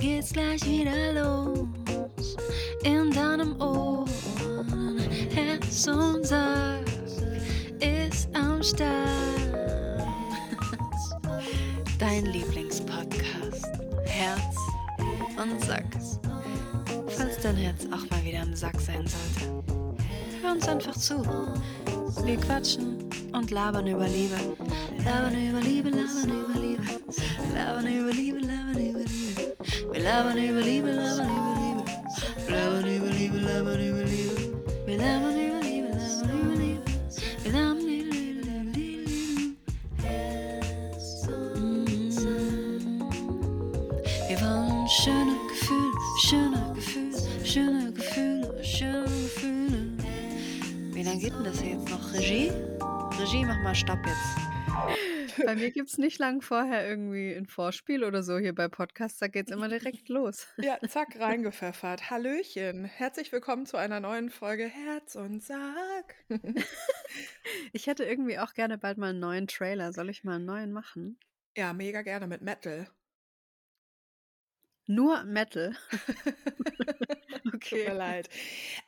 geht's gleich wieder los. In deinem Ohr, Herz und Sack ist am Start. Dein Lieblingspodcast, Herz und Sack. Falls dein Herz auch mal wieder im Sack sein sollte, hör uns einfach zu. Wir quatschen und labern über Liebe. Labern über Liebe, labern über Liebe. Labern über Liebe, Liebe. Wir labern über Liebe, gibt es nicht lang vorher irgendwie ein Vorspiel oder so hier bei Podcasts, da geht es immer direkt los. Ja, zack, reingepfeffert. Hallöchen. Herzlich willkommen zu einer neuen Folge Herz und Sack. Ich hätte irgendwie auch gerne bald mal einen neuen Trailer. Soll ich mal einen neuen machen? Ja, mega gerne mit Metal. Nur Metal. Tut mir leid.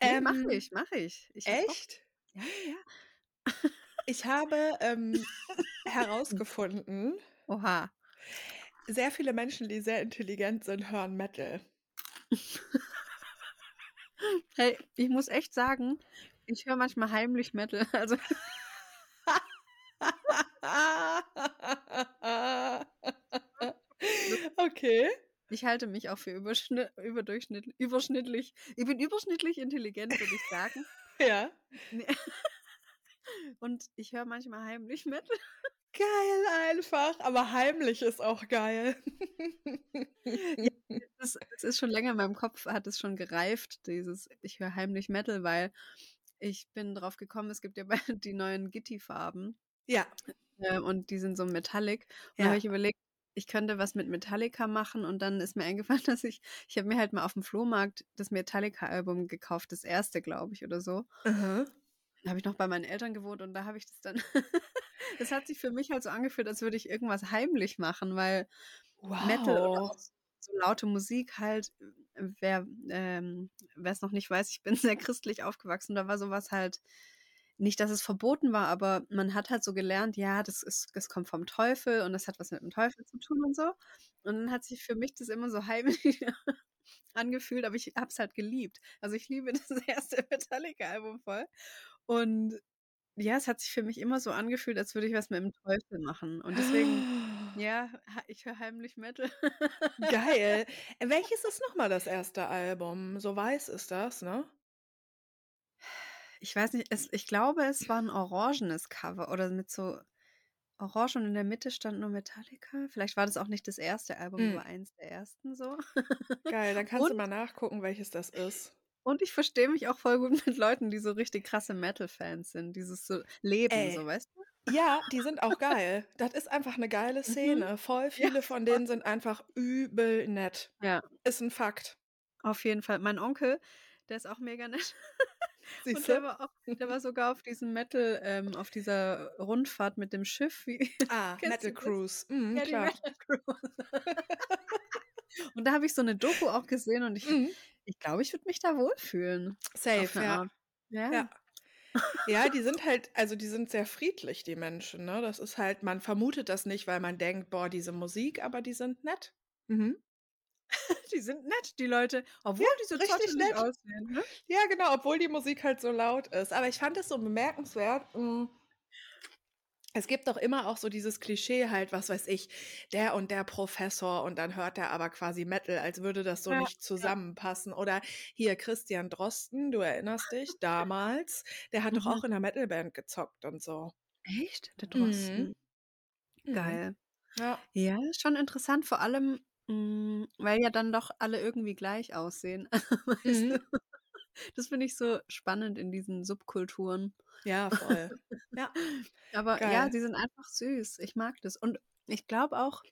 Nee, Ähm, mach ich, mach ich. ich. Echt? Ja, ja. Ich habe ähm, herausgefunden, Oha. sehr viele Menschen, die sehr intelligent sind, hören Metal. Hey, ich muss echt sagen, ich höre manchmal heimlich Metal. Also okay. ich halte mich auch für überschnitt, überdurchschnittlich, überschnittlich. Ich bin überschnittlich intelligent, würde ich sagen. Ja. Und ich höre manchmal heimlich Metal. Geil einfach, aber heimlich ist auch geil. Das, das ist schon länger in meinem Kopf, hat es schon gereift, dieses, ich höre heimlich Metal, weil ich bin drauf gekommen, es gibt ja bald die neuen Gitti-Farben Ja. äh, und die sind so metallic. Und Ja. da habe ich überlegt, ich könnte was mit Metallica machen und dann ist mir eingefallen, dass ich, ich habe mir halt mal auf dem Flohmarkt das Metallica-Album gekauft, das erste, glaube ich, oder so. Mhm. Da habe ich noch bei meinen Eltern gewohnt und da habe ich das dann. Es hat sich für mich halt so angefühlt, als würde ich irgendwas heimlich machen, weil Metal oder Wow. auch so laute Musik halt, äh, wer ähm, es noch nicht weiß, ich bin sehr christlich aufgewachsen, da war sowas halt nicht, dass es verboten war, aber man hat halt so gelernt, ja, das ist, das kommt vom Teufel und das hat was mit dem Teufel zu tun und so. Und dann hat sich für mich das immer so heimlich angefühlt, aber ich hab's halt geliebt. Also ich liebe das erste Metallica-Album voll. Und ja, es hat sich für mich immer so angefühlt, als würde ich was mit dem Teufel machen. Und deswegen, ja, ich höre heimlich Metal. Geil. Äh, Welches ist nochmal das erste Album? So weiß ist das, ne? Ich weiß nicht, es, ich glaube, es war ein orangenes Cover oder mit so Orange und in der Mitte stand nur Metallica. Vielleicht war das auch nicht das erste Album, Mm. aber eins der ersten so. Geil, dann kannst du Und- mal nachgucken, welches das ist. Und ich verstehe mich auch voll gut mit Leuten, die so richtig krasse Metal-Fans sind, dieses so Leben, Ey. so, weißt du? Ja, die sind auch geil. Das ist einfach eine geile Szene. Voll viele von denen sind einfach übel nett. Ja, Ist ein Fakt. auf jeden Fall. Mein Onkel, der ist auch mega nett. Und Siehst der du? war, auch, der war sogar auf diesem Metal, ähm, auf dieser Rundfahrt mit dem Schiff. Wie, Ah, Metal? Cruise. Mhm, Ja, die klar. Metal Cruise. und da habe ich so eine Doku auch gesehen und ich, Mhm. Ich glaube, ich würde mich da wohlfühlen. Safe, ja. Ja. Ja. Ja, die sind halt, also die sind sehr friedlich, die Menschen, ne? Das ist halt, man vermutet das nicht, weil man denkt, boah, diese Musik, aber die sind nett. Mhm. Die sind nett, die Leute, obwohl die so richtig nett. aussehen. Ne? Ja, genau, obwohl die Musik halt so laut ist. Aber ich fand es so bemerkenswert. mh, Es gibt doch immer auch so dieses Klischee halt, was weiß ich, der und der Professor und dann hört er aber quasi Metal, als würde das so Ja, nicht zusammenpassen. Oder hier Christian Drosten, du erinnerst dich, damals, der hat doch Mhm. auch in der Metalband gezockt und so. Echt? Der Drosten. Mhm. Geil. Ja. Ja, schon interessant, vor allem, mh, weil ja dann doch alle irgendwie gleich aussehen. Weißt Mhm. du? Das finde ich so spannend in diesen Subkulturen. Ja, voll. ja. Aber Geil. ja, sie sind einfach süß. Ich mag das. Und ich glaube auch,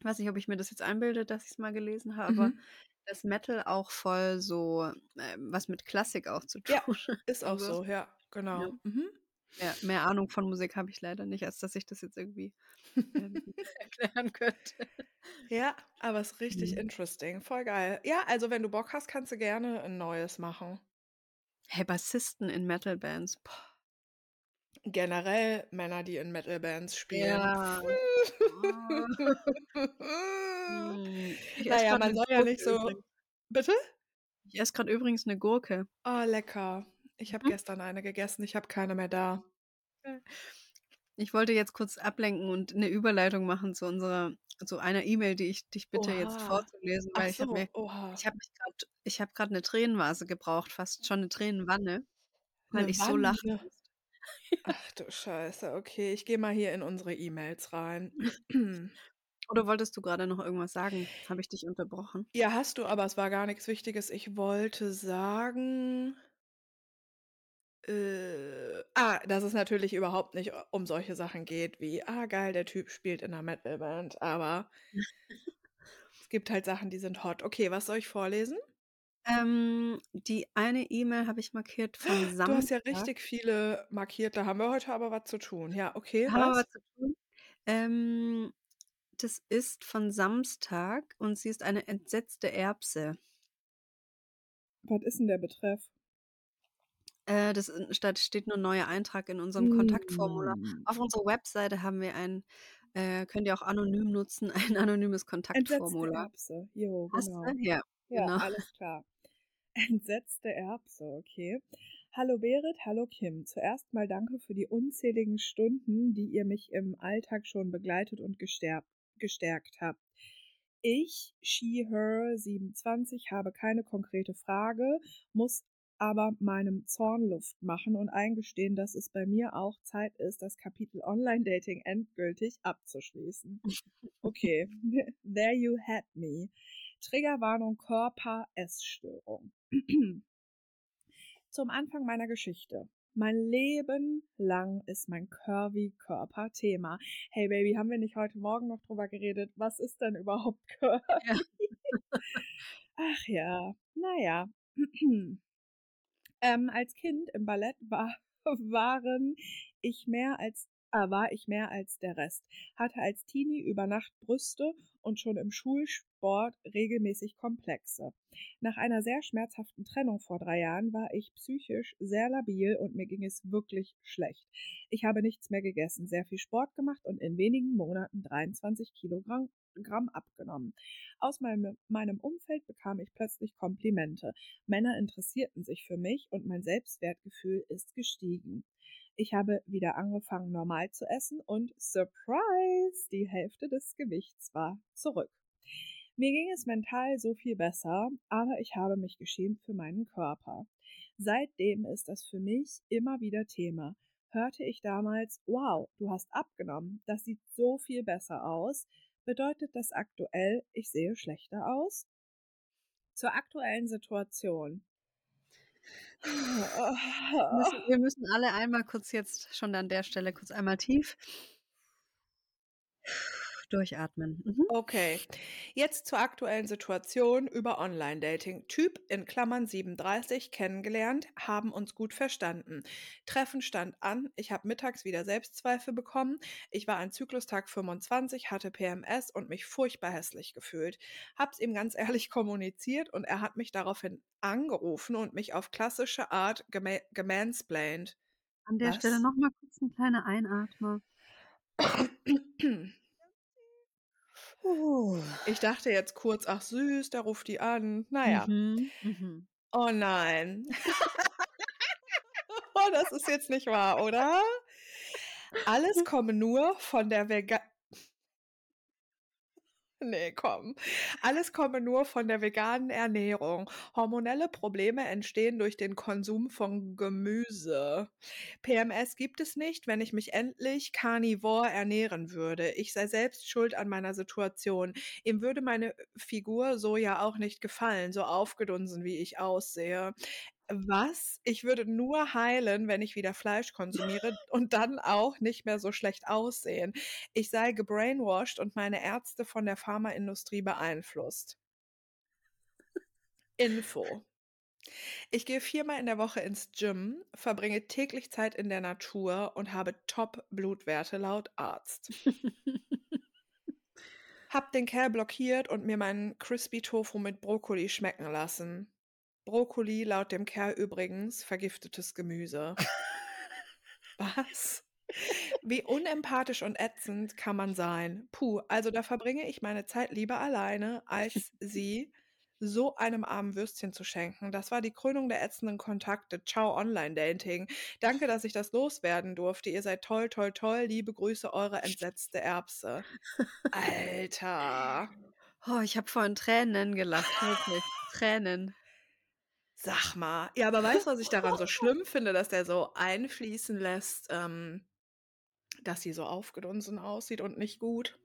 ich weiß nicht, ob ich mir das jetzt einbilde, dass ich es mal gelesen habe, aber Mhm. dass Metal auch voll so ähm, was mit Klassik auch zu tun Ja, hat. Ist auch Also, so, ja, genau. Ja. Mhm. Ja, mehr Ahnung von Musik habe ich leider nicht, als dass ich das jetzt irgendwie ähm, erklären könnte. Ja, aber es ist richtig Mhm. interesting. Voll geil. Ja, also wenn du Bock hast, kannst du gerne ein neues machen. Hey, Bassisten in Metal-Bands. Generell Männer, die in Metal-Bands spielen. Ja. Ich esse naja, man soll ja nicht so. übrigens. Bitte? Ich esse gerade übrigens eine Gurke. Oh, lecker. Ich habe Mhm. gestern eine gegessen, ich habe keine mehr da. Ich wollte jetzt kurz ablenken und eine Überleitung machen zu unserer zu einer E-Mail, die ich dich bitte jetzt Oha. vorzulesen, Ach weil ich habe so, mir oha. ich habe grad ich habe gerade 'ne Tränenvase gebraucht, fast schon eine Tränenwanne, weil Eine ich so lachen Wanne. musste. Ach du Scheiße, okay, ich gehe mal hier in unsere E-Mails rein. Oder wolltest du gerade noch irgendwas sagen? Habe ich dich unterbrochen? Ja, hast du, aber es war gar nichts Wichtiges. Ich wollte sagen äh, ah, dass es natürlich überhaupt nicht um solche Sachen geht wie: „Ah, geil, der Typ spielt in 'ner Metal-Band“, aber es gibt halt Sachen, die sind hot. Okay, was soll ich vorlesen? Ähm, die eine E-Mail habe ich markiert von Du hast ja Samstag. richtig viele markiert, da haben wir heute aber was zu tun. Ja, okay, Da haben wir was? was zu tun. Ähm, das ist von Samstag und sie ist eine entsetzte Erbse. Was ist denn der Betreff? Äh, das statt steht nur neuer Eintrag in unserem Kontaktformular. Hm. Auf unserer Webseite haben wir ein äh, könnt ihr auch anonym nutzen, ein anonymes Entsetzte Kontaktformular. Erbse. Jo, genau. Ja, Ja, genau. alles klar. Entsetzte Erbse, okay. Hallo Berit, hallo Kim. Zuerst mal danke für die unzähligen Stunden, die ihr mich im Alltag schon begleitet und gestärkt, gestärkt habt. Ich, she, her, 27, habe keine konkrete Frage, muss aber meinem Zorn Luft machen und eingestehen, dass es bei mir auch Zeit ist, das Kapitel Online-Dating endgültig abzuschließen. Okay, there you had me. Triggerwarnung Körper-Essstörung. Zum Anfang meiner Geschichte. Mein Leben lang ist mein Curvy-Körper Thema. Hey Baby, haben wir nicht heute Morgen noch drüber geredet? Was ist denn überhaupt Curvy? Ja. Ach ja, naja. ähm, als Kind im Ballett war, waren ich mehr als äh, war ich mehr als der Rest, hatte als Teenie über Nacht Brüste und schon im Schulsport regelmäßig Komplexe. Nach einer sehr schmerzhaften Trennung vor drei Jahren war ich psychisch sehr labil und mir ging es wirklich schlecht. Ich habe nichts mehr gegessen, sehr viel Sport gemacht und in wenigen Monaten 23 Kilogramm Gramm abgenommen. Aus meinem, meinem Umfeld bekam ich plötzlich Komplimente. Männer interessierten sich für mich und mein Selbstwertgefühl ist gestiegen. Ich habe wieder angefangen, normal zu essen und surprise, die Hälfte des Gewichts war zurück. Mir ging es mental so viel besser, aber ich habe mich geschämt für meinen Körper. Seitdem ist das für mich immer wieder Thema. Hörte ich damals, wow, du hast abgenommen, das sieht so viel besser aus, bedeutet das aktuell, ich sehe schlechter aus? Zur aktuellen Situation. Wir müssen, alle einmal kurz jetzt schon an der Stelle kurz einmal tief durchatmen. Mhm. Okay, jetzt zur aktuellen Situation über Online-Dating. Typ in Klammern 37 kennengelernt, haben uns gut verstanden. Treffen stand an, ich habe mittags wieder Selbstzweifel bekommen. Ich war an Zyklustag 25, hatte PMS und mich furchtbar hässlich gefühlt. Hab's ihm ganz ehrlich kommuniziert und er hat mich daraufhin angerufen und mich auf klassische Art gema gemansplained. An der Was? Stelle nochmal kurz ein kleiner Einatmer. Ich dachte jetzt kurz, ach süß, da ruft die an. Naja. Mhm. Mhm. Oh nein. oh, das ist jetzt nicht wahr, oder? Alles komme nur von der Vega Nee, komm. Alles komme nur von der veganen Ernährung. Hormonelle Probleme entstehen durch den Konsum von Gemüse. PMS gibt es nicht, wenn ich mich endlich carnivore ernähren würde. Ich sei selbst schuld an meiner Situation. Ihm würde meine Figur so ja auch nicht gefallen, so aufgedunsen, wie ich aussehe. Was? Ich würde nur heilen, wenn ich wieder Fleisch konsumiere und dann auch nicht mehr so schlecht aussehen. Ich sei gebrainwashed und meine Ärzte von der Pharmaindustrie beeinflusst. Info. Ich gehe viermal in der Woche ins Gym, verbringe täglich Zeit in der Natur und habe Top-Blutwerte laut Arzt. Hab den Kerl blockiert und mir meinen Crispy Tofu mit Brokkoli schmecken lassen. Brokkoli laut dem Kerl übrigens vergiftetes Gemüse. Was? Wie unempathisch und ätzend kann man sein? Puh, also da verbringe ich meine Zeit lieber alleine, als sie so einem armen Würstchen zu schenken. Das war die Krönung der ätzenden Kontakte. Ciao Online-Dating. Danke, dass ich das loswerden durfte. Ihr seid toll, toll, toll. Liebe Grüße, eure entsetzte Erbse. Alter. Oh, ich habe vorhin Tränen gelacht, wirklich. Tränen. Sag mal. Ja, aber weißt du, was ich daran so schlimm finde, dass der so einfließen lässt, ähm, dass sie so aufgedunsen aussieht und nicht gut?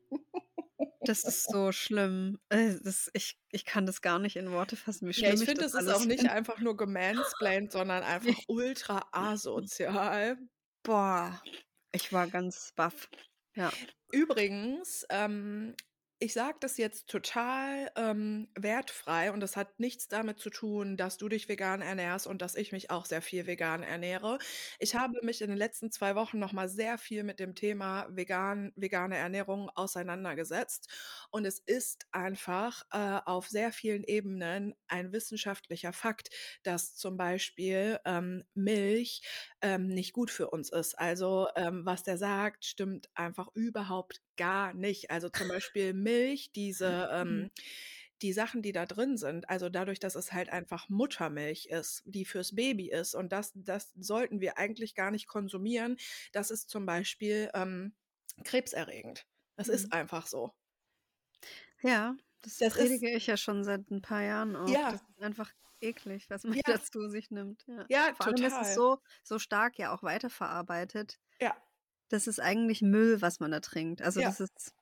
Das ist so schlimm. Äh, das, ich, ich kann das gar nicht in Worte fassen, wie schlimm Ja, ich finde, das es ist auch nicht einfach nur gemansplained, sondern einfach ultra asozial. Boah, ich war ganz baff. Ja. Übrigens, ähm, ich sage das jetzt total ähm, wertfrei und das hat nichts damit zu tun, dass du dich vegan ernährst und dass ich mich auch sehr viel vegan ernähre. Ich habe mich in den letzten zwei Wochen noch mal sehr viel mit dem Thema vegan, vegane Ernährung auseinandergesetzt und es ist einfach äh, auf sehr vielen Ebenen ein wissenschaftlicher Fakt, dass zum Beispiel ähm, Milch ähm, nicht gut für uns ist. Also ähm, was der sagt, stimmt einfach überhaupt gar nicht. Also zum Beispiel Milch, diese ähm, die Sachen, die da drin sind, also dadurch, dass es halt einfach Muttermilch ist, die fürs Baby ist und das, das sollten wir eigentlich gar nicht konsumieren, das ist zum Beispiel ähm, krebserregend. Das Mhm. ist einfach so. Ja, das, Das ist- predige ich ja schon seit ein paar Jahren auch. Ja. Das ist einfach eklig, was man Ja. dazu sich nimmt. Ja, Ja, Vor allem ist total. es so, so stark ja auch weiterverarbeitet. Ja. Das ist eigentlich Müll, was man da trinkt. Also Ja. das ist,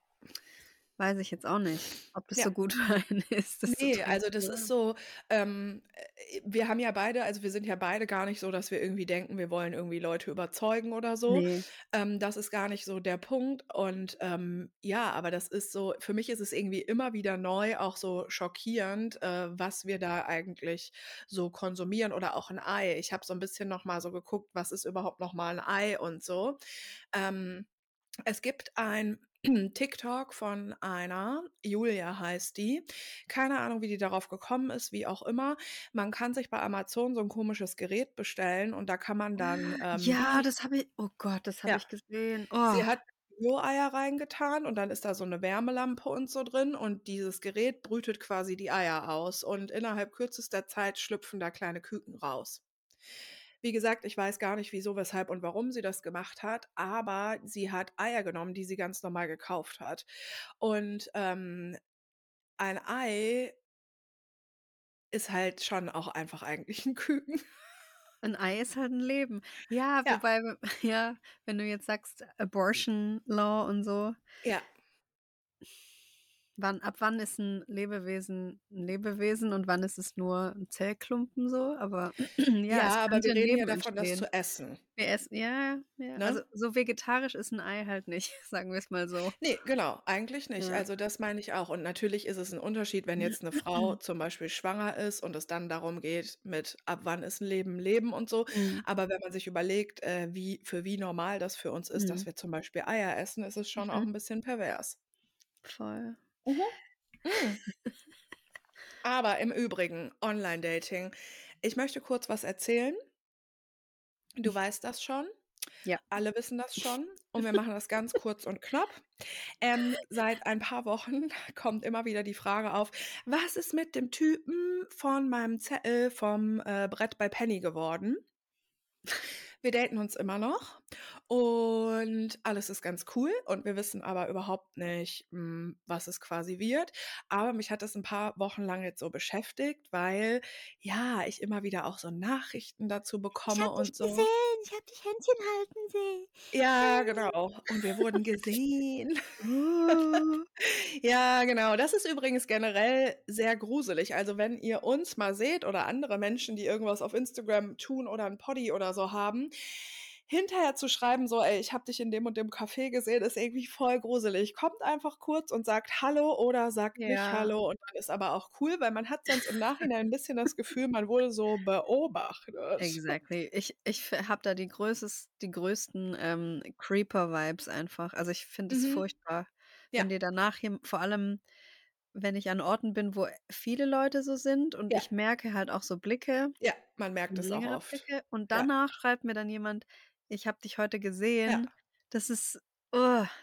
weiß ich jetzt auch nicht, ob das Ja. so gut für einen ist. Das zu Nee, also das ist so, ähm, äh, wir haben ja beide, also wir sind ja beide gar nicht so, dass wir irgendwie denken, wir wollen irgendwie Leute überzeugen oder so. Nee. Ähm, das ist gar nicht so der Punkt. Und ähm, ja, aber das ist so, für mich ist es irgendwie immer wieder neu, auch so schockierend, äh, was wir da eigentlich so konsumieren oder auch ein Ei. Ich habe so ein bisschen nochmal so geguckt, was ist überhaupt nochmal ein Ei und so. Ähm, es gibt ein TikTok von einer, Julia heißt die. Keine Ahnung, wie die darauf gekommen ist, wie auch immer. Man kann sich bei Amazon so ein komisches Gerät bestellen und da kann man dann. Ähm, ja, das habe ich, oh Gott, das habe Ja. ich gesehen. Sie Oh. hat Bio-Eier reingetan und dann ist da so eine Wärmelampe und so drin und dieses Gerät brütet quasi die Eier aus und innerhalb kürzester Zeit schlüpfen da kleine Küken raus. Wie gesagt, ich weiß gar nicht, wieso, weshalb und warum sie das gemacht hat, aber sie hat Eier genommen, die sie ganz normal gekauft hat. Und ähm, ein Ei ist halt schon auch einfach eigentlich ein Küken. Ein Ei ist halt ein Leben. Ja, Ja. wobei, ja, wenn du jetzt sagst, Abortion Law und so, Ja, wann, ab wann ist ein Lebewesen ein Lebewesen und wann ist es nur ein Zellklumpen so? Aber ja, ja, aber wir reden ja davon, das entstehen. zu essen. Wir essen, ja, ja. Ne? Also so vegetarisch ist ein Ei halt nicht, sagen wir es mal so. Nee, genau, eigentlich nicht. Ja. Also das meine ich auch. Und natürlich ist es ein Unterschied, wenn jetzt eine Frau zum Beispiel schwanger ist und es dann darum geht, mit ab wann ist ein Leben Leben und so. Mhm. Aber wenn man sich überlegt, äh, wie, für wie normal das für uns ist, dass Mhm. wir zum Beispiel Eier essen, ist es schon auch Mhm. ein bisschen pervers. Voll. Mm. Aber im Übrigen, Online-Dating. Ich möchte kurz was erzählen. Du weißt das schon. Ja. Alle wissen das schon. Und wir machen das ganz kurz und knapp. Ähm, seit ein paar Wochen kommt immer wieder die Frage auf, was ist mit dem Typen von meinem Zettel vom äh, Brett bei Penny geworden? Wir daten uns immer noch und alles ist ganz cool und wir wissen aber überhaupt nicht, hm, was es quasi wird. Aber mich hat das ein paar Wochen lang jetzt so beschäftigt, weil ja, ich immer wieder auch so Nachrichten dazu bekomme und so. ich habe dich Händchen halten sehen. Ja, genau. Und wir wurden gesehen. Uh. Ja, genau. Das ist übrigens generell sehr gruselig. Also wenn ihr uns mal seht oder andere Menschen, die irgendwas auf Instagram tun oder ein Poddy oder so haben, hinterher zu schreiben, so: „Ey, ich habe dich in dem und dem Café gesehen“, ist irgendwie voll gruselig. Kommt einfach kurz und sagt „Hallo“ oder sagt nicht Ja. „Hallo“ und dann ist aber auch cool, weil man hat sonst im Nachhinein 'n bisschen das Gefühl, man wurde so beobachtet. Exactly. Ich ich habe da die größtes die größten, ähm, Creeper-Vibes einfach. Also, ich finde es Mhm. furchtbar, Ja. wenn dir danach jem vor allem, wenn ich an Orten bin, wo viele Leute so sind und Ja. ich merke halt auch so Blicke Ja, man merkt es auch oft. Blicke und Ja. danach schreibt mir dann jemand: „Ich habe dich heute Ja. gesehen.“ Das ist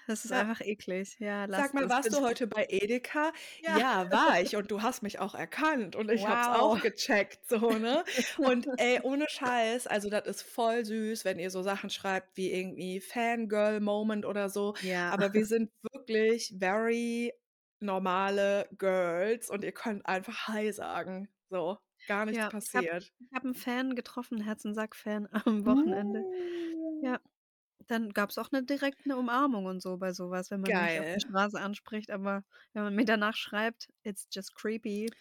das ist Ja. einfach eklig. Ja, „Sag lasst mal, es warst du heute bei Edeka?“ Ja. „Ja, war ich und du hast mich auch erkannt und ich habe es Wow. auch gecheckt“, so, ne? Und ey, ohne Scheiß, also, das ist voll süß, wenn ihr so Sachen schreibt wie irgendwie Fangirl-Moment oder so, Ja. aber wir sind wirklich very normale Girls und ihr könnt einfach „Hi“ sagen, so, gar nichts Ja, passiert. ich habe 'n Fan getroffen, Herz und Sack-Fan am Wochenende. Mm. Ja, dann gab's auch 'ne direkt 'ne Umarmung und so bei so was, wenn man mich auf der Geil. Straße anspricht, aber wenn man mir danach schreibt, it's just creepy.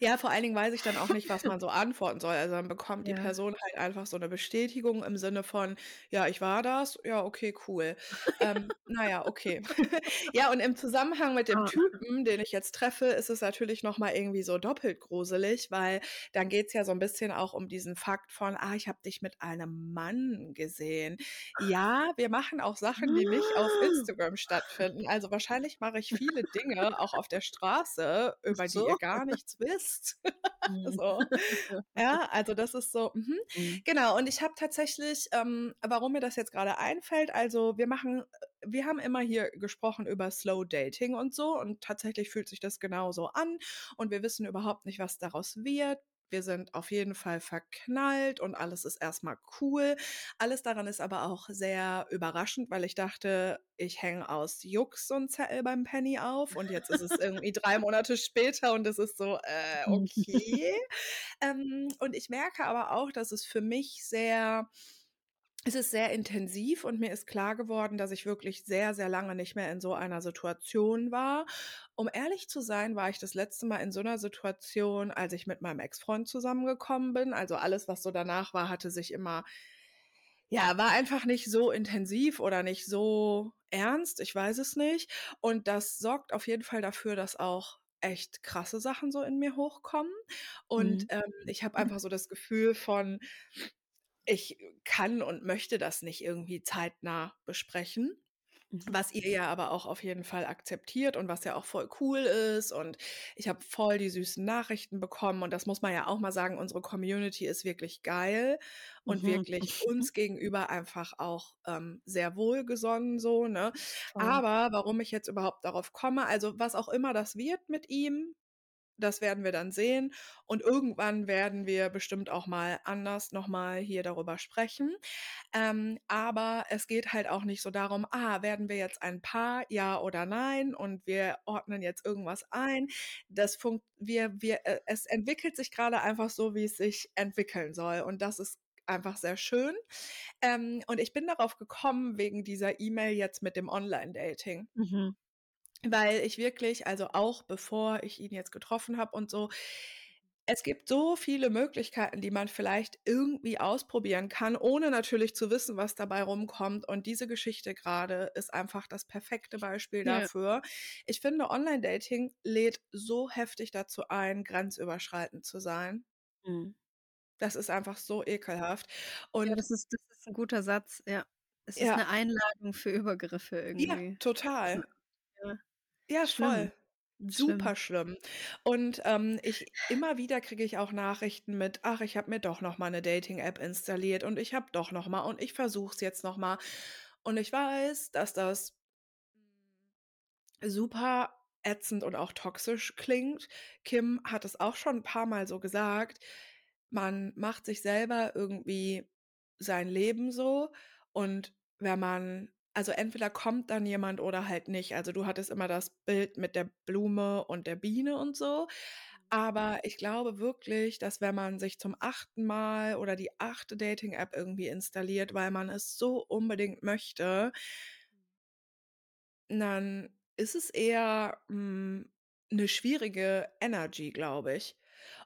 Ja, vor allen Dingen weiß ich dann auch nicht, was man so antworten soll. Also, dann bekommt die Ja. Person halt einfach so 'ne Bestätigung im Sinne von: „Ja, ich war das. Ja, okay, cool.“ Ähm, na ja, okay. Ja, und im Zusammenhang mit dem Ah. Typen, den ich jetzt treffe, ist es natürlich noch mal irgendwie so doppelt gruselig, weil dann geht's ja so 'n bisschen auch um diesen Fakt von: „Ah, ich habe dich mit einem Mann gesehen.“ Ja, wir machen auch Sachen, die nicht auf Instagram stattfinden. Also, wahrscheinlich mache ich viele Dinge auch auf der Straße, über die ihr so. gar nichts wisst. Mhm. So. Ja, also, das ist so mhm. Mhm. Genau, und ich habe tatsächlich ähm, warum mir das jetzt grade einfällt also, wir machen wir haben immer hier gesprochen über Slow Dating und so und tatsächlich fühlt sich das genauso an und wir wissen überhaupt nicht, was daraus wird. Wir sind auf jeden Fall verknallt und alles ist erst mal cool. Alles daran ist aber auch sehr überraschend, weil ich dachte, ich hänge aus Jux 'n Zettel beim Penny auf und jetzt ist es irgendwie 3 Monate später und es ist so: „Äh, okay.“ Ähm, und ich merke aber auch, dass es für mich sehr es ist sehr intensiv und mir ist klar geworden, dass ich wirklich sehr, sehr lange nicht mehr in so einer Situation war. Um ehrlich zu sein, war ich das letzte Mal in so 'ner Situation, als ich mit meinem Ex-Freund zusammengekommen bin. Also, alles, was so danach war, hatte sich immer ja, war einfach nicht so intensiv oder nicht so ernst, ich weiß es nicht. Und das sorgt auf jeden Fall dafür, dass auch echt krasse Sachen so in mir hochkommen. Und, Mhm. ähm, ich habe einfach so das Gefühl von, ich kann und möchte das nicht irgendwie zeitnah besprechen, Mhm. was ihr ja aber auch auf jeden Fall akzeptiert und was ja auch voll cool ist. Und ich habe voll die süßen Nachrichten bekommen und das muss man ja auch mal sagen, unsere Community ist wirklich geil und Mhm. wirklich uns gegenüber einfach auch, ähm, sehr wohlgesonnen so, ne? Aber warum ich jetzt überhaupt darauf komme also, was auch immer das wird mit ihm, das werden wir dann sehen und irgendwann werden wir bestimmt auch mal anders noch mal hier darüber sprechen. Ähm, aber es geht halt auch nicht so darum: „Ah, werden wir jetzt ein Paar, ja oder nein und wir ordnen jetzt irgendwas ein.“ Das funkt wir wir äh, es entwickelt sich grade einfach so, wie es sich entwickeln soll und das ist einfach sehr schön. Ähm, und ich bin darauf gekommen wegen dieser E-Mail jetzt mit dem Online-Dating. Mhm. Weil ich wirklich also, auch bevor ich ihn jetzt getroffen habe und so es gibt so viele Möglichkeiten, die man vielleicht irgendwie ausprobieren kann, ohne natürlich zu wissen, was dabei rumkommt. Und diese Geschichte grade ist einfach das perfekte Beispiel Ja. dafür. Ich finde, Online-Dating lädt so heftig dazu ein, grenzüberschreitend zu sein. Mhm. Das ist einfach so ekelhaft. Ja, Und das ist das ist 'n guter Satz, ja. Es ist Ja. 'ne Einladung für Übergriffe Ja, irgendwie. total. Ja. Ja. Ja, Schlimm. voll. Super schlimm. Und, ähm, ich immer wieder kriege ich auch Nachrichten mit: „Ach, ich habe mir doch noch mal 'ne Dating-App installiert und ich habe doch noch mal und ich versuche es jetzt noch mal.“ Und ich weiß, dass das super ätzend und auch toxisch klingt. Kim hat es auch schon 'n paarmal so gesagt. Man macht sich selber irgendwie sein Leben so und wenn man also, entweder kommt dann jemand oder halt nicht. Also, du hattest immer das Bild mit der Blume und der Biene und so. Aber ich glaube wirklich, dass wenn man sich zum 8. Mal oder die 8. Dating-App irgendwie installiert, weil man es so unbedingt möchte dann ist es eher, hm, 'ne schwierige Energy, glaube ich.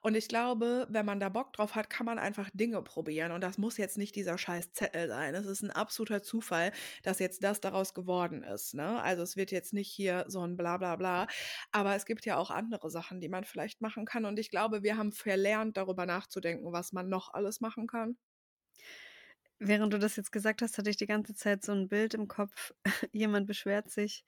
Und ich glaube, wenn man da Bock drauf hat, kann man einfach Dinge probieren. Und das muss jetzt nicht dieser scheiß Zettel sein. Es ist ein absoluter Zufall, dass jetzt das daraus geworden ist. Ne? Also es wird jetzt nicht hier so ein bla bla bla. Aber es gibt ja auch andere Sachen, die man vielleicht machen kann. Und ich glaube, wir haben verlernt, darüber nachzudenken, was man noch alles machen kann. Während du das jetzt gesagt hast, hatte ich die ganze Zeit so ein Bild im Kopf. Jemand beschwert sich,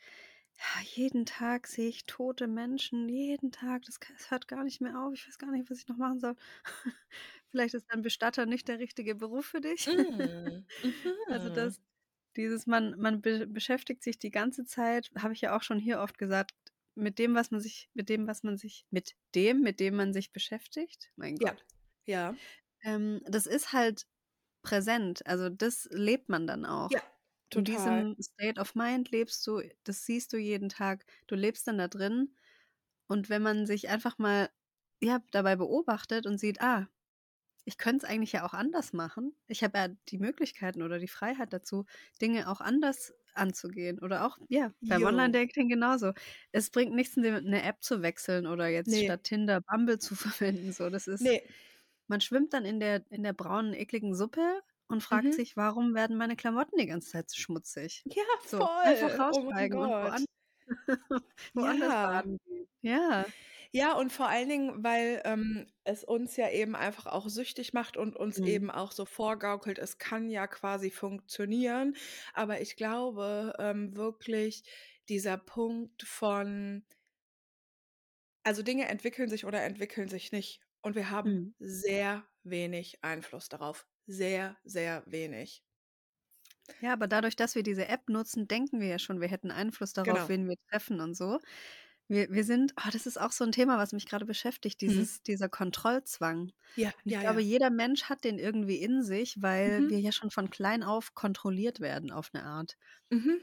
ja, jeden Tag sehe ich tote Menschen, jeden Tag, das, das hört gar nicht mehr auf, ich weiß gar nicht, was ich noch machen soll. Vielleicht ist ein Bestatter nicht der richtige Beruf für dich. Mm. Also Mhm. das, dieses, man, man be beschäftigt sich die ganze Zeit, habe ich ja auch schon hier oft gesagt, mit dem, was man sich, mit dem, was man sich, mit dem, mit dem man sich beschäftigt. Mein Ja. Gott. Ja. Ähm, das ist halt präsent. Also das lebt man dann auch. Ja, In total. diesem State of Mind lebst du, das siehst du jeden Tag. Du lebst dann da drin. Und wenn man sich einfach mal ja, dabei beobachtet und sieht, ah, ich könnte es eigentlich ja auch anders machen. Ich habe ja die Möglichkeiten oder die Freiheit dazu, Dinge auch anders anzugehen. Oder auch, ja, beim. Online-Dating genauso. Es bringt nichts, eine App zu wechseln oder jetzt Nee. statt Tinder Bumble zu verwenden. So, das ist, Nee. man schwimmt dann in der, in der braunen, ekligen Suppe und fragt Mhm. sich, warum werden meine Klamotten die ganze Zeit so schmutzig? Ja, So, voll. einfach Oh raussteigen und Gott. woan woanders Ja. baden. Ja. Ja, und vor allen Dingen, weil ähm, es uns ja eben einfach auch süchtig macht und uns Mhm. eben auch so vorgaukelt, es kann ja quasi funktionieren. Aber ich glaube ähm, wirklich, dieser Punkt von, also Dinge entwickeln sich oder entwickeln sich nicht. Und wir haben Mhm. sehr wenig Einfluss darauf. Sehr, sehr wenig. Ja, aber dadurch, dass wir diese App nutzen, denken wir ja schon, wir hätten Einfluss darauf, Genau. wen wir treffen und so. Wir, wir sind, oh, das ist auch so ein Thema, was mich gerade beschäftigt, Mhm. dieses, dieser Kontrollzwang. Ja, ich ja, glaube, ja. jeder Mensch hat den irgendwie in sich, weil Mhm. wir ja schon von klein auf kontrolliert werden auf eine Art. Mhm.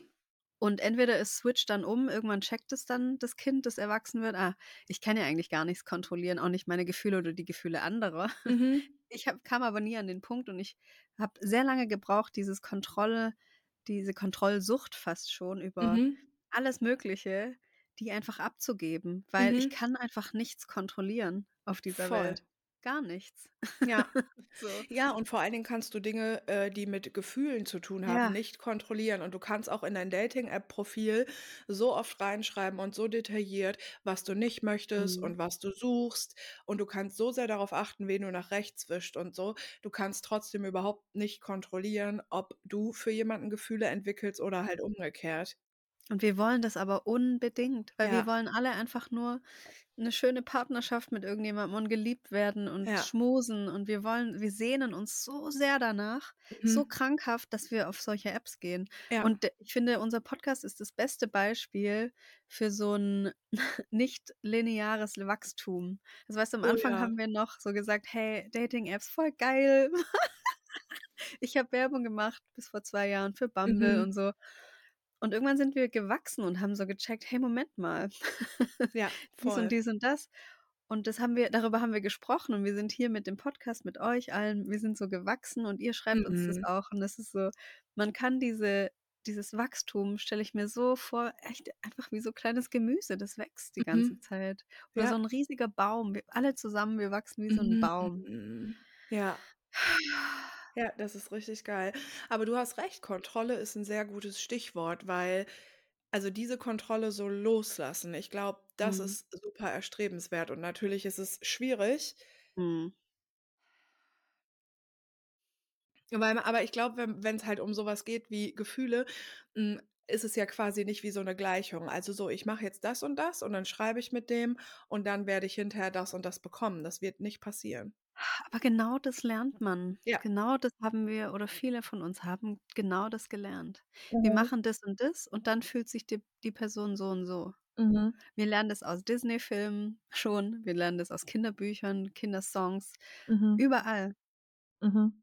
Und entweder es switcht dann um, irgendwann checkt es dann das Kind, das erwachsen wird, ah, ich kann ja eigentlich gar nichts kontrollieren, auch nicht meine Gefühle oder die Gefühle anderer. Mhm. Ich hab, kam aber nie an den Punkt und ich habe sehr lange gebraucht, dieses Kontrolle, diese Kontrollsucht fast schon über Mhm. alles Mögliche, die einfach abzugeben, weil ich Mhm. kann einfach nichts kontrollieren auf dieser Voll. Welt. Gar nichts. Ja. So. Ja, und vor allen Dingen kannst du Dinge, äh, die mit Gefühlen zu tun haben, Ja. nicht kontrollieren. Und du kannst auch in dein Dating-App-Profil so oft reinschreiben und so detailliert, was du nicht möchtest Mhm. und was du suchst. Und du kannst so sehr darauf achten, wen du nach rechts wischt und so. Du kannst trotzdem überhaupt nicht kontrollieren, ob du für jemanden Gefühle entwickelst oder halt umgekehrt. Und wir wollen das aber unbedingt, weil wir Ja. wollen alle einfach nur eine schöne Partnerschaft mit irgendjemandem und geliebt werden und Ja. schmusen und wir wollen, wir sehnen uns so sehr danach, so Mhm. krankhaft, dass wir auf solche Apps gehen. Ja. Und d- ich finde, unser Podcast ist das beste Beispiel für so ein nicht lineares Wachstum. Also weißt du, am Oh Anfang ja. haben wir noch so gesagt, hey, Dating-Apps, voll geil. Ich habe Werbung gemacht bis vor zwei Jahren für Bumble Mhm. und so. Und irgendwann sind wir gewachsen und haben so gecheckt, hey, Moment mal, Ja, dies voll. und dies und das. Und das haben wir, darüber haben wir gesprochen und wir sind hier mit dem Podcast mit euch allen, wir sind so gewachsen und ihr schreibt uns das Mhm. auch. Und das ist so, man kann diese, dieses Wachstum, stelle ich mir so vor, echt einfach wie so kleines Gemüse, das wächst die ganze Mhm. Zeit. Oder so Ja. ein riesiger Baum. Wir, alle zusammen, wir wachsen wie so ein Baum. Mhm. Ja. Ja, das ist richtig geil. Aber du hast recht, Kontrolle ist ein sehr gutes Stichwort, weil also diese Kontrolle so loslassen, ich glaube, das Mhm. ist super erstrebenswert und natürlich ist es schwierig, Mhm. weil aber ich glaube, wenn wenn's halt um sowas geht wie Gefühle, hm, ist es ja quasi nicht wie so eine Gleichung. Also so, ich mache jetzt das und das und dann schreibe ich mit dem und dann werde ich hinterher das und das bekommen. Das wird nicht passieren. Aber genau das lernt man. Ja. Genau das haben wir oder viele von uns haben genau das gelernt. Wir Mhm. machen das und das und dann fühlt sich die, die Person so und so. Mhm. Wir lernen das aus Disney-Filmen schon, wir lernen das aus Kinderbüchern, Kindersongs, Mhm. überall. Mhm.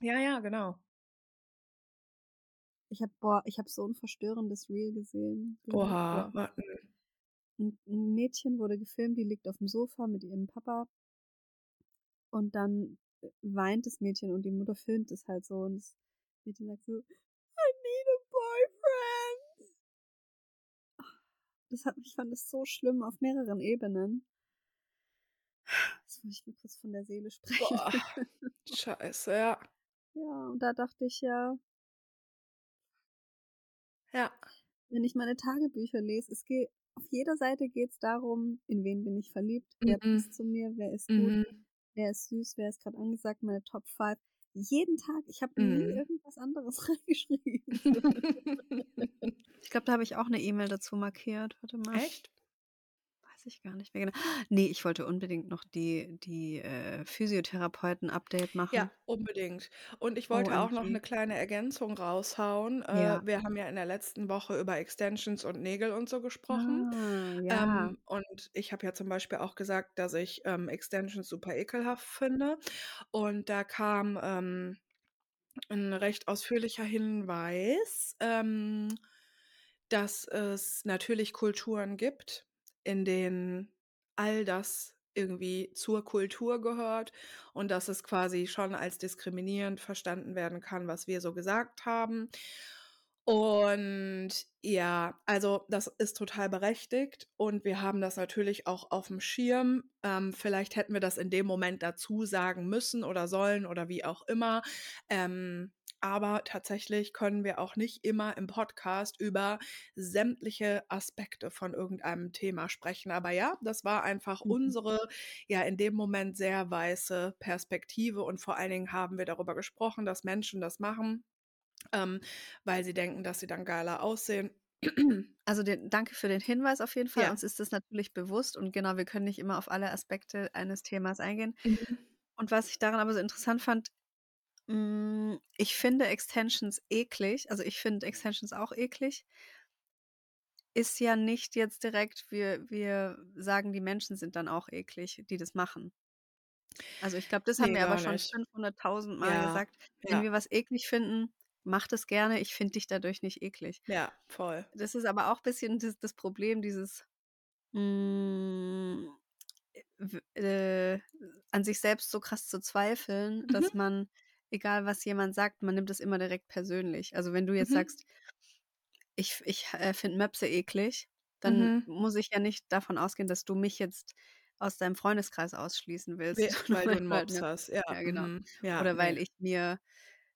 Ja, ja, genau. Ich habe boah, ich habe so ein verstörendes Reel gesehen. Die haben- Oha, wa ein, Mädchen wurde gefilmt, die liegt auf dem Sofa mit ihrem Papa und dann äh, weint das Mädchen und die Mutter filmt es halt so und das Mädchen sagt so, I need a boyfriend. das hat ich fand es so schlimm auf mehreren Ebenen. Jetzt muss ich mir kurz von der Seele sprechen. Boah, scheiße, ja. Ja, und da dachte ich ja, Ja. wenn ich meine Tagebücher lese, es geht, auf jeder Seite geht es darum, in wen bin ich verliebt, wer Mhm. passt zu mir, wer ist gut, Mhm. wer ist süß, wer ist gerade angesagt, meine Top 5. Jeden Tag, ich habe nie Mhm. irgendwas anderes reingeschrieben. Ich glaube, da habe ich auch eine E-Mail dazu markiert. Warte mal. Echt? Ich gar nicht mehr genau. Nee, ich wollte unbedingt noch die, die äh, Physiotherapeuten-Update machen. Ja, unbedingt. Und ich wollte auch noch eine kleine Ergänzung raushauen. Ja. Äh, wir haben ja in der letzten Woche über Extensions und Nägel und so gesprochen. Ah, ja. Ähm, und ich habe ja zum Beispiel auch gesagt, dass ich ähm, Extensions super ekelhaft finde. Und da kam ähm, ein recht ausführlicher Hinweis, ähm, dass es natürlich Kulturen gibt, in denen all das irgendwie zur Kultur gehört und dass es quasi schon als diskriminierend verstanden werden kann, was wir so gesagt haben. Und ja, also das ist total berechtigt und wir haben das natürlich auch auf dem Schirm. Ähm, vielleicht hätten wir das in dem Moment dazu sagen müssen oder sollen oder wie auch immer. Ähm, aber tatsächlich können wir auch nicht immer im Podcast über sämtliche Aspekte von irgendeinem Thema sprechen. Aber ja, das war einfach Mhm. unsere, ja, in dem Moment sehr weiße Perspektive. Und vor allen Dingen haben wir darüber gesprochen, dass Menschen das machen, ähm, weil sie denken, dass sie dann geiler aussehen. Also den, danke für den Hinweis auf jeden Fall. Ja. Uns ist das natürlich bewusst und genau, wir können nicht immer auf alle Aspekte eines Themas eingehen. Mhm. Und was ich daran aber so interessant fand, mh, ich finde Extensions eklig, also ich finde Extensions auch eklig, ist ja nicht jetzt direkt, wir, wir sagen, die Menschen sind dann auch eklig, die das machen. Also ich glaube, das haben Nee, wir aber gar schon nicht. 500.000 Mal Ja, gesagt. Wenn ja, wir was eklig finden, macht es gerne. Ich finde dich dadurch nicht eklig. ja, voll. Das ist aber auch ein bisschen das, das Problem, dieses mh, w- äh, an sich selbst so krass zu zweifeln, Mhm. dass man, egal was jemand sagt, man nimmt es immer direkt persönlich. Also wenn du jetzt Mhm. sagst, ich, ich äh, finde Möpse eklig, dann Mhm. muss ich ja nicht davon ausgehen, dass du mich jetzt aus deinem Freundeskreis ausschließen willst. We- Weil du einen halt Mops hast. Ja, ja, genau. mhm. ja, Oder weil ich mir,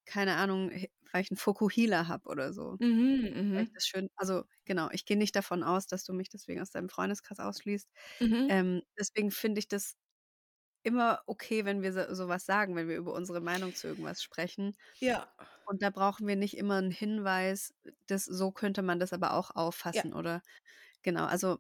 keine Ahnung, weil ich einen Fokuhila habe oder so. Mhm, mhm, das schön, also genau, ich gehe nicht davon aus, dass du mich deswegen aus deinem Freundeskreis ausschließt. mhm. Ähm, deswegen finde ich das immer okay, wenn wir so, sowas sagen, wenn wir über unsere Meinung zu irgendwas sprechen. Ja, Und da brauchen wir nicht immer einen Hinweis, das, so könnte man das aber auch ja. auffassen oder genau, also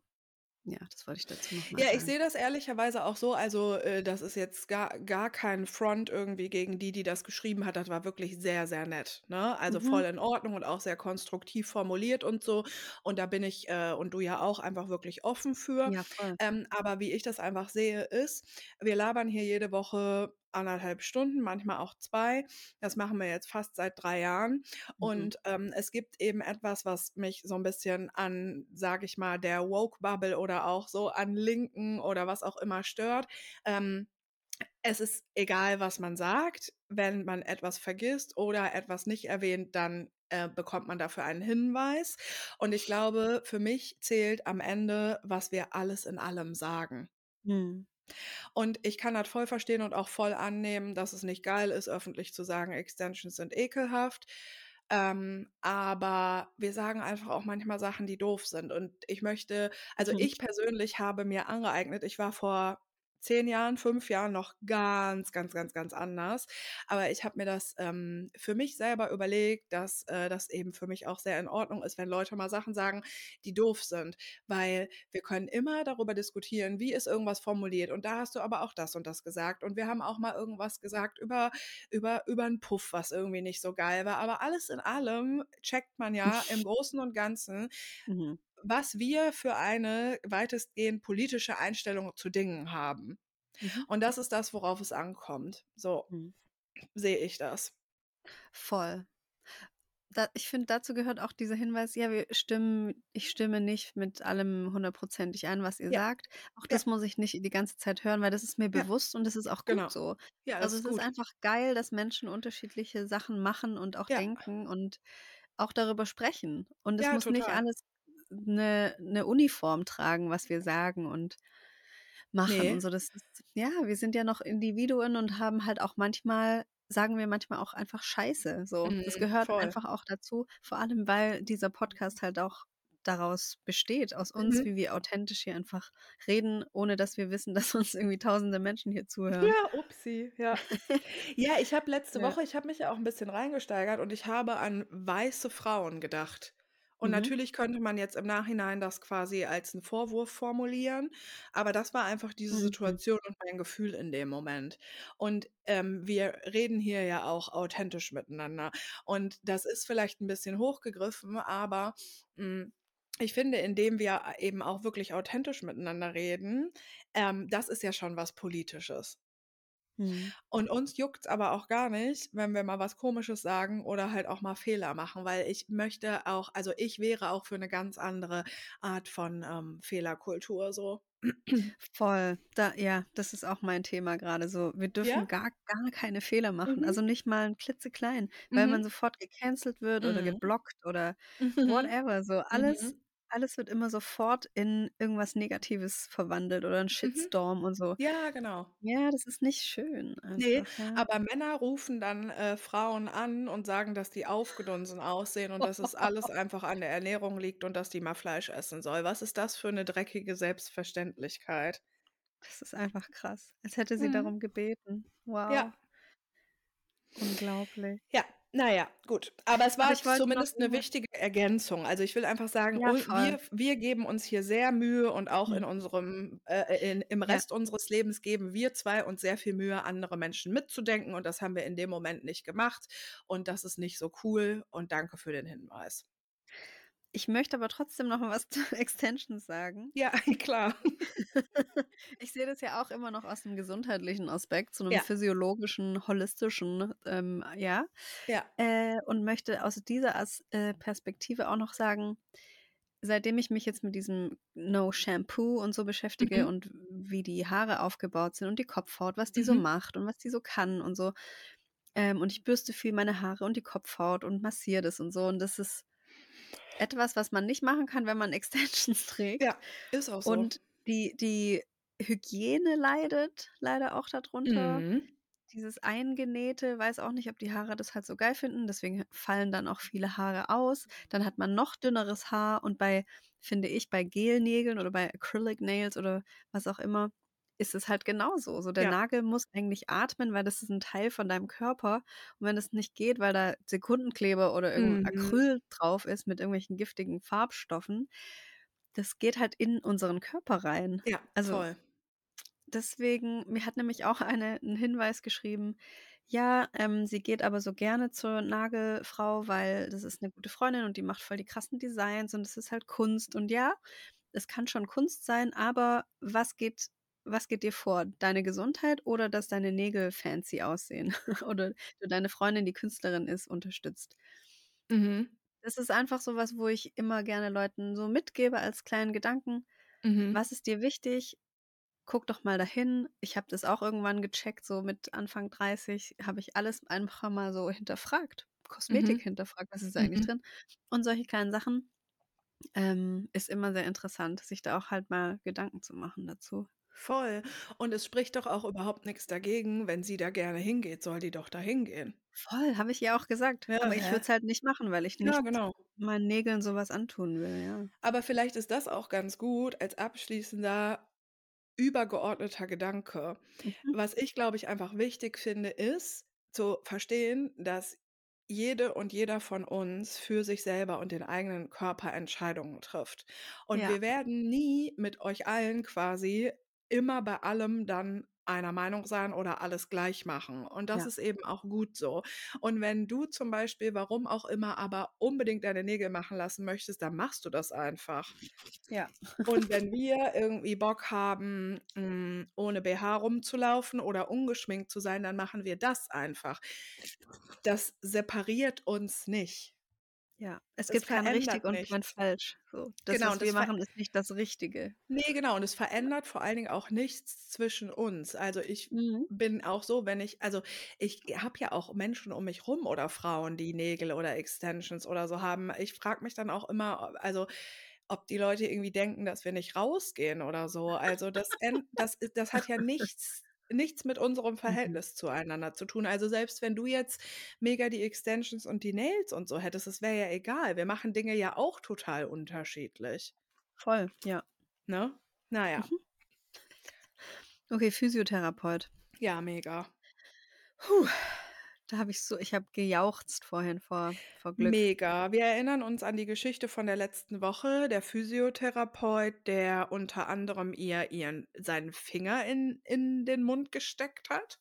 ja, das wollte ich dazu nochmal Ja, ich sagen. sehe das ehrlicherweise auch so. Also, äh, das ist jetzt gar, gar kein Front irgendwie gegen die, die das geschrieben hat. Das war wirklich sehr, sehr nett. Ne? Also voll Mhm. in Ordnung und auch sehr konstruktiv formuliert und so. Und da bin ich äh, und du ja auch einfach wirklich offen für. Ja, voll. Ähm, aber wie ich das einfach sehe, ist, wir labern hier jede Woche anderthalb Stunden, manchmal auch zwei. Das machen wir jetzt fast seit drei Jahren. Mhm. Und ähm, es gibt eben etwas, was mich so ein bisschen an, sage ich mal, der Woke-Bubble oder auch so an Linken oder was auch immer stört. Ähm, es ist egal, was man sagt. Wenn man etwas vergisst oder etwas nicht erwähnt, dann äh, bekommt man dafür einen Hinweis. Und ich glaube, für mich zählt am Ende, was wir alles in allem sagen. Mhm. Und ich kann das voll verstehen und auch voll annehmen, dass es nicht geil ist, öffentlich zu sagen, Extensions sind ekelhaft. Ähm, aber wir sagen einfach auch manchmal Sachen, die doof sind. Und ich möchte, also Mhm. ich persönlich habe mir angeeignet, ich war vor zehn Jahren, fünf Jahren noch ganz, ganz, ganz, ganz anders. Aber ich habe mir das ähm, für mich selber überlegt, dass äh, das eben für mich auch sehr in Ordnung ist, wenn Leute mal Sachen sagen, die doof sind. Weil wir können immer darüber diskutieren, wie ist irgendwas formuliert. Und da hast du aber auch das und das gesagt. Und wir haben auch mal irgendwas gesagt über, über, über einen Puff, was irgendwie nicht so geil war. Aber alles in allem checkt man ja im Großen und Ganzen, Mhm. Was wir für eine weitestgehend politische Einstellung zu Dingen haben. Mhm. Und das ist das, worauf es ankommt. So Mhm. sehe ich das. Voll. Da, ich finde, dazu gehört auch dieser Hinweis, ja, wir stimmen, ich stimme nicht mit allem hundertprozentig ein, was ihr Ja, sagt. Auch ja, das muss ich nicht die ganze Zeit hören, weil das ist mir ja, bewusst und das ist auch gut genau. so. Ja, Also ist es ist gut. einfach geil, dass Menschen unterschiedliche Sachen machen und auch Ja, denken und auch darüber sprechen. Und es ja, muss nicht total. alles 'ne 'ne Uniform tragen, was wir sagen und machen Ne. und so. Das ist ja, wir sind ja noch Individuen und haben halt auch manchmal sagen wir manchmal auch einfach Scheiße, so. Das Mhm, gehört voll. einfach auch dazu, vor allem, weil dieser Podcast halt auch daraus besteht, aus uns, Mhm. wie wir authentisch hier einfach reden, ohne dass wir wissen, dass uns irgendwie tausende Menschen hier zuhören. Ja, upsi, ja. Ja, ich habe letzte Ja. Woche ich habe mich ja auch 'n bisschen reingesteigert und ich habe an weiße Frauen gedacht. Und Mhm. natürlich könnte man jetzt im Nachhinein das quasi als 'n Vorwurf formulieren, aber das war einfach diese Mhm. Situation und mein Gefühl in dem Moment. Und, ähm, wir reden hier ja auch authentisch miteinander. Und das ist vielleicht 'n bisschen hochgegriffen, aber, hm, ich finde, indem wir a eben auch wirklich authentisch miteinander reden, ähm, das ist ja schon was Politisches. Mhm. Und uns juckt's aber auch gar nicht, wenn wir mal was Komisches sagen oder halt auch mal Fehler machen, weil ich möchte auch also, ich wäre auch für 'ne ganz andere Art von, ähm, Fehlerkultur so. Voll. Da ja, das ist auch mein Thema grade so. Wir dürfen Ja? gar gar keine Fehler machen, Mhm. also, nicht mal 'n klitzekleinen, weil man Mhm. sofort gecancelt wird oder Mhm. geblockt oder Mhm. whatever. So alles. Alles wird immer sofort in irgendwas Negatives verwandelt oder 'n Mhm. Shitstorm und so. Ja, genau. Ja, das ist nicht schön einfach, ja. aber Männer rufen dann, äh, Frauen an und sagen, dass die aufgedunsen aussehen und dass es alles einfach an der Ernährung liegt und dass die mal Fleisch essen soll. Was ist das für 'ne dreckige Selbstverständlichkeit? Das ist einfach krass, als hätte sie Mhm. darum gebeten. Ja. Wow. Unglaublich. Ja, na ja, gut. Aber es Aber war wollte noch zumindest 'ne irgendwas wichtige Ergänzung. Also, ich will einfach sagen, Ja, wir wir geben uns hier sehr Mühe und auch in Mhm. unserem äh, in im Ja. Rest unseres Lebens geben wir 2 uns sehr viel Mühe, andere Menschen mitzudenken und das haben wir in dem Moment nicht gemacht und das ist nicht so cool und danke für den Hinweis. Ich möchte aber trotzdem noch mal was zu Extensions sagen. Ja, klar. Ich sehe das ja auch immer noch aus 'nem gesundheitlichen Aspekt, so 'nem Ja. physiologischen, holistischen, ähm, ja, Ja. äh, und möchte aus dieser As äh, Perspektive auch noch sagen, seitdem ich mich jetzt mit diesem No Shampoo und so beschäftige Mhm. und wie die Haare aufgebaut sind und die Kopfhaut, was die so Mhm. macht und was die so kann und so, ähm, und ich bürste viel meine Haare und die Kopfhaut und massiere das und so und das ist etwas, was man nicht machen kann, wenn man Extensions trägt. Ja, ist auch so. Und die die Hygiene leidet leider auch da drunter. Mhm. Dieses Eingenähte, weiß auch nicht, ob die Haare das halt so geil finden, deswegen fallen dann auch viele Haare aus. Dann hat man noch dünneres Haar und bei finde ich, bei Gelnägeln oder bei Acrylic Nails oder was auch immer, ist es halt genauso. So, der Ja. Nagel muss eigentlich atmen, weil das ist 'n Teil von deinem Körper und wenn das nicht geht, weil da Sekundenkleber oder irgend 'n Mhm. Acryl drauf ist mit irgendwelchen giftigen Farbstoffen, das geht halt in unseren Körper rein. Ja, Also voll. deswegen mir hat nämlich auch eine 'n Hinweis geschrieben, ja, ähm, sie geht aber so gerne zur Nagelfrau, weil das ist 'ne gute Freundin und die macht voll die krassen Designs und es ist halt Kunst. Und ja, es kann schon Kunst sein, aber was geht was geht dir vor? Deine Gesundheit oder dass deine Nägel fancy aussehen oder du deine Freundin, die Künstlerin ist, unterstützt? Mhm. Das ist einfach so was, wo ich immer gerne Leuten so mitgebe als kleinen Gedanken: Mhm. „Was ist dir wichtig? Guck doch mal dahin.“ Ich habe das auch irgendwann gecheckt, so mit Anfang 30 habe ich alles einfach mal so hinterfragt, Kosmetik Mhm. hinterfragt, was ist da eigentlich Mhm. drin? Und solche kleinen Sachen, ähm, ist immer sehr interessant, sich da auch halt mal Gedanken zu machen dazu. Voll. Und es spricht doch auch überhaupt nix dagegen, wenn sie da gerne hingeht, soll die doch da hingehen. Voll, habe ich ihr auch gesagt. Ja, Aber ich würde hä? es halt nicht machen, weil ich Ja, nicht genau. meinen Nägeln so was antun will, ja. Aber vielleicht ist das auch ganz gut als abschließender, übergeordneter Gedanke. Mhm. Was ich, glaube ich, einfach wichtig finde, ist zu verstehen, dass jede und jeder von uns für sich selber und den eigenen Körper Entscheidungen trifft. Und Ja. wir werden nie mit euch allen quasi immer bei allem dann einer Meinung sein oder alles gleich machen. Und das Ja. ist eben auch gut so. Und wenn du zum Beispiel, warum auch immer, aber unbedingt deine Nägel machen lassen möchtest, dann machst du das einfach. Ja. Und wenn wir irgendwie Bock haben, hm, ohne BH rumzulaufen oder ungeschminkt zu sein, dann machen wir das einfach. Das separiert uns nicht. Ja, es Es gibt kein richtig verändert und kein nichts. falsch. So, das, Genau, was und wir das ver machen, ist nicht das Richtige. Ne, genau, und es verändert vor allen Dingen auch nichts zwischen uns. Also, ich Mhm. bin auch so, wenn ich also, ich habe ja auch Menschen um mich rum oder Frauen, die Nägel oder Extensions oder so haben. Ich frage mich dann auch immer, also, ob die Leute irgendwie denken, dass wir nicht rausgehen oder so. Also das, das, ist- das hat ja nichts, nichts mit unserem Mhm. Verhältnis zueinander zu tun. Also selbst wenn du jetzt mega die Extensions und die Nails und so hättest, das wäre ja egal. Wir machen Dinge ja auch total unterschiedlich. Voll, ja. Ne? Naja, Mhm. Okay, Physiotherapeut. ja, mega. Puh, da habe ich so, ich habe gejauchzt vorhin vor, vor Glück. Mega. Wir erinnern uns an die Geschichte von der letzten Woche. Der Physiotherapeut, der unter anderem ihr ihren, seinen Finger in, in den Mund gesteckt hat.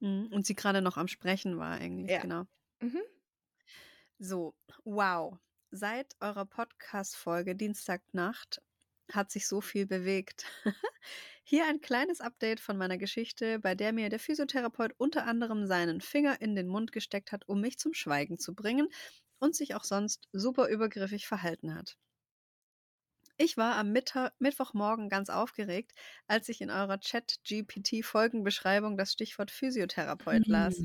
Mhm, Und sie gerade noch am Sprechen war eigentlich, Ja. genau. Mhm. So, wow. Seit eurer Podcast-Folge Dienstagnacht hat sich so viel bewegt. Hier ein kleines Update von meiner Geschichte, bei der mir der Physiotherapeut unter anderem seinen Finger in den Mund gesteckt hat, um mich zum Schweigen zu bringen und sich auch sonst super übergriffig verhalten hat. Ich war am Mittag, Mittwochmorgen ganz aufgeregt, als ich in eurer Chat-GPT-Folgenbeschreibung das Stichwort Physiotherapeut las.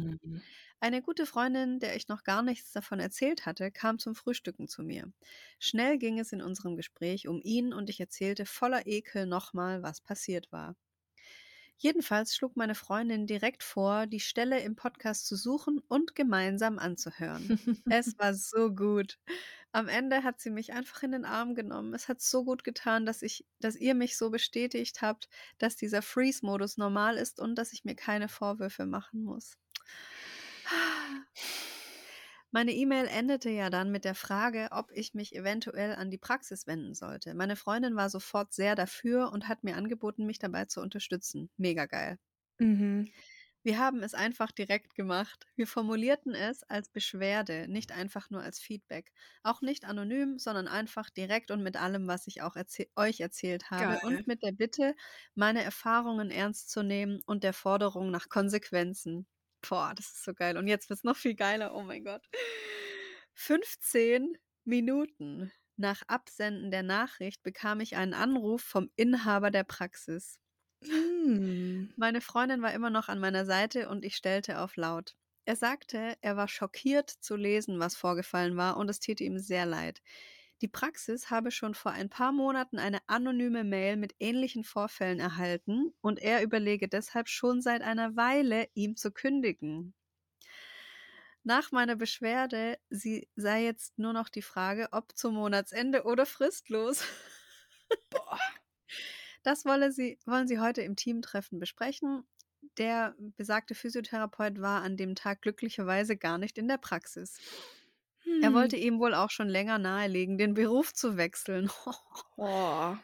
Eine gute Freundin, der ich noch gar nichts davon erzählt hatte, kam zum Frühstücken zu mir. Schnell ging es in unserem Gespräch um ihn und ich erzählte voller Ekel nochmal, was passiert war. Jedenfalls schlug meine Freundin direkt vor, die Stelle im Podcast zu suchen und gemeinsam anzuhören. Es war so gut. Am Ende hat sie mich einfach in den Arm genommen. Es hat so gut getan, dass ich, dass ihr mich so bestätigt habt, dass dieser Freeze-Modus normal ist und dass ich mir keine Vorwürfe machen muss. Meine E-Mail endete ja dann mit der Frage, ob ich mich eventuell an die Praxis wenden sollte. Meine Freundin war sofort sehr dafür und hat mir angeboten, mich dabei zu unterstützen. Mega geil. Mhm. Wir haben es einfach direkt gemacht. Wir formulierten es als Beschwerde, nicht einfach nur als Feedback. Auch nicht anonym, sondern einfach direkt und mit allem, was ich auch erzäh euch erzählt habe. Geil. Und mit der Bitte, meine Erfahrungen ernst zu nehmen und der Forderung nach Konsequenzen. Boah, das ist so geil. Und jetzt wird es noch viel geiler. Oh mein Gott. 15 Minuten nach Absenden der Nachricht bekam ich einen Anruf vom Inhaber der Praxis. Mhm. Meine Freundin war immer noch an meiner Seite und ich stellte auf laut. Er sagte, er war schockiert zu lesen, was vorgefallen war und es täte ihm sehr leid. Die Praxis habe schon vor ein paar Monaten eine anonyme Mail mit ähnlichen Vorfällen erhalten und er überlege deshalb schon seit einer Weile, ihm zu kündigen. Nach meiner Beschwerde sie sei jetzt nur noch die Frage, ob zum Monatsende oder fristlos. Boah. Das wolle sie, wollen Sie heute im Teamtreffen besprechen. Der besagte Physiotherapeut war an dem Tag glücklicherweise gar nicht in der Praxis. Er wollte Hm. ihm wohl auch schon länger nahelegen, den Beruf zu wechseln. Oh.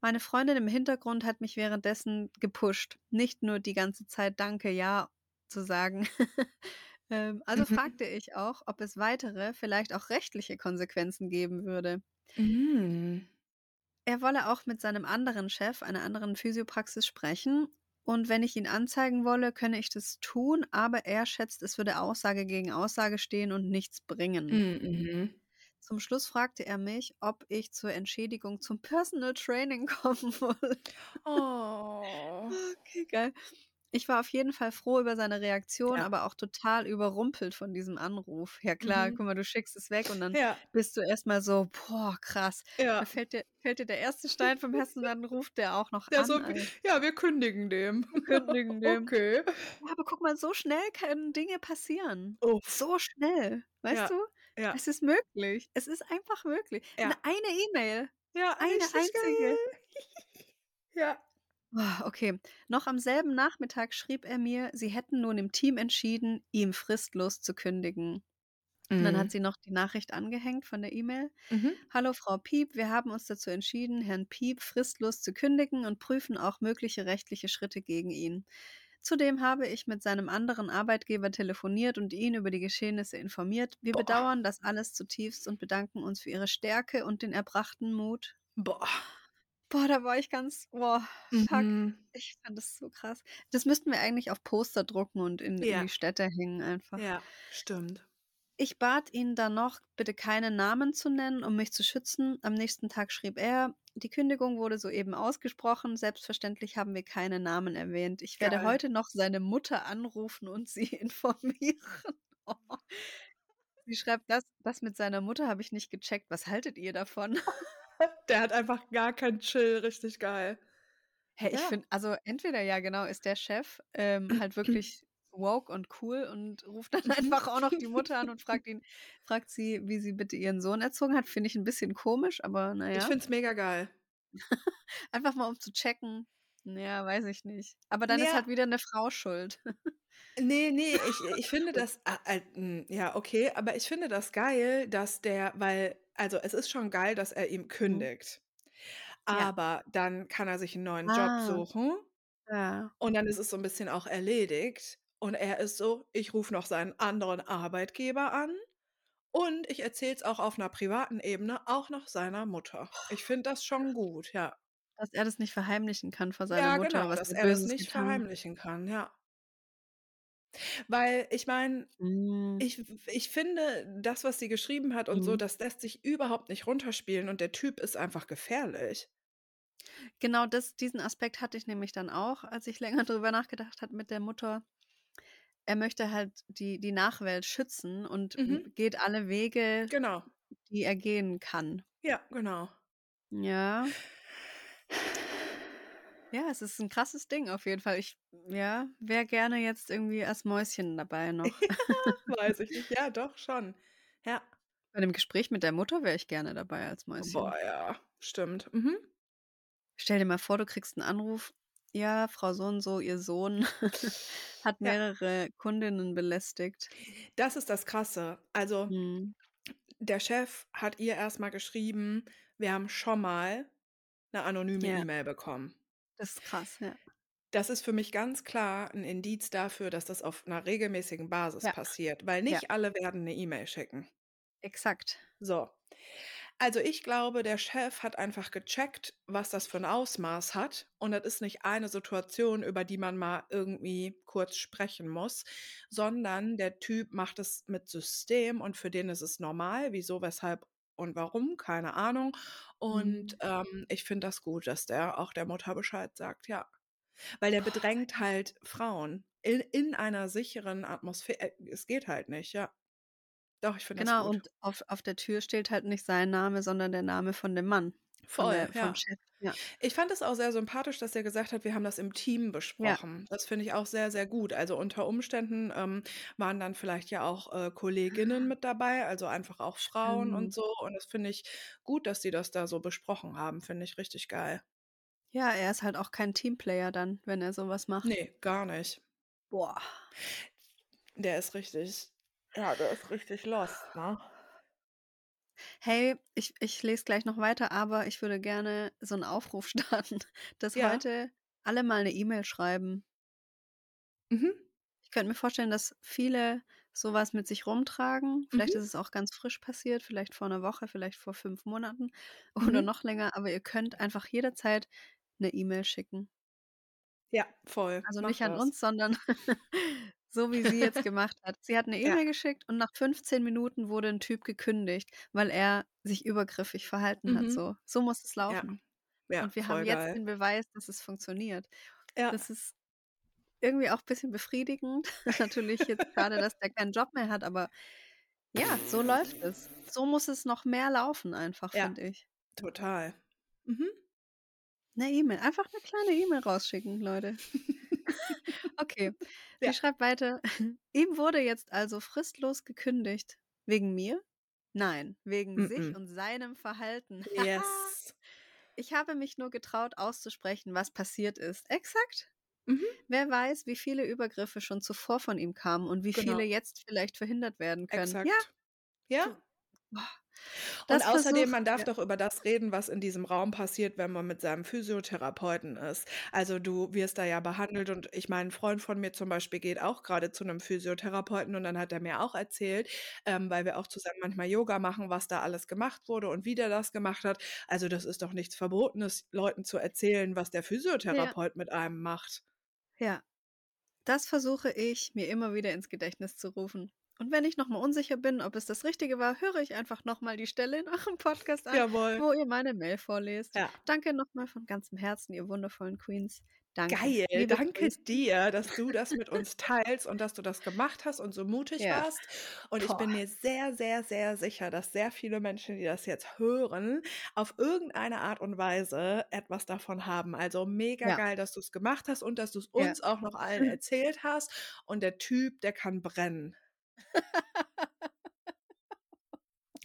Meine Freundin im Hintergrund hat mich währenddessen gepusht. Nicht nur die ganze Zeit Danke, ja zu sagen. Ähm, also Mhm. fragte ich auch, ob es weitere, vielleicht auch rechtliche Konsequenzen geben würde. Mhm. Er wolle auch mit seinem anderen Chef, einer anderen Physiopraxis, sprechen. Und wenn ich ihn anzeigen wolle, könne ich das tun, aber er schätzt, es würde Aussage gegen Aussage stehen und nichts bringen. Mhm. Zum Schluss fragte er mich, ob ich zur Entschädigung zum Personal Training kommen wolle. Oh. Okay, geil. Ich war auf jeden Fall froh über seine Reaktion, Ja. aber auch total überrumpelt von diesem Anruf. Ja klar, Mhm. guck mal, du schickst es weg und dann Ja. bist du erstmal so, boah, krass. Da Ja. fällt dir, fällt dir der erste Stein vom Hessen, dann ruft der auch noch Der an. so, Alter. ja, wir kündigen dem. Wir kündigen dem. Okay. Ja, aber guck mal, so schnell können Dinge passieren. Uff. So schnell. Weißt Ja. du? Ja. Es ist möglich. Es ist einfach möglich. Ja. Eine, eine E-Mail. Ja, Eine richtig einzige. geil. ja. Oh, okay. Noch am selben Nachmittag schrieb er mir, sie hätten nun im Team entschieden, ihm fristlos zu kündigen. Und dann hat Mhm. sie noch die Nachricht angehängt von der E-Mail. Mhm. Hallo Frau Piep, wir haben uns dazu entschieden, Herrn Piep fristlos zu kündigen und prüfen auch mögliche rechtliche Schritte gegen ihn. Zudem habe ich mit seinem anderen Arbeitgeber telefoniert und ihn über die Geschehnisse informiert. Wir Boah. bedauern das alles zutiefst und bedanken uns für Ihre Stärke und den erbrachten Mut. Boah. Boah, da war ich ganz, boah, fuck. Mhm. Ich fand das so krass. Das müssten wir eigentlich auf Poster drucken und in, in Ja. die Städte hängen einfach. Ja, stimmt. Ich bat ihn dann noch, bitte keine Namen zu nennen, um mich zu schützen. Am nächsten Tag schrieb er, die Kündigung wurde soeben ausgesprochen. Selbstverständlich haben wir keine Namen erwähnt. Ich werde Geil. heute noch seine Mutter anrufen und sie informieren. Oh. Sie schreibt, das, das mit seiner Mutter habe ich nicht gecheckt. Was haltet ihr davon? Der hat einfach gar keinen Chill, richtig geil. Hey, ich Ja. finde, also entweder ja, genau, ist der Chef ähm, halt wirklich woke und cool und ruft dann einfach auch noch die Mutter an und fragt ihn, fragt sie, wie sie bitte ihren Sohn erzogen hat. Finde ich ein bisschen komisch, aber Ich naja. finde es mega geil. Einfach mal um zu checken. Ja, weiß ich nicht. Aber dann ist Ja. halt wieder eine Frau schuld. Nee, nee, ich, ich finde das, ah, äh, mm, ja, okay, aber ich finde das geil, dass der, weil, also es ist schon geil, dass er ihm Mhm. kündigt. Ja. Aber dann kann er sich einen neuen Job Ah. suchen Ja. und dann ist es so ein bisschen auch erledigt. Und er ist so, ich rufe noch seinen anderen Arbeitgeber an und ich erzähle es auch auf einer privaten Ebene auch noch seiner Mutter. Ich finde das schon gut, ja. Dass er das nicht verheimlichen kann vor seiner Ja, Mutter, genau, was dass er das nicht getan verheimlichen kann, ja. Weil ich meine, Mhm. ich, ich finde, das, was sie geschrieben hat und so, Mhm. das lässt sich überhaupt nicht runterspielen und der Typ ist einfach gefährlich. Genau das, diesen Aspekt hatte ich nämlich dann auch, als ich länger drüber nachgedacht habe mit der Mutter. Er möchte halt die, die Nachwelt schützen und Mhm. geht alle Wege, Genau. die er gehen kann. Ja, genau. Ja. Ja, es ist ein krasses Ding auf jeden Fall. Ich, ja, wäre gerne jetzt irgendwie als Mäuschen dabei noch. Weiß ich nicht. Ja, doch, schon. Ja. Bei dem Gespräch mit der Mutter wäre ich gerne dabei als Mäuschen. Boah, ja, stimmt. Mhm. Stell dir mal vor, du kriegst einen Anruf. Ja, Frau so und so, ihr Sohn hat Ja. mehrere Kundinnen belästigt. Das ist das Krasse. Also, Hm. der Chef hat ihr erstmal geschrieben, wir haben schon mal eine anonyme Ja. E-Mail bekommen. Das ist krass, ja. Das ist für mich ganz klar ein Indiz dafür, dass das auf einer regelmäßigen Basis Ja. passiert, weil Ja. nicht alle werden eine E-Mail schicken. Exakt. So. Also ich glaube, der Chef hat einfach gecheckt, was das für ein Ausmaß hat. Und das ist nicht eine Situation, über die man mal irgendwie kurz sprechen muss, sondern der Typ macht es mit System und für den ist es normal. Wieso, weshalb und warum, keine Ahnung. Und Mhm. ähm, ich finde das gut, dass der auch der Mutter Bescheid sagt, ja. Weil der bedrängt halt Frauen in, in einer sicheren Atmosphäre. Äh, Es geht halt nicht, ja. Doch, ich finde das Genau, gut. und auf, auf der Tür steht halt nicht sein Name, sondern der Name von dem Mann. Voll, der, ja. vom Chef. Ja. Ich fand es auch sehr sympathisch, dass er gesagt hat, wir haben das im Team besprochen. Das finde ich auch sehr, sehr gut. Also unter Umständen ähm, waren dann vielleicht ja auch äh, Kolleginnen mit dabei, also einfach auch Frauen und Stimmt. so. Und das finde ich gut, dass die das da so besprochen haben. Finde ich richtig geil. Ja, er ist halt auch kein Teamplayer dann, wenn er sowas macht. Nee, gar nicht. Boah. Der ist richtig, ja, der ist richtig lost, ne? Hey, ich, ich lese gleich noch weiter, aber ich würde gerne so einen Aufruf starten, dass Ja. heute alle mal eine E-Mail schreiben. Mhm. Ich könnte mir vorstellen, dass viele sowas mit sich rumtragen. Vielleicht Mhm. ist es auch ganz frisch passiert, vielleicht vor einer Woche, vielleicht vor fünf Monaten oder Mhm. noch länger, aber ihr könnt einfach jederzeit eine E-Mail schicken. Ja, voll. Also Mach nicht an das. uns, sondern so wie sie jetzt gemacht hat. Sie hat eine Ja. E-Mail geschickt und nach 15 Minuten wurde ein Typ gekündigt, weil er sich übergriffig verhalten hat. Mhm. So, so muss es Ja, laufen. ja, Und wir haben jetzt geil. den Beweis, dass es funktioniert. Ja, Das ist irgendwie auch ein bisschen befriedigend. Natürlich jetzt gerade, dass der keinen Job mehr hat, aber ja, so läuft es. So muss es noch mehr laufen, einfach, ja, finde ich. total. Mhm. Eine E-Mail, einfach eine kleine E-Mail rausschicken, Leute. Okay, sie Ja. schreibt weiter. Ihm wurde jetzt also fristlos gekündigt. Wegen mir? Nein, wegen sich Mhm. und seinem Verhalten. Yes. Ich habe mich nur getraut auszusprechen, was passiert ist. Exakt. Mhm. Wer weiß, wie viele Übergriffe schon zuvor von ihm kamen und wie viele Genau. jetzt vielleicht verhindert werden können. Exakt. Ja, Ja. Boah, Und das außerdem, versucht. man darf Ja. doch über das reden, was in diesem Raum passiert, wenn man mit seinem Physiotherapeuten ist. Also du wirst da ja behandelt und ich meine, ein Freund von mir zum Beispiel geht auch gerade zu einem Physiotherapeuten und dann hat er mir auch erzählt, ähm, weil wir auch zusammen manchmal Yoga machen, was da alles gemacht wurde und wie der das gemacht hat. Also das ist doch nichts Verbotenes, Leuten zu erzählen, was der Ja, Physiotherapeut mit einem macht. ja. Das versuche ich mir immer wieder ins Gedächtnis zu rufen. Und wenn ich nochmal unsicher bin, ob es das Richtige war, höre ich einfach nochmal die Stelle in eurem Podcast an, Jawohl. wo ihr meine Mail vorlest. Ja. Danke nochmal von ganzem Herzen, ihr wundervollen Queens. Danke. Geil, Liebe danke Grüße. dir, dass du das mit uns teilst und dass du das gemacht hast und so mutig Ja. warst. Und ich bin Boah. mir sehr, sehr, sehr sicher, dass sehr viele Menschen, die das jetzt hören, auf irgendeine Art und Weise etwas davon haben. Also mega Ja. geil, dass du es gemacht hast und dass du es uns auch noch allen erzählt hast. Und der Typ, der kann brennen.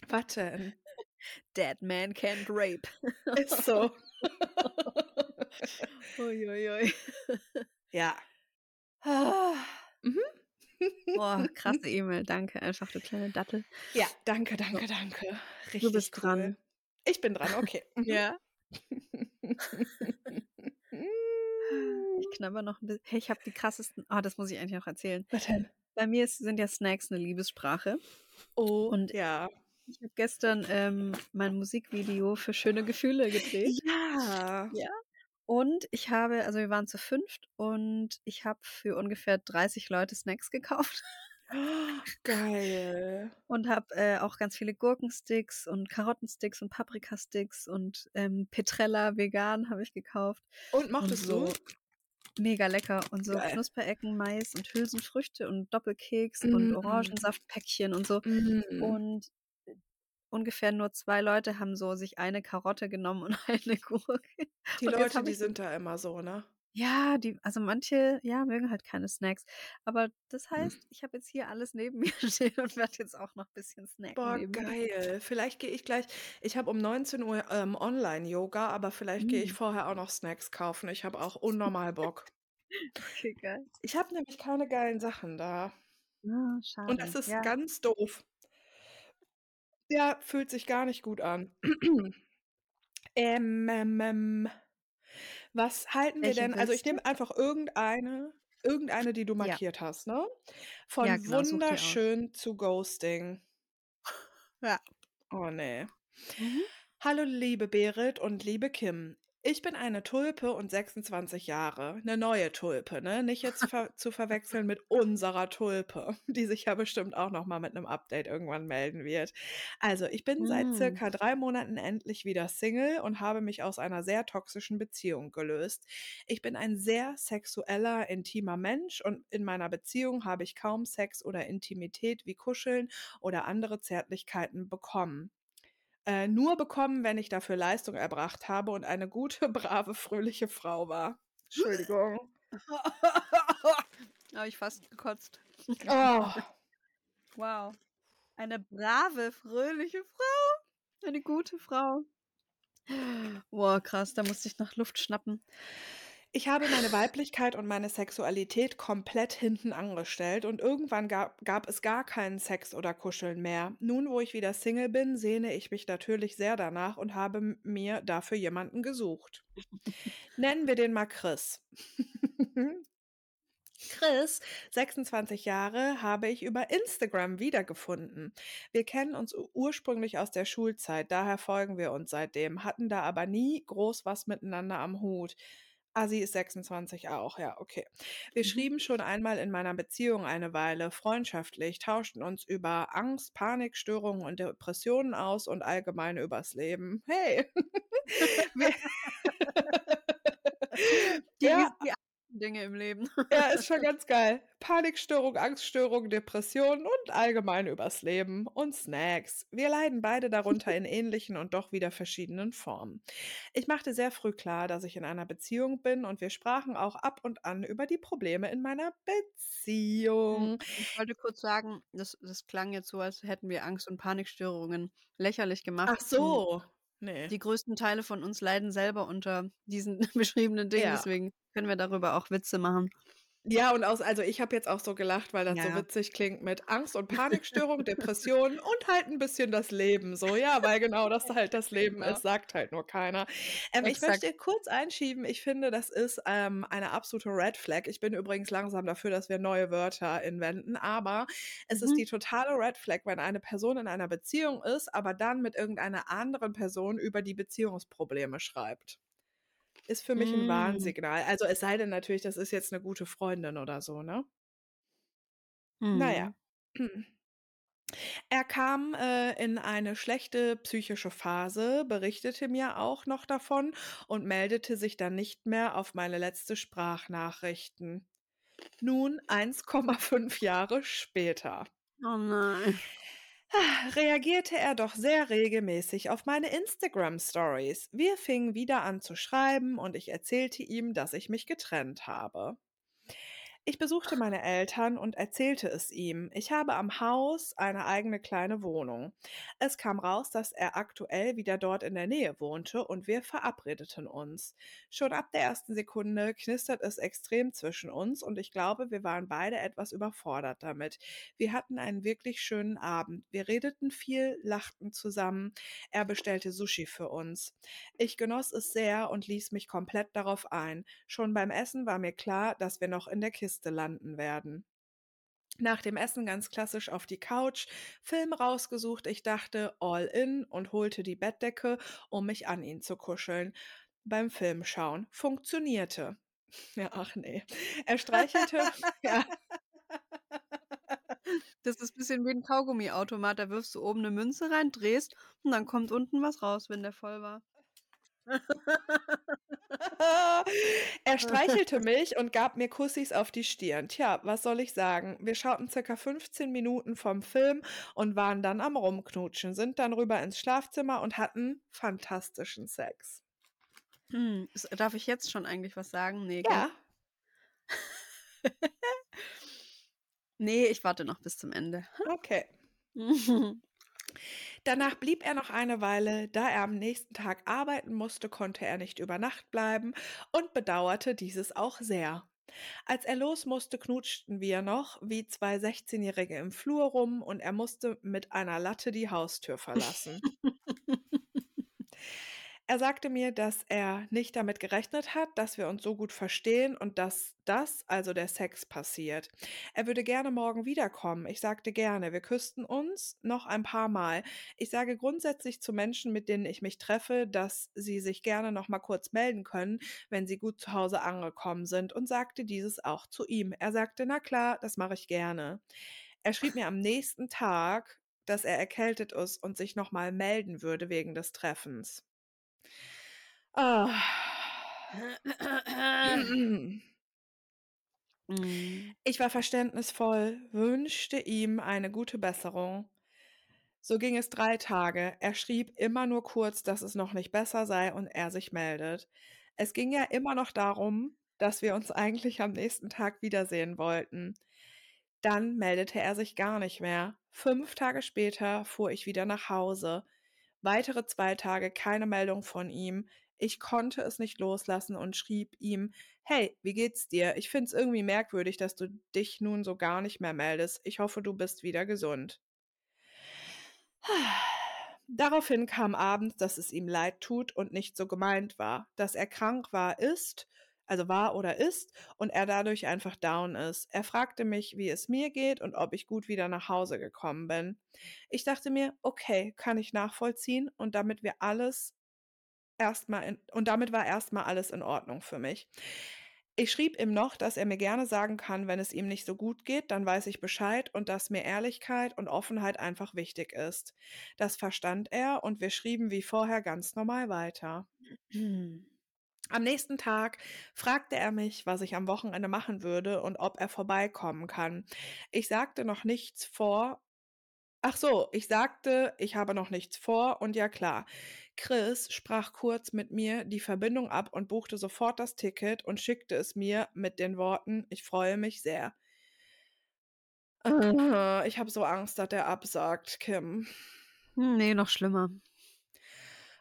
Was denn? Dead man can't rape. Ist so. Uiuiui. ja. Mhm. Boah, krasse E-Mail. Danke, einfach du kleine Dattel. Ja, danke, danke, danke. Richtig Du bist cool. dran. Ich bin dran, okay. Mhm. Ja. Ich knabber noch ein bisschen. Hey, ich habe die krassesten. Ah, das muss ich eigentlich noch erzählen. Was denn? Bei mir ist, sind ja Snacks eine Liebessprache. Oh, Und ja. ich habe gestern ähm, mein Musikvideo für schöne Gefühle gedreht. Ja. Und ich habe, also wir waren zu fünft und ich habe für ungefähr 30 Leute Snacks gekauft Geil. und habe äh, auch ganz viele Gurkensticks und Karottensticks und Paprikasticks und ähm, Petrella vegan habe ich gekauft. Und Und mochtest so du? Mega lecker. Und so Geil. Knusperecken, Mais und Hülsenfrüchte und Doppelkeks und Mm. Orangensaftpäckchen und so. Mm. Und äh, ungefähr nur zwei Leute haben so sich eine Karotte genommen und eine Gurke. Die und Leute, die sind da immer so, ne? Ja, die, also manche, ja, mögen halt keine Snacks. Aber das heißt, ich habe jetzt hier alles neben mir stehen und werde jetzt auch noch ein bisschen snacken. Boah, nebenbei. geil. Vielleicht gehe ich gleich. Ich habe um 19 Uhr ähm, Online-Yoga, aber vielleicht gehe ich Mm. vorher auch noch Snacks kaufen. Ich habe auch unnormal Bock. Okay, geil. Ich habe nämlich keine geilen Sachen da. Ah, schade. Und das ist ja. ganz doof. Ja, fühlt sich gar nicht gut an. ähm, ähm, ähm, was halten wir Welche denn? Also ich nehme einfach irgendeine, irgendeine, die du Ja. markiert hast, ne? Von Ja, genau, wunderschön zu Ghosting. Ja. Oh nee. Mhm. Hallo liebe Berit und liebe Kim. Ich bin eine Tulpe und 26 Jahre. Eine neue Tulpe, ne? Nicht jetzt ver zu verwechseln mit unserer Tulpe, die sich ja bestimmt auch noch mal mit einem Update irgendwann melden wird. Also, ich bin seit Mm. circa drei Monaten endlich wieder Single und habe mich aus einer sehr toxischen Beziehung gelöst. Ich bin ein sehr sexueller, intimer Mensch und in meiner Beziehung habe ich kaum Sex oder Intimität wie Kuscheln oder andere Zärtlichkeiten bekommen äh, nur bekommen, wenn ich dafür Leistung erbracht habe und eine gute, brave, fröhliche Frau war. Entschuldigung. Habe ich fast gekotzt. Oh, Wow. Eine brave, fröhliche Frau. Eine gute Frau. Boah, krass, da musste ich nach Luft schnappen. Ich habe meine Weiblichkeit und meine Sexualität komplett hinten angestellt und irgendwann gab, gab es gar keinen Sex oder Kuscheln mehr. Nun, wo ich wieder Single bin, sehne ich mich natürlich sehr danach und habe mir dafür jemanden gesucht. Nennen wir den mal Chris. Chris, 26 Jahre, habe ich über Instagram wiedergefunden. Wir kennen uns ursprünglich aus der Schulzeit, daher folgen wir uns seitdem, hatten da aber nie groß was miteinander am Hut. Ah, sie ist 26 auch, ja, okay. Wir Mhm. schrieben schon einmal in meiner Beziehung eine Weile freundschaftlich, tauschten uns über Angst, Panikstörungen und Depressionen aus und allgemein übers Leben. Hey! Die, Ja. die anderen Dinge im Leben. Ja, ist schon ganz geil. Panikstörung, Angststörung, Depressionen und allgemein übers Leben und Snacks. Wir leiden beide darunter in ähnlichen und doch wieder verschiedenen Formen. Ich machte sehr früh klar, dass ich in einer Beziehung bin und wir sprachen auch ab und an über die Probleme in meiner Beziehung. Ich wollte kurz sagen, das, das klang jetzt so, als hätten wir Angst- und Panikstörungen lächerlich gemacht. Ach so. Nee. Die größten Teile von uns leiden selber unter diesen beschriebenen Dingen, Ja. deswegen können wir darüber auch Witze machen. Ja, und aus, also ich habe jetzt auch so gelacht, weil das so Ja. witzig klingt mit Angst und Panikstörung, Depressionen und halt ein bisschen das Leben. So, ja, weil genau das halt das Leben Ja. ist, sagt halt nur keiner. Ähm, ich möchte kurz einschieben, ich finde, das ist ähm, eine absolute Red Flag. Ich bin übrigens langsam dafür, dass wir neue Wörter inwenden, aber es ist Mhm. die totale Red Flag, wenn eine Person in einer Beziehung ist, aber dann mit irgendeiner anderen Person über die Beziehungsprobleme schreibt. Ist für mich ein Mm. Warnsignal. Also es sei denn natürlich, das ist jetzt eine gute Freundin oder so, ne? Mhm. Naja. Er kam, äh, in eine schlechte psychische Phase, berichtete mir auch noch davon und meldete sich dann nicht mehr auf meine letzte Sprachnachrichten. Nun 1,5 Jahre später. Oh nein. Reagierte er doch sehr regelmäßig auf meine Instagram-Stories. Wir fingen wieder an zu schreiben und ich erzählte ihm, dass ich mich getrennt habe. Ich besuchte meine Eltern und erzählte es ihm. Ich habe am Haus eine eigene kleine Wohnung. Es kam raus, dass er aktuell wieder dort in der Nähe wohnte und wir verabredeten uns. Schon ab der ersten Sekunde knistert es extrem zwischen uns und ich glaube, wir waren beide etwas überfordert damit. Wir hatten einen wirklich schönen Abend. Wir redeten viel, lachten zusammen. Er bestellte Sushi für uns. Ich genoss es sehr und ließ mich komplett darauf ein. Schon beim Essen war mir klar, dass wir noch in der Kiste Kiste landen werden. Nach dem Essen ganz klassisch auf die Couch, Film rausgesucht, ich dachte all in und holte die Bettdecke, um mich an ihn zu kuscheln. Beim Filmschauen funktionierte. Ja, ach nee. Er streichelte. ja. Das ist ein bisschen wie ein Kaugummiautomat. Da wirfst du oben eine Münze rein, drehst und dann kommt unten was raus, wenn der voll war. er streichelte mich und gab mir Kussis auf die Stirn. Tja, was soll ich sagen? Wir schauten circa 15 Minuten vom Film und waren dann am Rumknutschen, sind dann rüber ins Schlafzimmer und hatten fantastischen Sex. Hm, darf ich jetzt schon eigentlich was sagen? Nee, ja. nee, ich warte noch bis zum Ende. Okay. Danach blieb er noch eine Weile, da er am nächsten Tag arbeiten musste, konnte er nicht über Nacht bleiben und bedauerte dieses auch sehr. Als er los musste, knutschten wir noch wie zwei 16-Jährige im Flur rum und er musste mit einer Latte die Haustür verlassen. Er sagte mir, dass er nicht damit gerechnet hat, dass wir uns so gut verstehen und dass das, also der Sex, passiert. Er würde gerne morgen wiederkommen. Ich sagte gerne, wir küssten uns noch ein paar Mal. Ich sage grundsätzlich zu Menschen, mit denen ich mich treffe, dass sie sich gerne noch mal kurz melden können, wenn sie gut zu Hause angekommen sind und sagte dieses auch zu ihm. Er sagte, na klar, das mache ich gerne. Er schrieb mir am nächsten Tag, dass er erkältet ist und sich noch mal melden würde wegen des Treffens. Mhm. Ich war verständnisvoll, wünschte ihm eine gute Besserung. So ging es drei Tage. Er schrieb immer nur kurz, dass es noch nicht besser sei und er sich meldet. Es ging ja immer noch darum, dass wir uns eigentlich am nächsten Tag wiedersehen wollten. Dann meldete er sich gar nicht mehr. Fünf Tage später fuhr ich wieder nach Hause. Weitere zwei Tage keine Meldung von ihm. Ich konnte es nicht loslassen und schrieb ihm, hey, wie geht's dir? Ich find's irgendwie merkwürdig, dass du dich nun so gar nicht mehr meldest. Ich hoffe, du bist wieder gesund. Daraufhin kam abends, dass es ihm leid tut und nicht so gemeint war. Dass er krank war, ist, also war oder ist, und er dadurch einfach down ist. Er fragte mich, wie es mir geht und ob ich gut wieder nach Hause gekommen bin. Ich dachte mir, okay, kann ich nachvollziehen und damit wir alles erstmal in, und damit war erstmal alles in Ordnung für mich. Ich schrieb ihm noch, dass er mir gerne sagen kann, wenn es ihm nicht so gut geht, dann weiß ich Bescheid und dass mir Ehrlichkeit und Offenheit einfach wichtig ist. Das verstand er und wir schrieben wie vorher ganz normal weiter. Am nächsten Tag fragte er mich, was ich am Wochenende machen würde und ob er vorbeikommen kann. Ich sagte noch nichts vor. Ach so, ich sagte, ich habe noch nichts vor und ja klar. Chris sprach kurz mit mir die Verbindung ab und buchte sofort das Ticket und schickte es mir mit den Worten, ich freue mich sehr. Ich habe so Angst, dass er absagt, Kim. Hm, nee, noch schlimmer.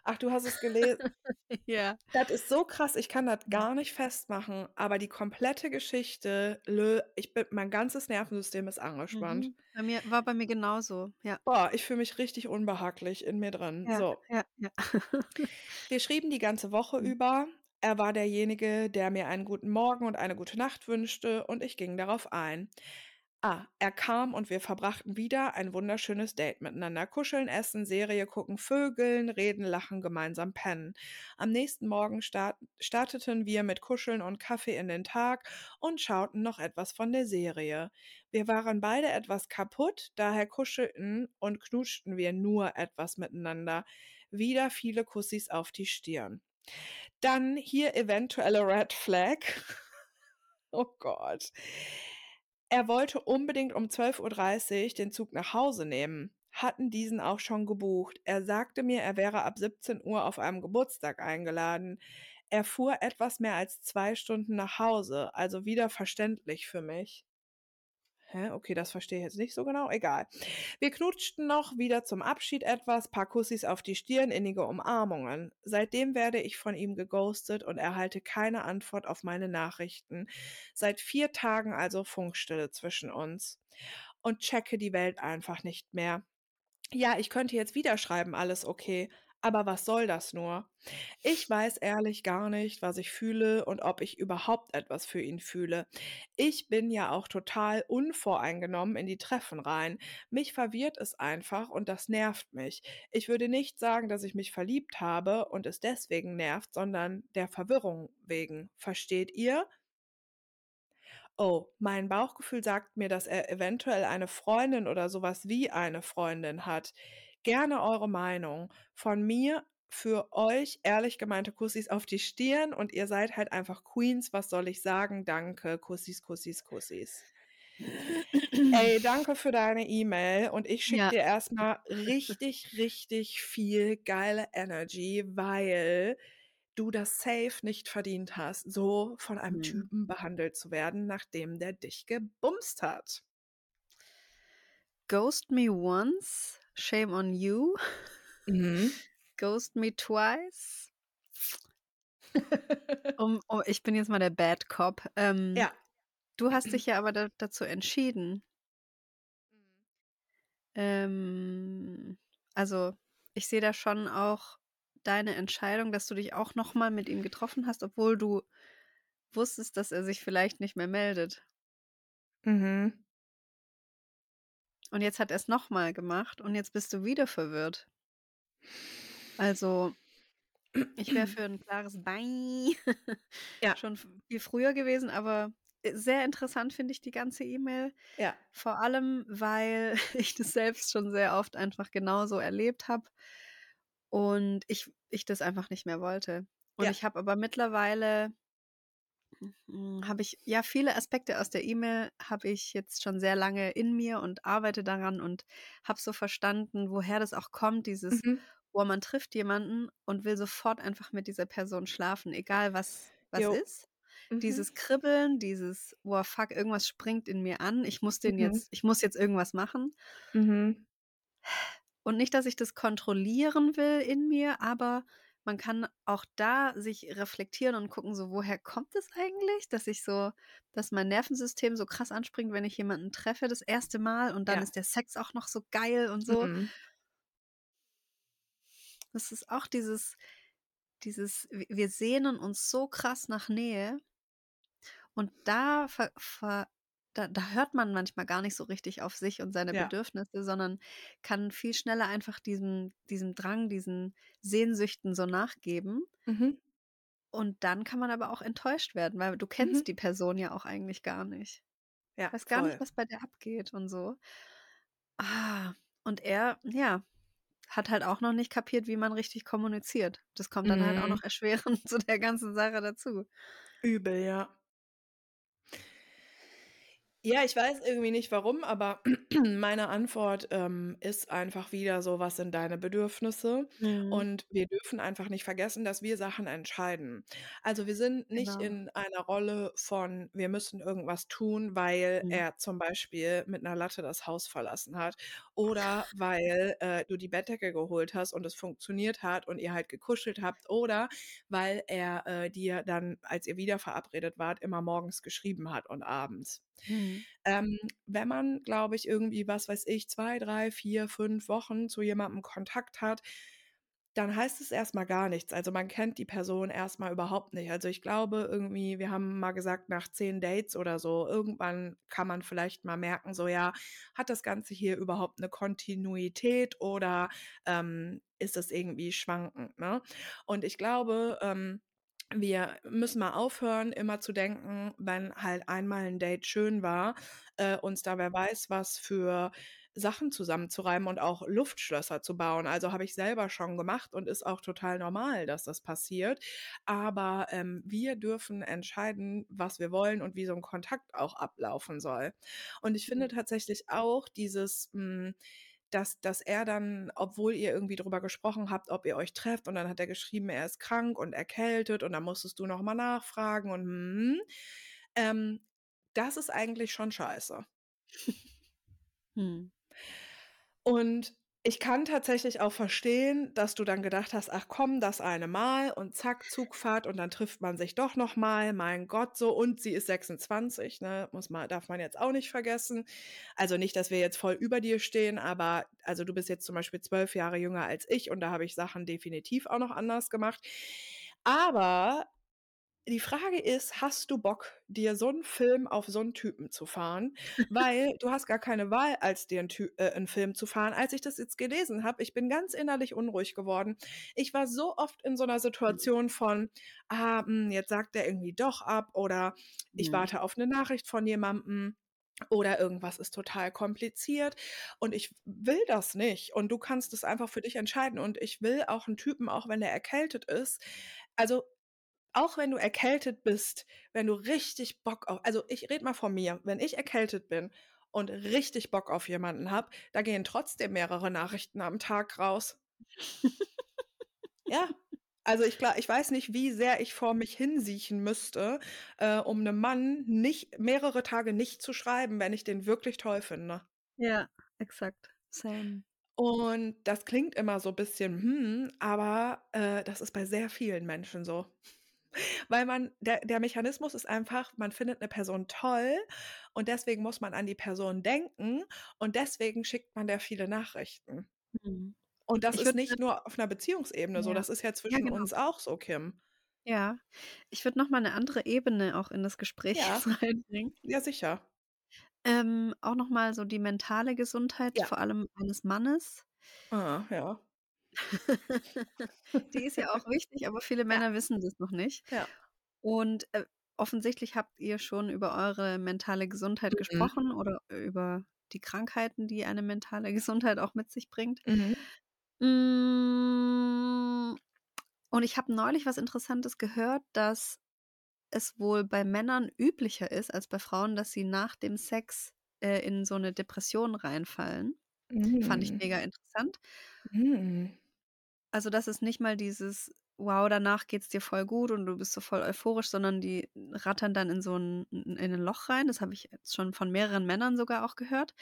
Ach, du hast es gelesen. ja. Das ist so krass, ich kann das gar nicht festmachen, aber die komplette Geschichte, ich bin, mein ganzes Nervensystem ist angespannt. Mhm. Bei mir, war bei mir genauso, ja. Boah, ich fühle mich richtig unbehaglich in mir drin. Ja, so. ja, ja. Wir schrieben die ganze Woche mhm. über. Er war derjenige, der mir einen guten Morgen und eine gute Nacht wünschte und ich ging darauf ein. Ah, er kam und wir verbrachten wieder ein wunderschönes Date miteinander. Kuscheln, essen, Serie gucken, vögeln, reden, lachen, gemeinsam pennen. Am nächsten Morgen start starteten wir mit Kuscheln und Kaffee in den Tag und schauten noch etwas von der Serie. Wir waren beide etwas kaputt, daher kuschelten und knutschten wir nur etwas miteinander. Wieder viele Kussis auf die Stirn. Dann hier eventuelle Red Flag. oh Gott. Er wollte unbedingt um 12:30 Uhr den Zug nach Hause nehmen, hatten diesen auch schon gebucht. Er sagte mir, er wäre ab 17 Uhr auf einem Geburtstag eingeladen. Er fuhr etwas mehr als zwei Stunden nach Hause, also wieder verständlich für mich. Hä? Okay, das verstehe ich jetzt nicht so genau. Egal. Wir knutschten noch wieder zum Abschied etwas, paar Kussis auf die Stirn, innige Umarmungen. Seitdem werde ich von ihm geghostet und erhalte keine Antwort auf meine Nachrichten. Seit vier Tagen also Funkstille zwischen uns. Und checke die Welt einfach nicht mehr. Ja, ich könnte jetzt wieder schreiben, alles okay. Aber was soll das nur? Ich weiß ehrlich gar nicht, was ich fühle und ob ich überhaupt etwas für ihn fühle. Ich bin ja auch total unvoreingenommen in die Treffen rein. Mich verwirrt es einfach und das nervt mich. Ich würde nicht sagen, dass ich mich verliebt habe und es deswegen nervt, sondern der Verwirrung wegen. Versteht ihr? Oh, mein Bauchgefühl sagt mir, dass er eventuell eine Freundin oder sowas wie eine Freundin hat. Gerne eure Meinung. Von mir für euch ehrlich gemeinte Kussis auf die Stirn und ihr seid halt einfach Queens. Was soll ich sagen? Danke. Kussis, Kussis, Kussis. Ey, danke für deine E-Mail und ich schicke Ja. dir erstmal richtig, richtig viel geile Energy, weil du das safe nicht verdient hast, so von einem Mhm. Typen behandelt zu werden, nachdem der dich gebumst hat. Ghost me once, shame on you. Mhm. Ghost me twice. Um, um, ich bin jetzt mal der Bad Cop. Ähm, ja. Du hast dich ja aber da, dazu entschieden. Ähm, also, ich sehe da schon auch deine Entscheidung, dass du dich auch nochmal mit ihm getroffen hast, obwohl du wusstest, dass er sich vielleicht nicht mehr meldet. Mhm. Und jetzt hat er es nochmal gemacht und jetzt bist du wieder verwirrt. Also, ich wäre für ein klares Bein Ja. schon viel früher gewesen, aber äh, sehr interessant finde ich die ganze E-Mail. Ja. Vor allem, weil ich das selbst schon sehr oft einfach genauso erlebt habe und ich, ich das einfach nicht mehr wollte. Und Ja. ich habe aber mittlerweile, habe ich, ja, viele Aspekte aus der E-Mail habe ich jetzt schon sehr lange in mir und arbeite daran und habe so verstanden, woher das auch kommt, dieses, Mhm. wo man trifft jemanden und will sofort einfach mit dieser Person schlafen, egal was, was Jo. ist. Mhm. Dieses Kribbeln, dieses, oh fuck, irgendwas springt in mir an, ich muss den Mhm. jetzt, ich muss jetzt irgendwas machen. Mhm. Und nicht, dass ich das kontrollieren will in mir, aber man kann auch da sich reflektieren und gucken, so woher kommt es eigentlich, dass ich so, dass mein Nervensystem so krass anspringt, wenn ich jemanden treffe das erste Mal und dann Ja. ist der Sex auch noch so geil und so. Mhm. Das ist auch dieses, dieses, wir sehnen uns so krass nach Nähe und da, ver, ver, da, da hört man manchmal gar nicht so richtig auf sich und seine Ja. Bedürfnisse, sondern kann viel schneller einfach diesem, diesem Drang, diesen Sehnsüchten so nachgeben. Mhm. Und dann kann man aber auch enttäuscht werden, weil du kennst Mhm. die Person ja auch eigentlich gar nicht. Ja, Weiß gar nicht, voll. was bei der abgeht und so. Ah, und er, ja, hat halt auch noch nicht kapiert, wie man richtig kommuniziert. Das kommt dann halt auch Mhm. noch erschwerend zu der ganzen Sache dazu. Übel, ja. Ja, ich weiß irgendwie nicht warum, aber meine Antwort ähm, ist einfach wieder so, was sind deine Bedürfnisse? Mhm. Und wir dürfen einfach nicht vergessen, dass wir Sachen entscheiden. Also wir sind nicht Genau. in einer Rolle von, wir müssen irgendwas tun, weil Mhm. er zum Beispiel mit einer Latte das Haus verlassen hat oder weil äh, du die Bettdecke geholt hast und es funktioniert hat und ihr halt gekuschelt habt oder weil er äh, dir dann, als ihr wieder verabredet wart, immer morgens geschrieben hat und abends. Mhm. Ähm, wenn man, glaube ich, irgendwie, was weiß ich, zwei, drei, vier, fünf Wochen zu jemandem Kontakt hat, dann heißt es erstmal gar nichts. Also, man kennt die Person erstmal überhaupt nicht. Also, ich glaube irgendwie, wir haben mal gesagt, nach 10 Dates oder so, irgendwann kann man vielleicht mal merken, so, ja, hat das Ganze hier überhaupt eine Kontinuität oder, ähm, ist es irgendwie schwankend, ne? Und ich glaube, ähm, wir müssen mal aufhören, immer zu denken, wenn halt einmal ein Date schön war, äh, uns da wer weiß was für Sachen zusammenzureimen und auch Luftschlösser zu bauen. Also, habe ich selber schon gemacht und ist auch total normal, dass das passiert. Aber, ähm, wir dürfen entscheiden, was wir wollen und wie so ein Kontakt auch ablaufen soll. Und ich finde Mhm. tatsächlich auch dieses, hm, dass dass er dann, obwohl ihr irgendwie drüber gesprochen habt, ob ihr euch trefft und dann hat er geschrieben, er ist krank und erkältet und dann musstest du noch mal nachfragen und mhm, ähm, das ist eigentlich schon scheiße. Mhm. Und ich kann tatsächlich auch verstehen, dass du dann gedacht hast: „Ach komm, das eine Mal und zack, Zugfahrt und dann trifft man sich doch noch mal. Mein Gott, so und sie ist 26, ne? Muss man darf man jetzt auch nicht vergessen. Also, nicht, dass wir jetzt voll über dir stehen, aber also, du bist jetzt zum Beispiel 12 Jahre jünger als ich und da habe ich Sachen definitiv auch noch anders gemacht. Aber die Frage ist, hast du Bock, dir so 'n Film auf so 'n Typen zu fahren? Weil du hast gar keine Wahl, als dir 'n Ty äh, 'n Film zu fahren. Als ich das jetzt gelesen habe, ich bin ganz innerlich unruhig geworden. Ich war so oft in so 'ner Mhm. Situation von: „Ah, hm, jetzt sagt er irgendwie doch ab“ oder „ich Mhm. warte auf 'ne Nachricht von jemandem“ oder „irgendwas ist total kompliziert und ich will das nicht und du kannst es einfach für dich entscheiden und ich will auch 'n Typen, auch wenn der erkältet ist“ also, auch wenn du erkältet bist, wenn du richtig Bock auf also, ich rede mal von mir, wenn ich erkältet bin und richtig Bock auf jemanden habe, da gehen trotzdem mehrere Nachrichten am Tag raus. Ja, also, ich gla ich weiß nicht, wie sehr ich vor mich hinsiechen müsste, äh, um 'nem Mann nicht mehrere Tage nicht zu schreiben, wenn ich den wirklich toll finde. Ja, exakt. Same. Und das klingt immer so bisschen, hm, aber, äh, das ist bei sehr vielen Menschen so. Weil man der der Mechanismus ist einfach, man findet 'ne Person toll und deswegen muss man an die Person denken und deswegen schickt man der viele Nachrichten. Mhm. Und das Ich ist nicht nur auf 'ner Beziehungsebene so, Ja. das ist ja Ja, zwischen genau. uns auch so, Kim. Ja. Ich würde noch mal 'ne andere Ebene auch in das Gespräch Ja. reinbringen. Ja, sicher. Ähm, auch noch mal so die mentale Gesundheit, Ja. vor allem eines Mannes. Ah, ja. Die ist ja auch wichtig, aber viele Ja. Männer wissen das noch nicht. Ja. Und, äh, offensichtlich habt ihr schon über eure mentale Gesundheit Mhm. gesprochen oder über die Krankheiten, die eine mentale Gesundheit auch mit sich bringt. Mhm. Hm, und ich habe neulich was Interessantes gehört, dass es wohl bei Männern üblicher ist als bei Frauen, dass sie nach dem Sex, äh, in so 'ne Depression reinfallen. Fand ich Mhm. mega interessant. Mhm. Also, dass es nicht mal dieses: „Wow, danach geht's dir voll gut und du bist so voll euphorisch“, sondern die rattern dann in so 'n in in 'nen Loch rein. Das habe ich jetzt schon von mehreren Männern sogar auch gehört.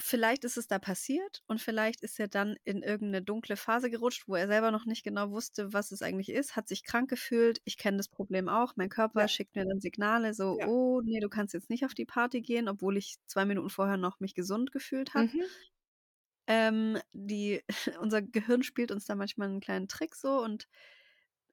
Vielleicht ist es da passiert und vielleicht ist er dann in irgend 'ne dunkle Phase gerutscht, wo er selber noch nicht genau wusste, was es eigentlich ist, hat sich krank gefühlt. Ich kenne das Problem auch. Mein Körper Ja. schickt mir dann Signale so: Ja. „Oh, ne, du kannst jetzt nicht auf die Party gehen“, obwohl ich 2 Minuten vorher noch mich gesund gefühlt habe. Mhm. Ähm, die unser Gehirn spielt uns da manchmal 'n kleinen Trick so und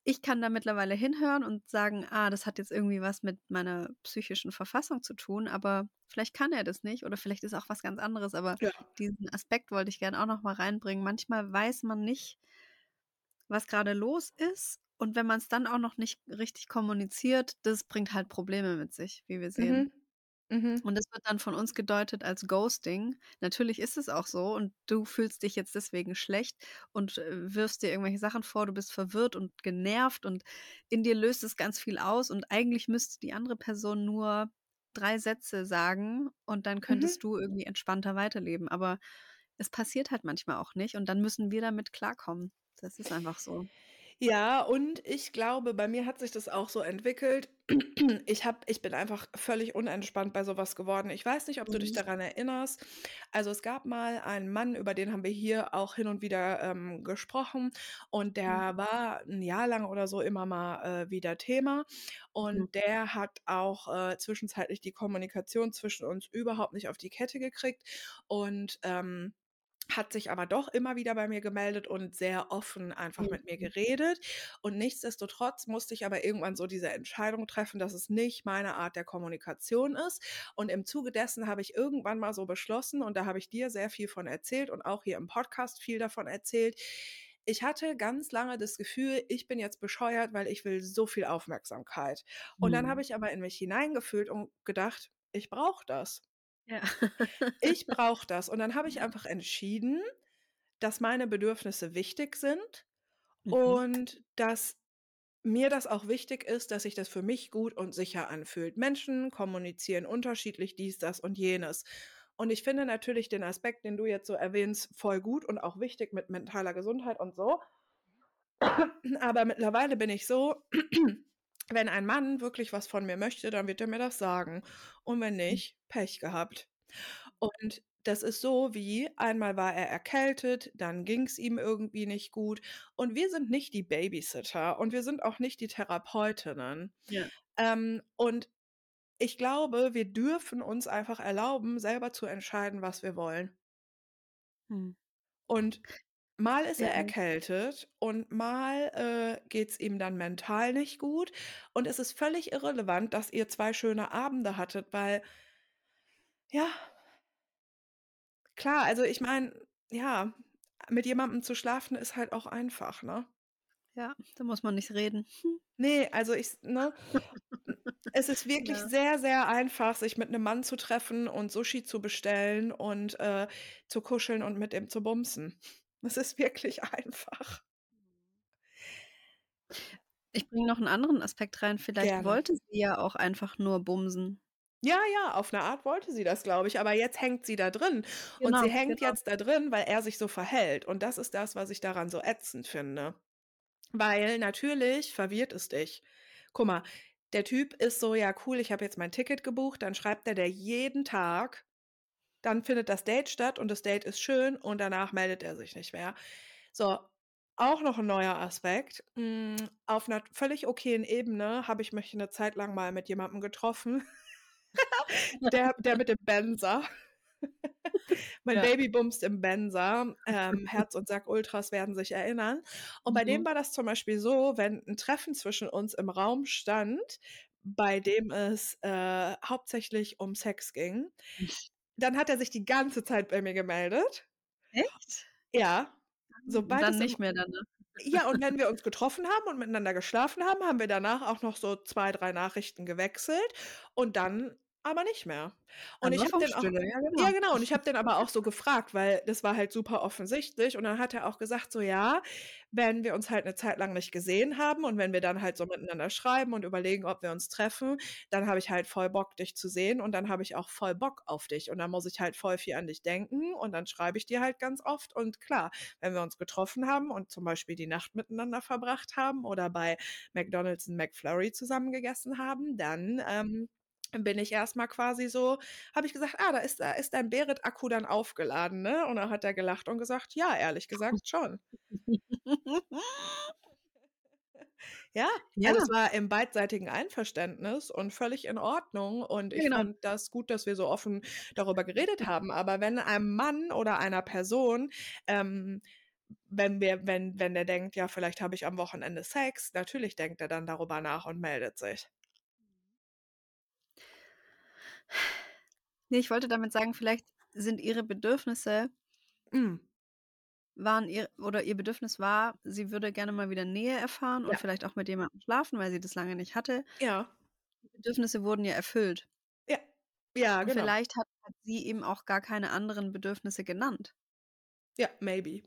ich kann da mittlerweile hinhören und sagen: „Ah, das hat jetzt irgendwie was mit meiner psychischen Verfassung zu tun“, aber vielleicht kann er das nicht oder vielleicht ist auch was ganz anderes, aber Ja. diesen Aspekt wollte ich gern auch noch mal reinbringen. Manchmal weiß man nicht was grade los ist und wenn man's dann auch noch nicht richtig kommuniziert, das bringt halt Probleme mit sich, wie wir sehen. Mhm. Mhm. Und das wird dann von uns gedeutet als Ghosting. Natürlich ist es auch so und du fühlst dich jetzt deswegen schlecht und, äh, wirfst dir irgendwelche Sachen vor, du bist verwirrt und genervt und in dir löst es ganz viel aus und eigentlich müsste die andere Person nur 3 Sätze sagen und dann Mhm. könntest du irgendwie entspannter weiterleben. Aber es passiert halt manchmal auch nicht und dann müssen wir damit klarkommen. Das ist einfach so. Ja, und ich glaube, bei mir hat sich das auch so entwickelt. Ich habe ich bin einfach völlig unentspannt bei so was geworden. Ich weiß nicht, ob du dich Mhm. daran erinnerst. Also, es gab mal einen Mann, über den haben wir hier auch hin und wieder, ähm, gesprochen und Mhm. der war 'n Jahr lang oder so immer mal, äh, wieder Thema Mhm. und der hat auch, äh, zwischenzeitlich die Kommunikation zwischen uns überhaupt nicht auf die Kette gekriegt und, ähm hat sich aber doch immer wieder bei mir gemeldet und sehr offen einfach mit mir Mhm. geredet. Und nichtsdestotrotz musste ich aber irgendwann so diese Entscheidung treffen, dass es nicht meine Art der Kommunikation ist. Und im Zuge dessen habe ich irgendwann mal so beschlossen, und da habe ich dir sehr viel von erzählt und auch hier im Podcast viel davon erzählt. Ich hatte ganz lange das Gefühl, ich bin jetzt bescheuert, weil ich will so viel Aufmerksamkeit. Und dann habe Mhm. ich aber in mich hineingefühlt und gedacht, ich brauche das. Ja. Ich brauche das. Und dann habe ich einfach entschieden, dass meine Bedürfnisse wichtig sind Mhm. und dass mir das auch wichtig ist, dass sich das für mich gut und sicher anfühlt. Menschen kommunizieren unterschiedlich dies, das und jenes. Und ich finde natürlich den Aspekt, den du jetzt so erwähnst, voll gut und auch wichtig mit mentaler Gesundheit und so. Aber mittlerweile bin ich so, wenn ein Mann wirklich was von mir möchte, dann wird er mir das sagen. Und wenn Mhm. nicht, Pech gehabt. Und das ist so wie, einmal war er erkältet, dann ging es ihm irgendwie nicht gut. Und wir sind nicht die Babysitter und wir sind auch nicht die Therapeutinnen. Ja. Ähm, und ich glaube, wir dürfen uns einfach erlauben, selber zu entscheiden, was wir wollen. Mhm. Und mal ist er Ja. erkältet und mal äh, geht es ihm dann mental nicht gut. Und es ist völlig irrelevant, dass ihr zwei schöne Abende hattet, weil, ja, klar, also ich meine, ja, mit jemandem zu schlafen ist halt auch einfach, ne? Ja, da muss man nicht reden. Hm. Ne, also ich ne? Es ist wirklich Ja. sehr, sehr einfach, sich mit 'nem Mann zu treffen und Sushi zu bestellen und, äh, zu kuscheln und mit ihm zu bumsen. Es ist wirklich einfach. Ich bringe noch 'n anderen Aspekt rein. Vielleicht Gerne. wollte sie ja auch einfach nur bumsen. Ja, ja, auf 'ne Art wollte sie das, glaube ich, aber jetzt hängt sie da drin. Und Genau, sie hängt genau. jetzt da drin, weil er sich so verhält. Und das ist das, was ich daran so ätzend finde. Weil natürlich verwirrt es dich. Guck mal, der Typ ist so: „Ja, cool, ich habe jetzt mein Ticket gebucht.“ Dann schreibt er dir jeden Tag. Dann findet das Date statt und das Date ist schön und danach meldet er sich nicht mehr. So, auch noch 'n neuer Aspekt. Hm, auf 'ner völlig okayen Ebene habe ich mich 'ne Zeit lang mal mit jemandem getroffen, der der mit dem Benzer. Mein Ja. Baby bumst im Benzer. Ähm, Herz und Sack Ultras werden sich erinnern. Und bei dem Mhm. war das zum Beispiel so, wenn 'n Treffen zwischen uns im Raum stand, bei dem es, äh, hauptsächlich um Sex ging, dann hat er sich die ganze Zeit bei mir gemeldet. Echt? Ja. Und Sobald dann nicht mehr dann, ne? Ja, und wenn wir uns getroffen haben und miteinander geschlafen haben, haben wir danach auch noch so 2, 3 Nachrichten gewechselt und dann aber nicht mehr. Und ich habe den auch ja ja genau. genau, und ich habe den aber auch so gefragt, weil das war halt super offensichtlich. Und dann hat er auch gesagt so: „Ja, wenn wir uns halt 'ne Zeit lang nicht gesehen haben und wenn wir dann halt so miteinander schreiben und überlegen, ob wir uns treffen, dann habe ich halt voll Bock, dich zu sehen und dann habe ich auch voll Bock auf dich. Und dann muss ich halt voll viel an dich denken und dann schreibe ich dir halt ganz oft. Und klar, wenn wir uns getroffen haben und zum Beispiel die Nacht miteinander verbracht haben oder bei McDonald's 'n McFlurry zusammen gegessen haben, dann, ähm, bin ich erst mal quasi so habe ich gesagt: „Ah, da ist da ist dein Berit-Akku dann aufgeladen, ne?“ Und dann hat er gelacht und gesagt: „Ja, ehrlich gesagt schon.“ Ja, Ja. also es war im beidseitigen Einverständnis und völlig in Ordnung. Und ich genau. fand das gut, dass wir so offen darüber geredet haben. Aber wenn einem Mann oder einer Person, ähm, wenn wir wenn wenn der denkt: „Ja, vielleicht habe ich am Wochenende Sex“, natürlich denkt er dann darüber nach und meldet sich. Ne, ich wollte damit sagen, vielleicht sind ihre Bedürfnisse Mhm. waren ihr oder ihr Bedürfnis war, sie würde gerne mal wieder Nähe erfahren und Ja. vielleicht auch mit jemandem schlafen, weil sie das lange nicht hatte. Ja. Die Bedürfnisse wurden ja erfüllt. Ja. Ja, Und genau. vielleicht hat hat sie eben auch gar keine anderen Bedürfnisse genannt. Ja, maybe.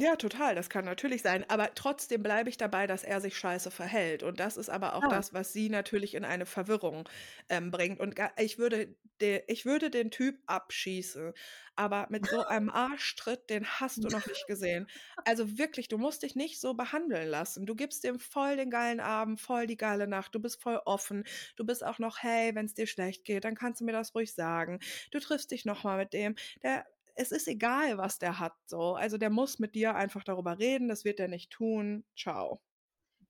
Ja, total, das kann natürlich sein. Aber trotzdem bleibe ich dabei, dass er sich scheiße verhält. Und das ist aber auch Ja. das, was sie natürlich in eine Verwirrung, ähm, bringt. Und ich würde de ich würde den Typ abschießen. Aber mit so einem Arschtritt, den hast du noch nicht gesehen. Also wirklich, du musst dich nicht so behandeln lassen. Du gibst dem voll den geilen Abend, voll die geile Nacht. Du bist voll offen. Du bist auch noch: „Hey, wenn's dir schlecht geht, dann kannst du mir das ruhig sagen.“ Du triffst dich noch mal mit dem. Der es ist egal, was der hat so. Also, der muss mit dir einfach darüber reden. Das wird er nicht tun. Tschau.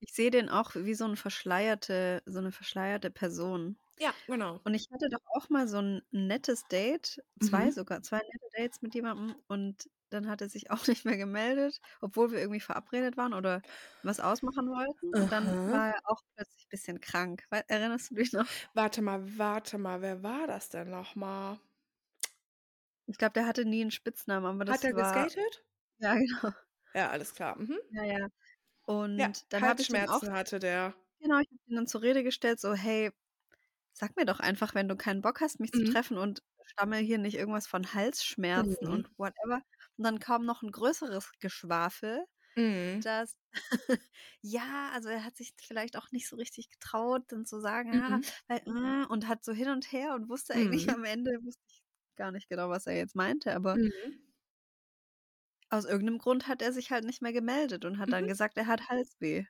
Ich sehe den auch wie so 'n verschleierte so 'ne verschleierte Person. Ja, genau. Und ich hatte doch auch mal so 'n nettes Date, 2 Mhm. sogar, 2 nette Dates mit jemandem und dann hat er sich auch nicht mehr gemeldet, obwohl wir irgendwie verabredet waren oder was ausmachen wollten. Und dann Aha. war er auch plötzlich bisschen krank. Erinnerst du dich noch? Warte mal, warte mal, wer war das denn noch mal? Ich glaube, der hatte nie 'n Spitznamen, aber das Hat er war geskatet? ja, genau. Ja, alles klar. Mhm. Ja, ja. Ja, Und dann habe ich auch Halsschmerzen hatte der. genau, ich habe ihn dann zur Rede gestellt, so: „Hey, sag mir doch einfach, wenn du keinen Bock hast, mich zu Mhm. treffen und stammel hier nicht irgendwas von Halsschmerzen Mhm. und whatever.“ Und dann kam noch 'n größeres Geschwafel, Mhm. dass ja, also er hat sich vielleicht auch nicht so richtig getraut, dann zu sagen: „Ja, Mhm. weil, äh“ und hat so hin und her und wusste eigentlich Mhm. am Ende wusste ich gar nicht genau, was er jetzt meinte, aber Mhm. Aus irgend 'nem Grund hat er sich halt nicht mehr gemeldet und hat dann Mhm. gesagt, er hat Halsweh.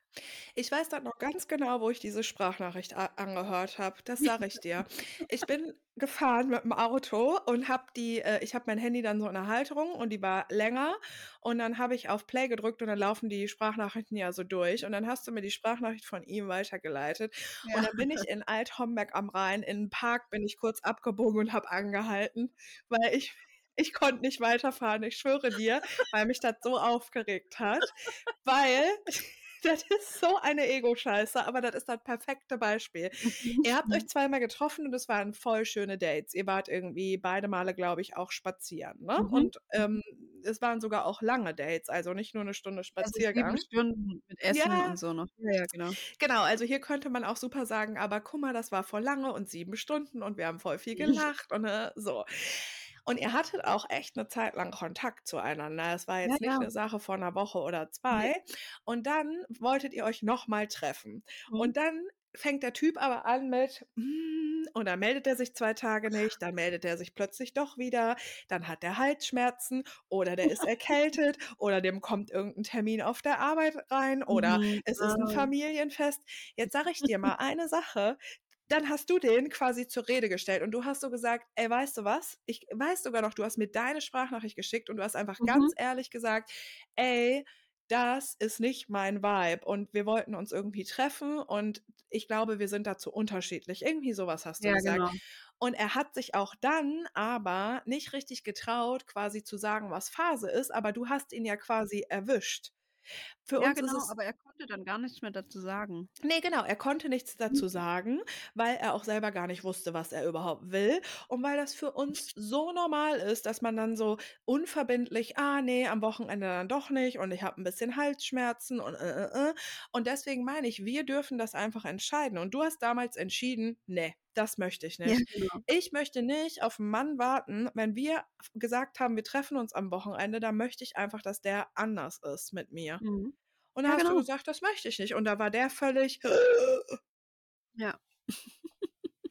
Ich weiß dann noch ganz genau, wo ich diese Sprachnachricht a angehört habe. Das sage ich dir. Ich bin gefahren mit'm Auto und habe die äh, ich habe mein Handy dann so in der Halterung und die war länger und dann habe ich auf Play gedrückt und dann laufen die Sprachnachrichten ja so durch und dann hast du mir die Sprachnachricht von ihm weitergeleitet und Ja. dann bin ich in Alt-Homberg am Rhein in 'n Park bin ich kurz abgebogen und habe angehalten, weil ich ich konnte nicht weiterfahren, ich schwöre dir, weil mich das so aufgeregt hat, weil das ist so eine Ego-Scheiße, aber das ist das perfekte Beispiel. Ihr habt euch zweimal getroffen und es waren voll schöne Dates. Ihr wart irgendwie beide Male, glaube ich, auch spazieren, ne? Mhm. Und, ähm, es waren sogar auch lange Dates, also nicht nur 'ne Stunde Also 7 Spaziergang. Stunden mit Essen Ja. und so noch. Ja, ja, genau. Genau, also hier könnte man auch super sagen: „Aber guck mal, das war voll lange und 7 Stunden und wir haben voll viel gelacht und, ne?“ So. Und ihr hattet auch echt 'ne Zeit lang Kontakt zueinander. Es war Ja, jetzt nicht ja. 'ne Sache von 'ner Woche oder Ne. 2 und dann wolltet ihr euch noch mal treffen. Mhm. Und dann fängt der Typ aber an mit, hm, und dann meldet er sich 2 Tage nicht, dann meldet er sich plötzlich doch wieder, dann hat er Halsschmerzen oder der ist erkältet oder dem kommt irgend 'n Termin auf der Arbeit rein oder Mhm, es ist 'n genau. Familienfest. Jetzt sage ich dir mal eine Sache, dann hast du den quasi zur Rede gestellt und du hast so gesagt: „Ey, weißt du was?“ Ich weiß sogar noch, du hast mir deine Sprachnachricht geschickt und du hast einfach ganz Mhm. ehrlich gesagt: „Ey, das ist nicht mein Vibe und wir wollten uns irgendwie treffen und ich glaube, wir sind da zu unterschiedlich.“ Irgendwie so was hast du Ja, gesagt. genau. Und er hat sich auch dann aber nicht richtig getraut, quasi zu sagen, was Phase ist, aber du hast ihn ja quasi erwischt. Für Ja, uns ist genau, es aber er konnte dann gar nichts mehr dazu sagen. Ne, genau, er konnte nichts dazu sagen, weil er auch selber gar nicht wusste, was er überhaupt will und weil das für uns so normal ist, dass man dann so unverbindlich: „Ah, ne, am Wochenende dann doch nicht und ich habe 'n bisschen Halsschmerzen und äh, äh, äh.“ Und deswegen meine ich, wir dürfen das einfach entscheiden. Und du hast damals entschieden: „Ne, das möchte ich Ja, nicht. genau. Ich möchte nicht auf 'n Mann warten. Wenn wir f gesagt haben, wir treffen uns am Wochenende, dann möchte ich einfach, dass der anders ist mit mir.“ Mhm. Und da Ja, hast du genau. gesagt: „Das möchte ich nicht.“ Und da war der völlig Ja.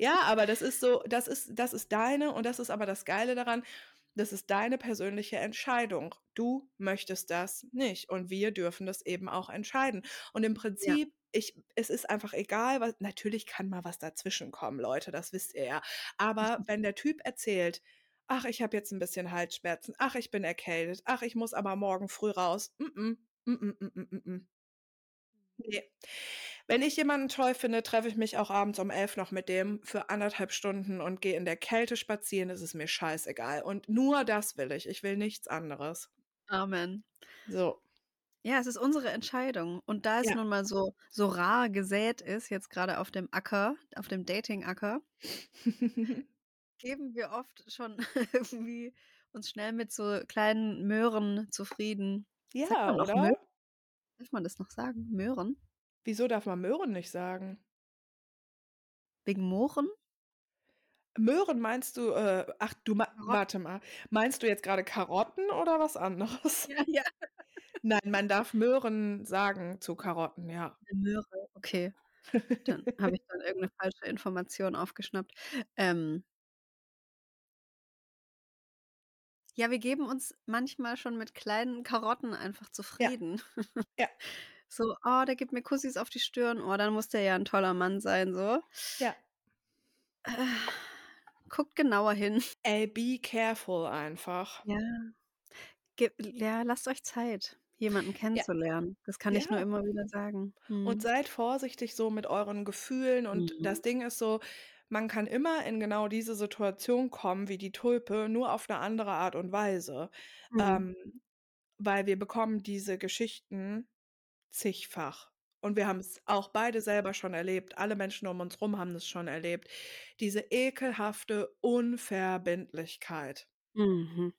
Ja, aber das ist so das ist das ist deine und das ist aber das Geile daran, das ist deine persönliche Entscheidung. Du möchtest das nicht und wir dürfen das eben auch entscheiden. Und im Ja. Prinzip, ich es ist einfach egal, wa natürlich kann mal was dazwischenkommen, Leute, das wisst ihr ja. Aber wenn der Typ erzählt: „Ach, ich habe jetzt 'n bisschen Halsschmerzen. Ach, ich bin erkältet. Ach, ich muss aber morgen früh raus.“ Mm-mm, mm, mm, mm, mm, mm. Ne. Wenn ich jemanden toll finde, treffe ich mich auch abends um 11 noch mit dem für 1 1/2 Stunden und gehe in der Kälte spazieren, es ist mir scheißegal. Und nur das will ich. Ich will nichts anderes. Amen. So. Ja, es ist unsere Entscheidung. Und da es Ja. nun mal so so rar gesät ist, jetzt grade auf dem Acker, auf dem Dating-Acker geben wir oft schon irgendwie uns schnell mit so kleinen Möhren zufrieden. Ja, oder? darf man das noch sagen, Möhren? Wieso darf man Möhren nicht sagen? Wegen Mohren? Möhren meinst du, äh ach, du Karotten. warte mal. Meinst du jetzt grade Karotten oder was anderes? Ja, ja. Nein, man darf Möhren sagen zu Karotten, ja. Möhre, okay. Dann habe ich dann irgend 'ne falsche Information aufgeschnappt. Ähm Ja, wir geben uns manchmal schon mit kleinen Karotten einfach Ja. zufrieden. Ja. So: „Oh, der gibt mir Kussis auf die Stirn. Oh, dann muss der ja 'n toller Mann sein“, so. Ja. Äh, guckt genauer hin. Ey, be careful einfach. Ja. Ge ja, lasst euch Zeit, jemanden Ja. kennenzulernen. Das kann ich nur Ja. immer wieder sagen. Und Mhm. seid vorsichtig so mit euren Gefühlen und das Mhm. Ding ist so, man kann immer in genau diese Situation kommen wie die Tulpe, nur auf 'ne andere Art und Weise. Mhm. Ähm, weil wir bekommen diese Geschichten zigfach. Und wir haben's auch beide selber schon erlebt. Alle Menschen um uns rum haben das schon erlebt. Diese ekelhafte Unverbindlichkeit. Mhm.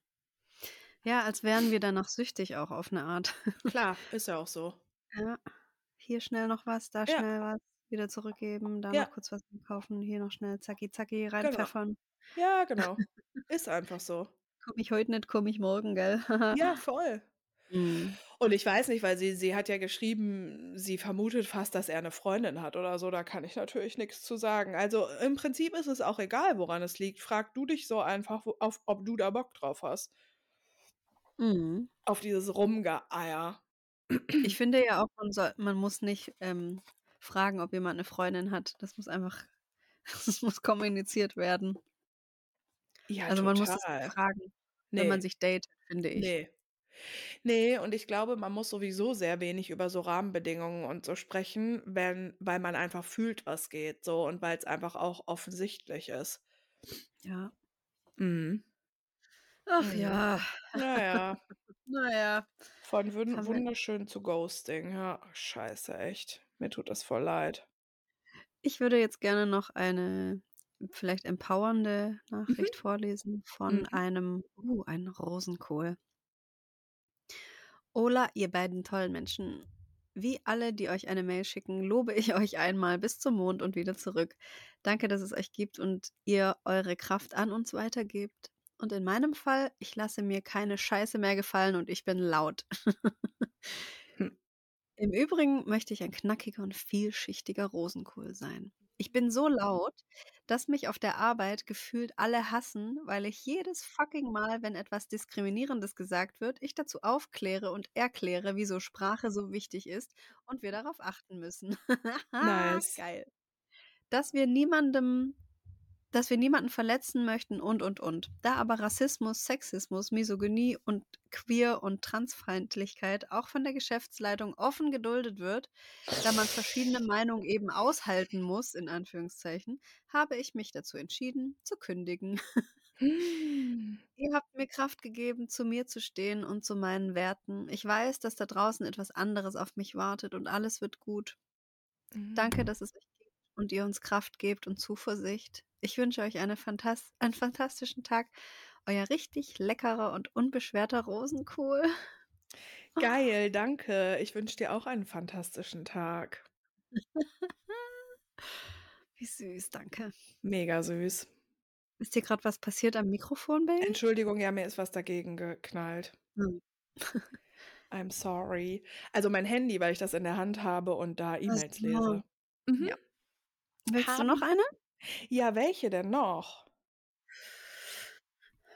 Ja, als wären wir danach süchtig auch auf 'ne Art. Klar, ist ja auch so. Ja. Hier schnell noch was, da Ja. schnell was, wieder zurückgeben, da Ja. noch kurz was einkaufen, hier noch schnell zacki zacki Genau. reinpfeffern. Ja, genau. Ist einfach so. Komme ich heute nicht, komme ich morgen, gell? Ja, voll. Mhm. Und ich weiß nicht, weil sie sie hat ja geschrieben, sie vermutet fast, dass er 'ne Freundin hat oder so, da kann ich natürlich nix zu sagen. Also, im Prinzip ist es auch egal, woran es liegt. Frag du dich so einfach, wo auf ob du da Bock drauf hast. Mhm. Auf dieses Rumgeeier. Ich finde ja auch, man soll man muss nicht, ähm, fragen, ob jemand 'ne Freundin hat. Das muss einfach das muss kommuniziert werden. Ja, Also, man muss das total. fragen, wenn man Ne. sich datet, finde ich. Ne. Ne, und ich glaube, man muss sowieso sehr wenig über so Rahmenbedingungen und so sprechen, wenn weil man einfach fühlt, was geht so und weil's einfach auch offensichtlich ist. Ja. Mhm. Ach Mhm. ja. Na ja. Na ja. Von Jetzt wun haben wir wunderschön zu Ghosting, ja. Scheiße, echt. Mir tut das voll leid. Ich würde jetzt gerne noch eine vielleicht empowernde Mhm. Nachricht vorlesen von Mhm. einem uh, ein Rosenkohl. Hola, ihr beiden tollen Menschen. Wie alle, die euch eine Mail schicken, lobe ich euch einmal bis zum Mond und wieder zurück. Danke, dass es euch gibt und ihr eure Kraft an uns weitergebt. Und in meinem Fall, ich lasse mir keine Scheiße mehr gefallen und ich bin laut. Im Übrigen möchte ich ein knackiger und vielschichtiger Rosenkohl sein. Ich bin so laut, dass mich auf der Arbeit gefühlt alle hassen, weil ich jedes fucking Mal, wenn etwas Diskriminierendes gesagt wird, ich dazu aufkläre und erkläre, wieso Sprache so wichtig ist und wir darauf achten müssen. Nice. Geil. Dass wir niemandem dass wir niemanden verletzen möchten und, und, und. Da aber Rassismus, Sexismus, Misogynie und Queer- und Transfeindlichkeit auch von der Geschäftsleitung offen geduldet wird, da man verschiedene Meinungen eben aushalten muss, in Anführungszeichen, habe ich mich dazu entschieden, zu kündigen. Hm. Ihr habt mir Kraft gegeben, zu mir zu stehen und zu meinen Werten. Ich weiß, dass da draußen etwas anderes auf mich wartet und alles wird gut. Danke, Mhm. dass es euch gibt und ihr uns Kraft gebt und Zuversicht. Ich wünsche euch eine fantas einen fantastischen Tag. Euer richtig leckerer und unbeschwerter Rosenkohl. Geil, danke. Ich wünsche dir auch einen fantastischen Tag. Wie süß, danke. Mega süß. Ist dir grad was passiert am Mikrofon, Baby? Entschuldigung, ja, mir ist was dagegen geknallt. Hm. I'm sorry. Also, mein Handy, weil ich das in der Hand habe und da E-Mails lese. Mhm. Ja. Willst du noch eine? Ja, welche denn noch?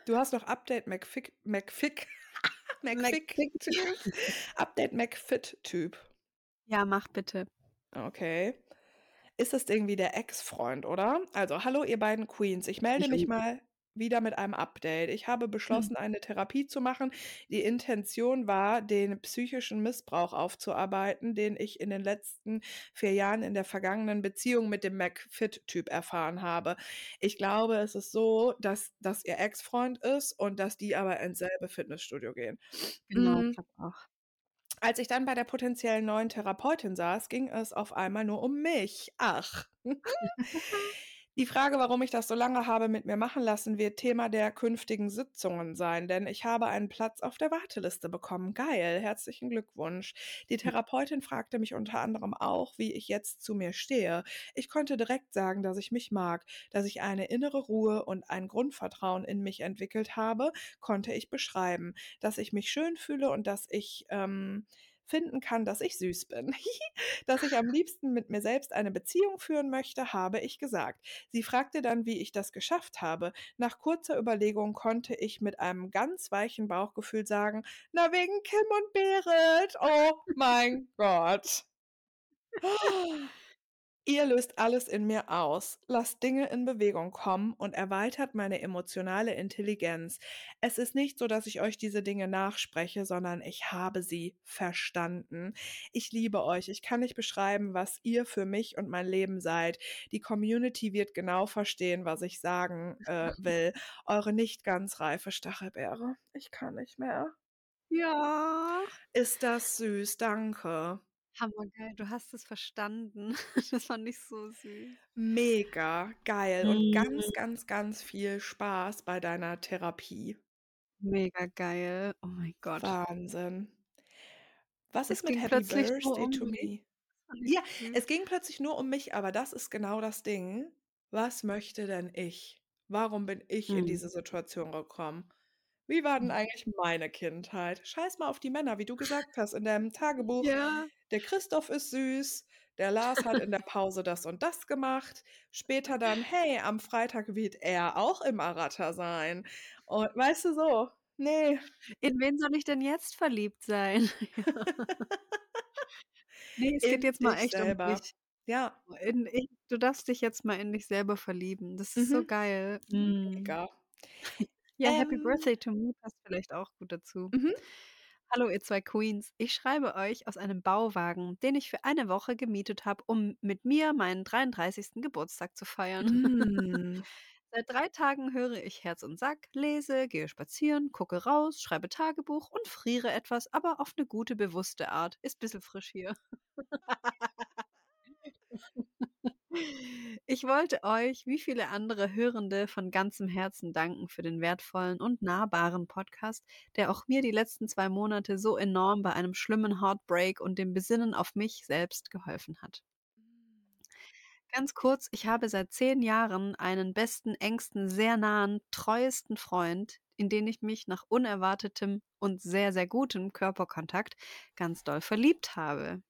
Du hast noch Update McFick McFick McFick-Typ. Update McFit-Typ. Ja, mach bitte. Okay. Ist das irgendwie der Ex-Freund, oder? Also, hallo ihr beiden Queens. Ich melde Nicht mich mal wieder mit einem Update. Ich habe Mhm. beschlossen, eine Therapie zu machen. Die Intention war, den psychischen Missbrauch aufzuarbeiten, den ich in den letzten 4 Jahren in der vergangenen Beziehung mit dem McFit-Typ erfahren habe. Ich glaube, es ist so, dass das ihr Ex-Freund ist und dass die aber ins selbe Fitnessstudio gehen. Genau, Hm. glaube auch. Als ich dann bei der potenziellen neuen Therapeutin saß, ging es auf einmal nur um mich. Ach. Die Frage, warum ich das so lange habe mit mir machen lassen, wird Thema der künftigen Sitzungen sein, denn ich habe einen Platz auf der Warteliste bekommen. Geil, herzlichen Glückwunsch. Die Therapeutin fragte mich unter anderem auch, wie ich jetzt zu mir stehe. Ich konnte direkt sagen, dass ich mich mag, dass ich eine innere Ruhe und ein Grundvertrauen in mich entwickelt habe, konnte ich beschreiben, dass ich mich schön fühle und dass ich ähm, finden kann, dass ich süß bin. dass ich am liebsten mit mir selbst eine Beziehung führen möchte, habe ich gesagt. Sie fragte dann, wie ich das geschafft habe. Nach kurzer Überlegung konnte ich mit einem ganz weichen Bauchgefühl sagen, na wegen Kim und Berit. Oh mein Gott. Ihr löst alles in mir aus, lasst Dinge in Bewegung kommen und erweitert meine emotionale Intelligenz. Es ist nicht so, dass ich euch diese Dinge nachspreche, sondern ich habe sie verstanden. Ich liebe euch. Ich kann nicht beschreiben, was ihr für mich und mein Leben seid. Die Community wird genau verstehen, was ich sagen äh, will. Eure nicht ganz reife Stachelbeere. Ich kann nicht mehr. Ja. Ist das süß, danke. Hammergeil, du hast es verstanden. Das fand ich so süß. Mega geil und ganz, Mhm. ganz, ganz viel Spaß bei deiner Therapie. Mega geil. Oh mein Gott. Wahnsinn. Was Es ist mit Happy Birthday um to me? Ja, es ging plötzlich nur um mich, aber das ist genau das Ding. Was möchte denn ich? Warum bin ich in Mhm. diese Situation gekommen? Wie war denn eigentlich meine Kindheit? Scheiß mal auf die Männer, wie du gesagt hast in deinem Tagebuch. Ja. Der Christoph ist süß, der Lars hat in der Pause das und das gemacht. Später dann, hey, am Freitag wird er auch im Aratta sein. Und weißt du so, nee. In wen soll ich denn jetzt verliebt sein? Ne, es In geht jetzt mal echt selber. um dich. Ja. In ich du darfst dich jetzt mal in dich selber verlieben. Das ist so Mhm. geil. Mhm. Mega. Ja, Happy Ähm. Birthday to me passt vielleicht auch gut dazu. Mhm. Hallo, ihr zwei Queens. Ich schreibe euch aus einem Bauwagen, den ich für eine Woche gemietet habe, um mit mir meinen 33. Geburtstag zu feiern. Mm. Seit 3 Tagen höre ich Herz und Sack, lese, gehe spazieren, gucke raus, schreibe Tagebuch und friere etwas, aber auf 'ne gute, bewusste Art. Ist bisschen frisch hier. Ich wollte euch, wie viele andere Hörende, von ganzem Herzen danken für den wertvollen und nahbaren Podcast, der auch mir die letzten 2 Monate so enorm bei einem schlimmen Heartbreak und dem Besinnen auf mich selbst geholfen hat. Ganz kurz, ich habe seit 10 Jahren einen besten, engsten, sehr nahen, treuesten Freund, in den ich mich nach unerwartetem und sehr, sehr gutem Körperkontakt ganz doll verliebt habe.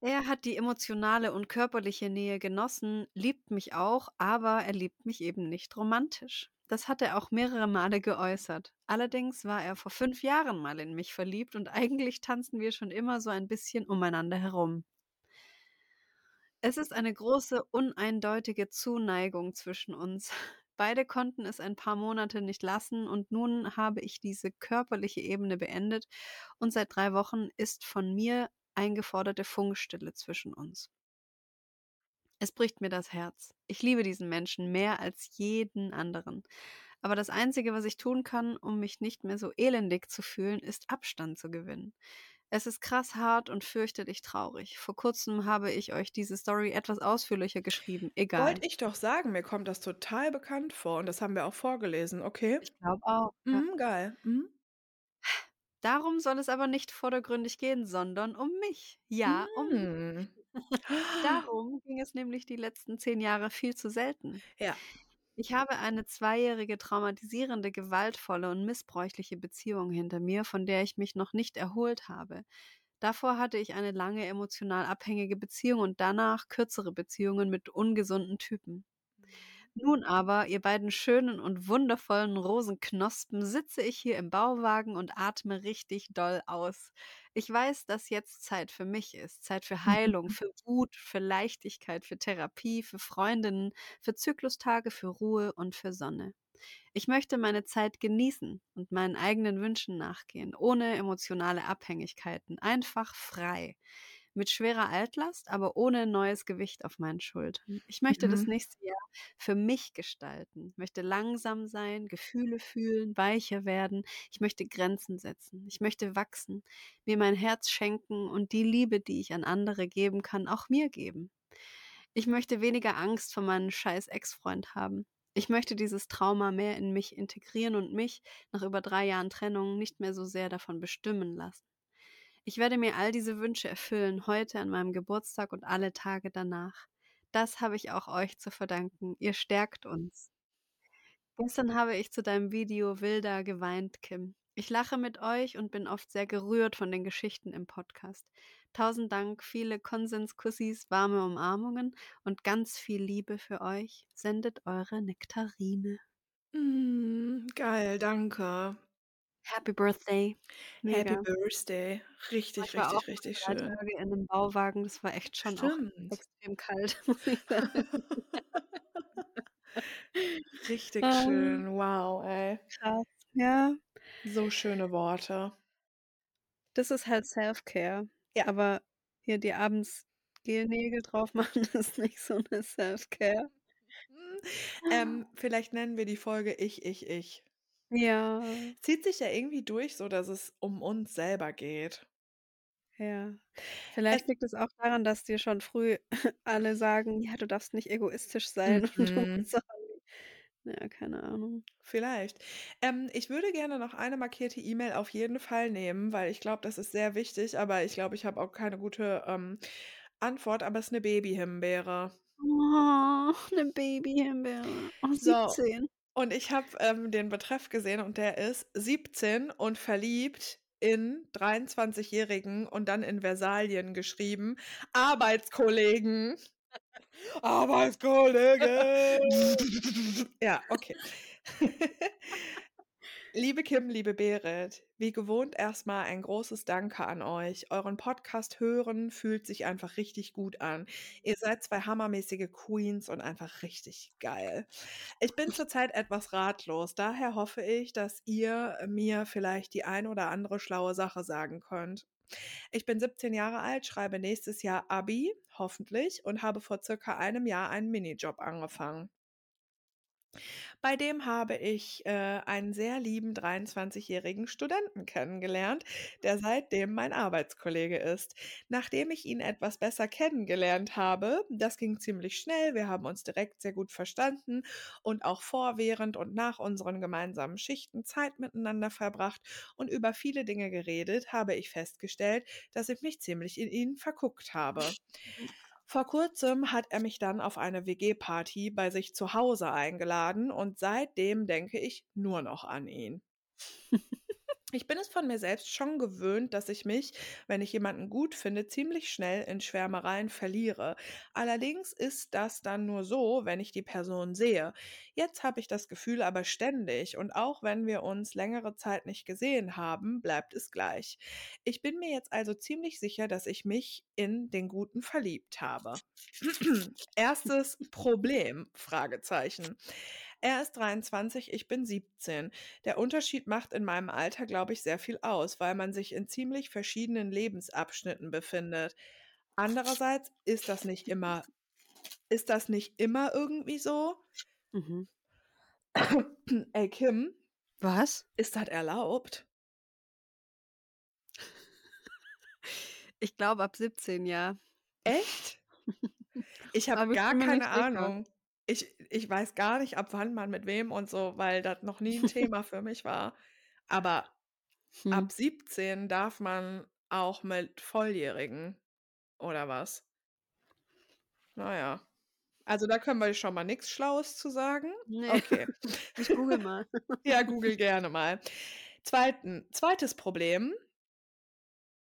Er hat die emotionale und körperliche Nähe genossen, liebt mich auch, aber er liebt mich eben nicht romantisch. Das hat er auch mehrere Male geäußert. Allerdings war er vor 5 Jahren mal in mich verliebt und eigentlich tanzen wir schon immer so ein bisschen umeinander herum. Es ist eine große, uneindeutige Zuneigung zwischen uns. Beide konnten es ein paar Monate nicht lassen und nun habe ich diese körperliche Ebene beendet und seit 3 Wochen ist von mir eingeforderte Funkstille zwischen uns. Es bricht mir das Herz. Ich liebe diesen Menschen mehr als jeden anderen. Aber das Einzige, was ich tun kann, um mich nicht mehr so elendig zu fühlen, ist Abstand zu gewinnen. Es ist krass hart und fürchterlich traurig. Vor Kurzem habe ich euch diese Story etwas ausführlicher geschrieben. Egal. Wollte ich doch sagen, mir kommt das total bekannt vor und das haben wir auch vorgelesen, okay? Ich glaube auch. Ja. Mhm, geil. Mhm. Darum soll es aber nicht vordergründig gehen, sondern um mich. Ja, um mich. Hm. Darum ging es nämlich die letzten 10 Jahre viel zu selten. Ja. Ich habe eine zweijährige traumatisierende, gewaltvolle und missbräuchliche Beziehung hinter mir, von der ich mich noch nicht erholt habe. Davor hatte ich eine lange emotional abhängige Beziehung und danach kürzere Beziehungen mit ungesunden Typen. Nun aber, ihr beiden schönen und wundervollen Rosenknospen, sitze ich hier im Bauwagen und atme richtig doll aus. Ich weiß, dass jetzt Zeit für mich ist, Zeit für Heilung, für Wut, für Leichtigkeit, für Therapie, für Freundinnen, für Zyklustage, für Ruhe und für Sonne. Ich möchte meine Zeit genießen und meinen eigenen Wünschen nachgehen, ohne emotionale Abhängigkeiten, einfach frei. Mit schwerer Altlast, aber ohne neues Gewicht auf meinen Schultern. Ich möchte das Mhm. nächste Jahr für mich gestalten, möchte langsam sein, Gefühle fühlen, weicher werden. Ich möchte Grenzen setzen. Ich möchte wachsen, mir mein Herz schenken und die Liebe, die ich an andere geben kann, auch mir geben. Ich möchte weniger Angst vor meinem scheiß Ex-Freund haben. Ich möchte dieses Trauma mehr in mich integrieren und mich, nach über 3 Jahren Trennung, nicht mehr so sehr davon bestimmen lassen. Ich werde mir all diese Wünsche erfüllen, heute an meinem Geburtstag und alle Tage danach. Das habe ich auch euch zu verdanken. Ihr stärkt uns. Gestern habe ich zu deinem Video Wilder geweint, Kim. Ich lache mit euch und bin oft sehr gerührt von den Geschichten im Podcast. Tausend Dank, viele Konsenskussis, warme Umarmungen und ganz viel Liebe für euch. Sendet eure Nektarine. Mm, geil, danke. Happy Birthday. Happy Mega. Birthday. Richtig, Ich war richtig, auch richtig 3 schön. Tage in 'nem Bauwagen. Das war echt schon auch extrem kalt, muss ich sagen. Richtig Ähm. schön. Wow, ey. Krass, ja. So schöne Worte. Das ist halt Self-Care. Ja. Aber hier dir abends Gelnägel drauf machen ist nicht so 'ne Self-Care. Hm, ähm, vielleicht nennen wir die Folge „Ich, ich, ich“. Ja. Zieht sich ja irgendwie durch, so dass es um uns selber geht. Ja. Vielleicht Es liegt es auch daran, dass dir schon früh alle sagen: „Ja, du darfst nicht egoistisch sein und du Mhm. musst auch Ja, keine Ahnung. Vielleicht. Ähm, ich würde gerne noch eine markierte E-Mail auf jeden Fall nehmen, weil ich glaube, das ist sehr wichtig, aber ich glaube, ich habe auch keine gute, ähm, Antwort, aber es ist 'ne Babyhimbeere. Oh, 'ne Babyhimbeere. Oh, So, 17. und ich habe, ähm, den Betreff gesehen und der ist 17 und verliebt in 23-Jährigen und dann in Versalien geschrieben, Arbeitskollegen. Arbeitskollegen. Ja, okay. Liebe Kim, liebe Berit, wie gewohnt erst mal ein großes Danke an euch. Euren Podcast hören fühlt sich einfach richtig gut an. Ihr seid 2 hammermäßige Queens und einfach richtig geil. Ich bin zurzeit etwas ratlos, daher hoffe ich, dass ihr mir vielleicht die ein oder andere schlaue Sache sagen könnt. Ich bin 17 Jahre alt, schreibe nächstes Jahr Abi, hoffentlich, und habe vor circa einem Jahr einen Minijob angefangen. Bei dem habe ich, äh, einen sehr lieben 23-jährigen Studenten kennengelernt, der seitdem mein Arbeitskollege ist. Nachdem ich ihn etwas besser kennengelernt habe das ging ziemlich schnell, wir haben uns direkt sehr gut verstanden und auch vor, während und nach unseren gemeinsamen Schichten Zeit miteinander verbracht und über viele Dinge geredet, habe ich festgestellt, dass ich mich ziemlich in ihn verguckt habe. Vor Kurzem hat er mich dann auf eine WG-Party bei sich zu Hause eingeladen und seitdem denke ich nur noch an ihn. Ich bin es von mir selbst schon gewöhnt, dass ich mich, wenn ich jemanden gut finde, ziemlich schnell in Schwärmereien verliere. Allerdings ist das dann nur so, wenn ich die Person sehe. Jetzt habe ich das Gefühl aber ständig und auch wenn wir uns längere Zeit nicht gesehen haben, bleibt es gleich. Ich bin mir jetzt also ziemlich sicher, dass ich mich in den Guten verliebt habe. Erstes Problem? Fragezeichen. Er ist 23, ich bin 17. Der Unterschied macht in meinem Alter, glaube ich, sehr viel aus, weil man sich in ziemlich verschiedenen Lebensabschnitten befindet. Andererseits ist das nicht immer ist das nicht immer irgendwie so? Mhm. Ey, Kim, Was? ist das erlaubt? Ich glaube ab 17, ja. Echt? Ich habe gar keine. Ahnung. Ich ich weiß gar nicht, ab wann man mit wem und so, weil das noch nie 'n Thema für mich war. Aber Hm. ab 17 darf man auch mit Volljährigen, oder was? Na ja. Also, da können wir schon mal nix Schlaues zu sagen. Ne. Okay. Ich google mal. Ja, google gerne mal. Zweiten zweites Problem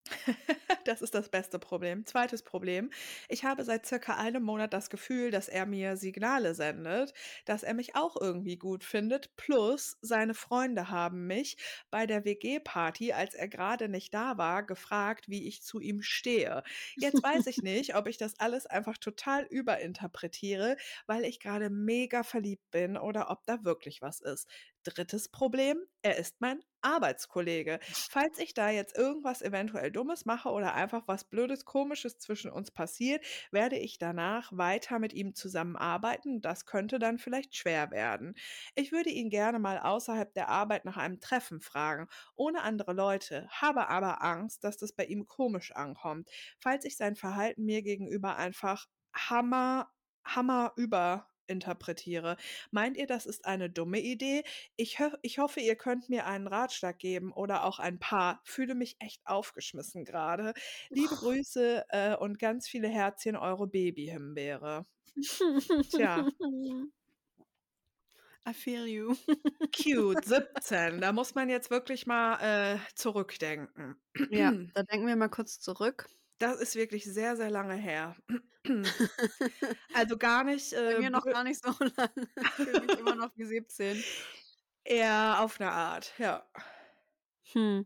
Das ist das beste Problem. Zweites Problem: Ich habe seit circa einem Monat das Gefühl, dass er mir Signale sendet, dass er mich auch irgendwie gut findet, plus seine Freunde haben mich bei der WG-Party, als er grade nicht da war, gefragt, wie ich zu ihm stehe. Jetzt weiß ich nicht, ob ich das alles einfach total überinterpretiere, weil ich grade mega verliebt bin oder ob da wirklich was ist. Drittes Problem: Er ist mein Arbeitskollege. Falls ich da jetzt irgendwas eventuell Dummes mache oder einfach was Blödes, Komisches zwischen uns passiert, werde ich danach weiter mit ihm zusammenarbeiten. Das könnte dann vielleicht schwer werden. Ich würde ihn gerne mal außerhalb der Arbeit nach einem Treffen fragen, ohne andere Leute, habe aber Angst, dass das bei ihm komisch ankommt, falls ich sein Verhalten mir gegenüber einfach Hammer Hammer überinterpretiere. Meint ihr, das ist eine dumme Idee? Ich ho ich hoffe, ihr könnt mir einen Ratschlag geben oder auch ein paar. Fühle mich echt aufgeschmissen grade. Liebe Grüße, äh, und ganz viele Herzchen, eure Babyhimbeere. Tja. I feel you. Cute, 17. Da muss man jetzt wirklich mal, äh, zurückdenken. Ja, da denken wir mal kurz zurück. Das ist wirklich sehr, sehr lange her. Also, gar nicht, Bei äh, mir noch gar nicht so lang. Ich fühle mich immer noch wie 17. Ja, auf 'ne Art, ja. Hm.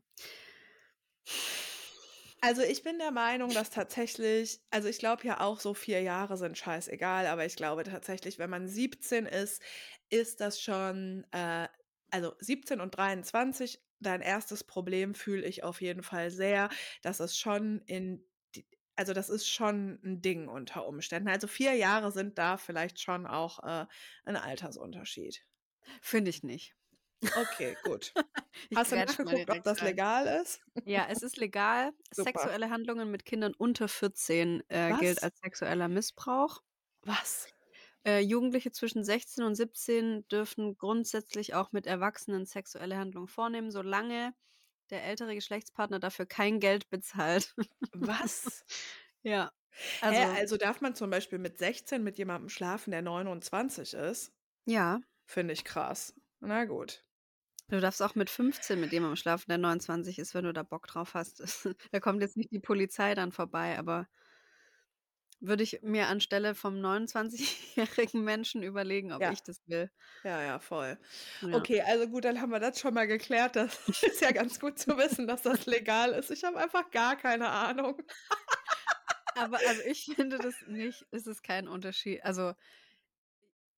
Also, ich bin der Meinung, dass tatsächlich also, ich glaube ja auch so 4 Jahre sind scheißegal, aber ich glaube tatsächlich, wenn man 17 ist, ist das schon, äh also 17 und 23, dein erstes Problem fühle ich auf jeden Fall sehr, dass es schon in also, das ist schon 'n Ding unter Umständen. Also, 4 Jahre sind da vielleicht schon auch, äh, 'n Altersunterschied. Finde ich nicht. Okay, gut. Ich Hast du nachgeguckt, ob das legal ist? Ja, es ist legal. Super. Sexuelle Handlungen mit Kindern unter 14, äh, gilt als sexueller Missbrauch. Was? Äh, Jugendliche zwischen 16 und 17 dürfen grundsätzlich auch mit Erwachsenen sexuelle Handlungen vornehmen, solange der ältere Geschlechtspartner dafür kein Geld bezahlt. Was? Ja, Hä, also also darf man zum Beispiel mit 16 mit jemandem schlafen, der 29 ist? Ja. Finde ich krass. Na gut. Du darfst auch mit 15 mit jemandem schlafen, der 29 ist, wenn du da Bock drauf hast. Da kommt jetzt nicht die Polizei dann vorbei, aber würde ich mir anstelle vom 29-jährigen Menschen überlegen, ob Ja. ich das will. Ja, ja, voll. Ja. Okay, also gut, dann haben wir das schon mal geklärt. Das ist ja ganz gut zu wissen, dass das legal ist. Ich habe einfach gar keine Ahnung. Aber also ich finde das nicht es ist kein Unterschied. Also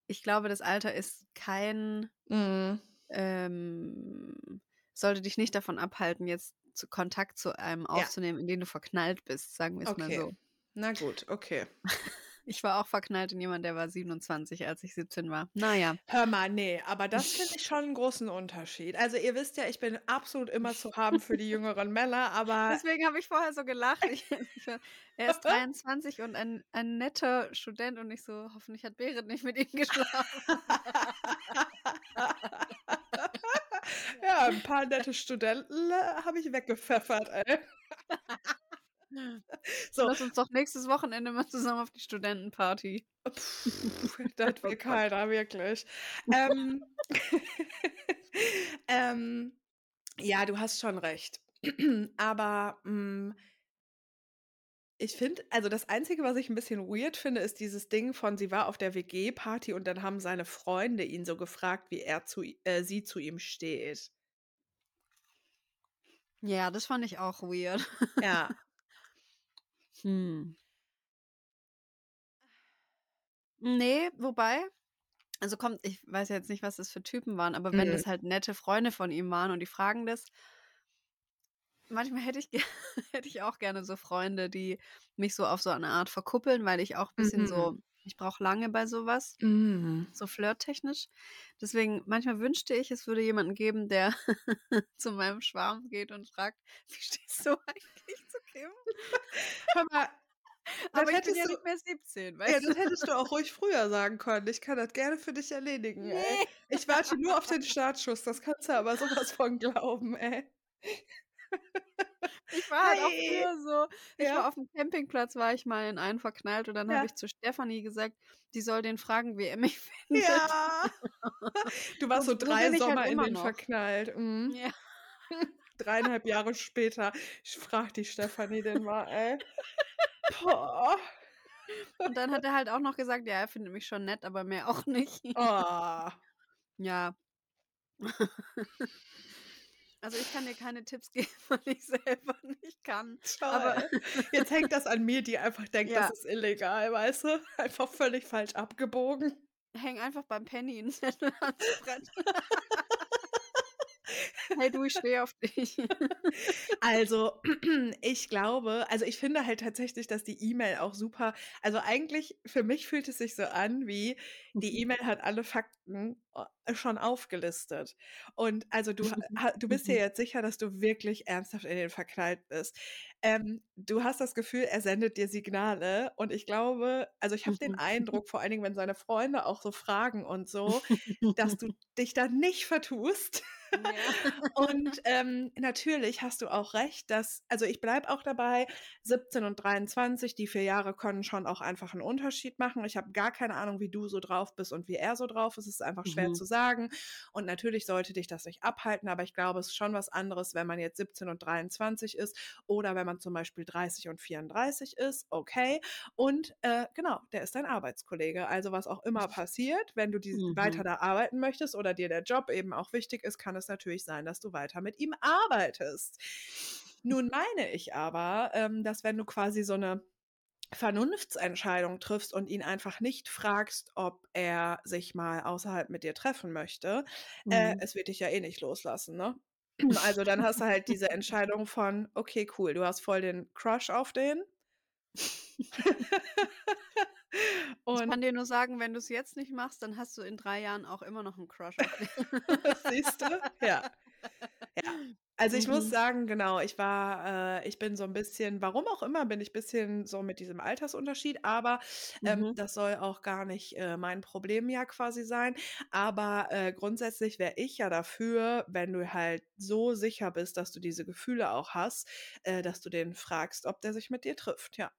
ich glaube, das Alter ist kein Mhm. ähm, sollte dich nicht davon abhalten, jetzt zu Kontakt zu einem Ja. aufzunehmen, in den du verknallt bist, sagen wir's mal Okay. so. Na gut, okay. Ich war auch verknallt in jemanden, der war 27, als ich 17 war. Na ja. Hör mal, ne, aber das finde ich schon 'n großen Unterschied. Also, ihr wisst ja, ich bin absolut immer zu haben für die jüngeren Männer, aber Deswegen habe ich vorher so gelacht. Ich ich er ist 23 und ein ein netter Student und ich so: „Hoffentlich hat Berit nicht mit ihm geschlafen.“ Ja, 'n paar nette Studenten, äh, habe ich weggepfeffert, ey. So. Lass uns doch nächstes Wochenende mal zusammen auf die Studentenparty. Das Oh will Gott. keiner, wirklich. Ähm, ähm, ja, du hast schon recht. Aber, hm ich finde also, das Einzige, was ich 'n bisschen weird finde, ist dieses Ding von, sie war auf der WG-Party und dann haben seine Freunde ihn so gefragt, wie er zu äh, sie zu ihm steht. Ja, das fand ich auch weird. Ja. Hm. Ne, wobei also kommt ich weiß jetzt nicht, was das für Typen waren, aber wenn Mhm. das halt nette Freunde von ihm waren und die fragen das manchmal hätte ich hätte ich auch gerne so Freunde, die mich so auf so eine Art verkuppeln, weil ich auch bisschen Mhm. so ich brauche lange bei so was, Mhm. so flirttechnisch. Deswegen manchmal wünschte ich, es würde jemanden geben, der zu meinem Schwarm geht und fragt: „Wie stehst du eigentlich zu Kim?“ Hör mal, das Aber ich bin hättest ja du nicht mehr 17, ja, weißt das du? hättest du auch ruhig früher sagen können. Ich kann das gerne für dich erledigen, ey. Ne. Ich warte nur auf den Startschuss, das kannst du aber so was von glauben, ey. Ich war halt auch früher so ich Ja. war auf'm Campingplatz, war ich mal in einen verknallt und dann Ja. habe ich zu Stefanie gesagt, die soll den fragen, wie er mich findet. Ja. Du warst so Und so 3 bin ich halt Sommer in immer den noch. verknallt. Mhm. Ja. 3,5 Jahre später. Ich frage die Stefanie den mal, ey. Boah. Und dann hat er halt auch noch gesagt, ja, er findet mich schon nett, aber mehr auch nicht. Oh. Ja. Also, ich kann dir keine Tipps geben, weil ich selber nicht kann. Aber Toll. Jetzt hängt das an mir, die einfach denkt, Ja. das ist illegal, weißt du? Einfach völlig falsch abgebogen. häng einfach beim Penny 'n Zettel ans Brett. „Hey du, ich stehe auf dich.“ Also, ich glaube also, ich finde halt tatsächlich, dass die E-Mail auch super also, eigentlich für mich fühlt es sich so an wie, die E-Mail hat alle Fakten, äh, schon aufgelistet. Und also, du du bist dir Mhm. jetzt sicher, dass du wirklich ernsthaft in den verknallt bist. Ähm, du hast das Gefühl, er sendet dir Signale und ich glaube also, ich habe den Mhm. Eindruck, vor allen Dingen, wenn seine Freunde auch so fragen und so, dass du dich da nicht vertust. Ja. Und, ähm, natürlich hast du auch recht, dass also, ich bleibe auch dabei, 17 und 23, die 4 Jahre können schon auch einfach 'n Unterschied machen. Ich habe gar keine Ahnung, wie du so drauf bist und wie er so drauf ist. Es ist einfach schwer Mhm. zu sagen. Und natürlich sollte dich das nicht abhalten, aber ich glaube, es ist schon was anderes, wenn man jetzt 17 und 23 ist oder wenn man zum Beispiel 30 und 34 ist, okay. Und, äh, genau, der ist dein Arbeitskollege. Also, was auch immer passiert, wenn du weiter Mhm. da arbeiten möchtest oder dir der Job eben auch wichtig ist, kann es es natürlich sein, dass du weiter mit ihm arbeitest. Nun meine ich aber, ähm, dass wenn du quasi so eine Vernunftsentscheidung triffst und ihn einfach nicht fragst, ob er sich mal außerhalb mit dir treffen möchte, äh, Mhm. es wird dich ja eh nicht loslassen, ne? Also dann hast du halt diese Entscheidung von, okay, cool, du hast voll den Crush auf den. Ich Und kann dir nur sagen, wenn du es jetzt nicht machst, dann hast du in drei Jahren auch immer noch einen Crush auf dich. siehst du? Ja. Ja. Also ich muss Mhm. sagen, genau, ich war, äh, ich bin so ein bisschen, warum auch immer, bin ich ein bisschen so mit diesem Altersunterschied, aber ähm, Mhm. das soll auch gar nicht äh, mein Problem ja quasi sein. Aber äh, grundsätzlich wäre ich ja dafür, wenn du halt so sicher bist, dass du diese Gefühle auch hast, äh, dass du den fragst, ob der sich mit dir trifft, ja.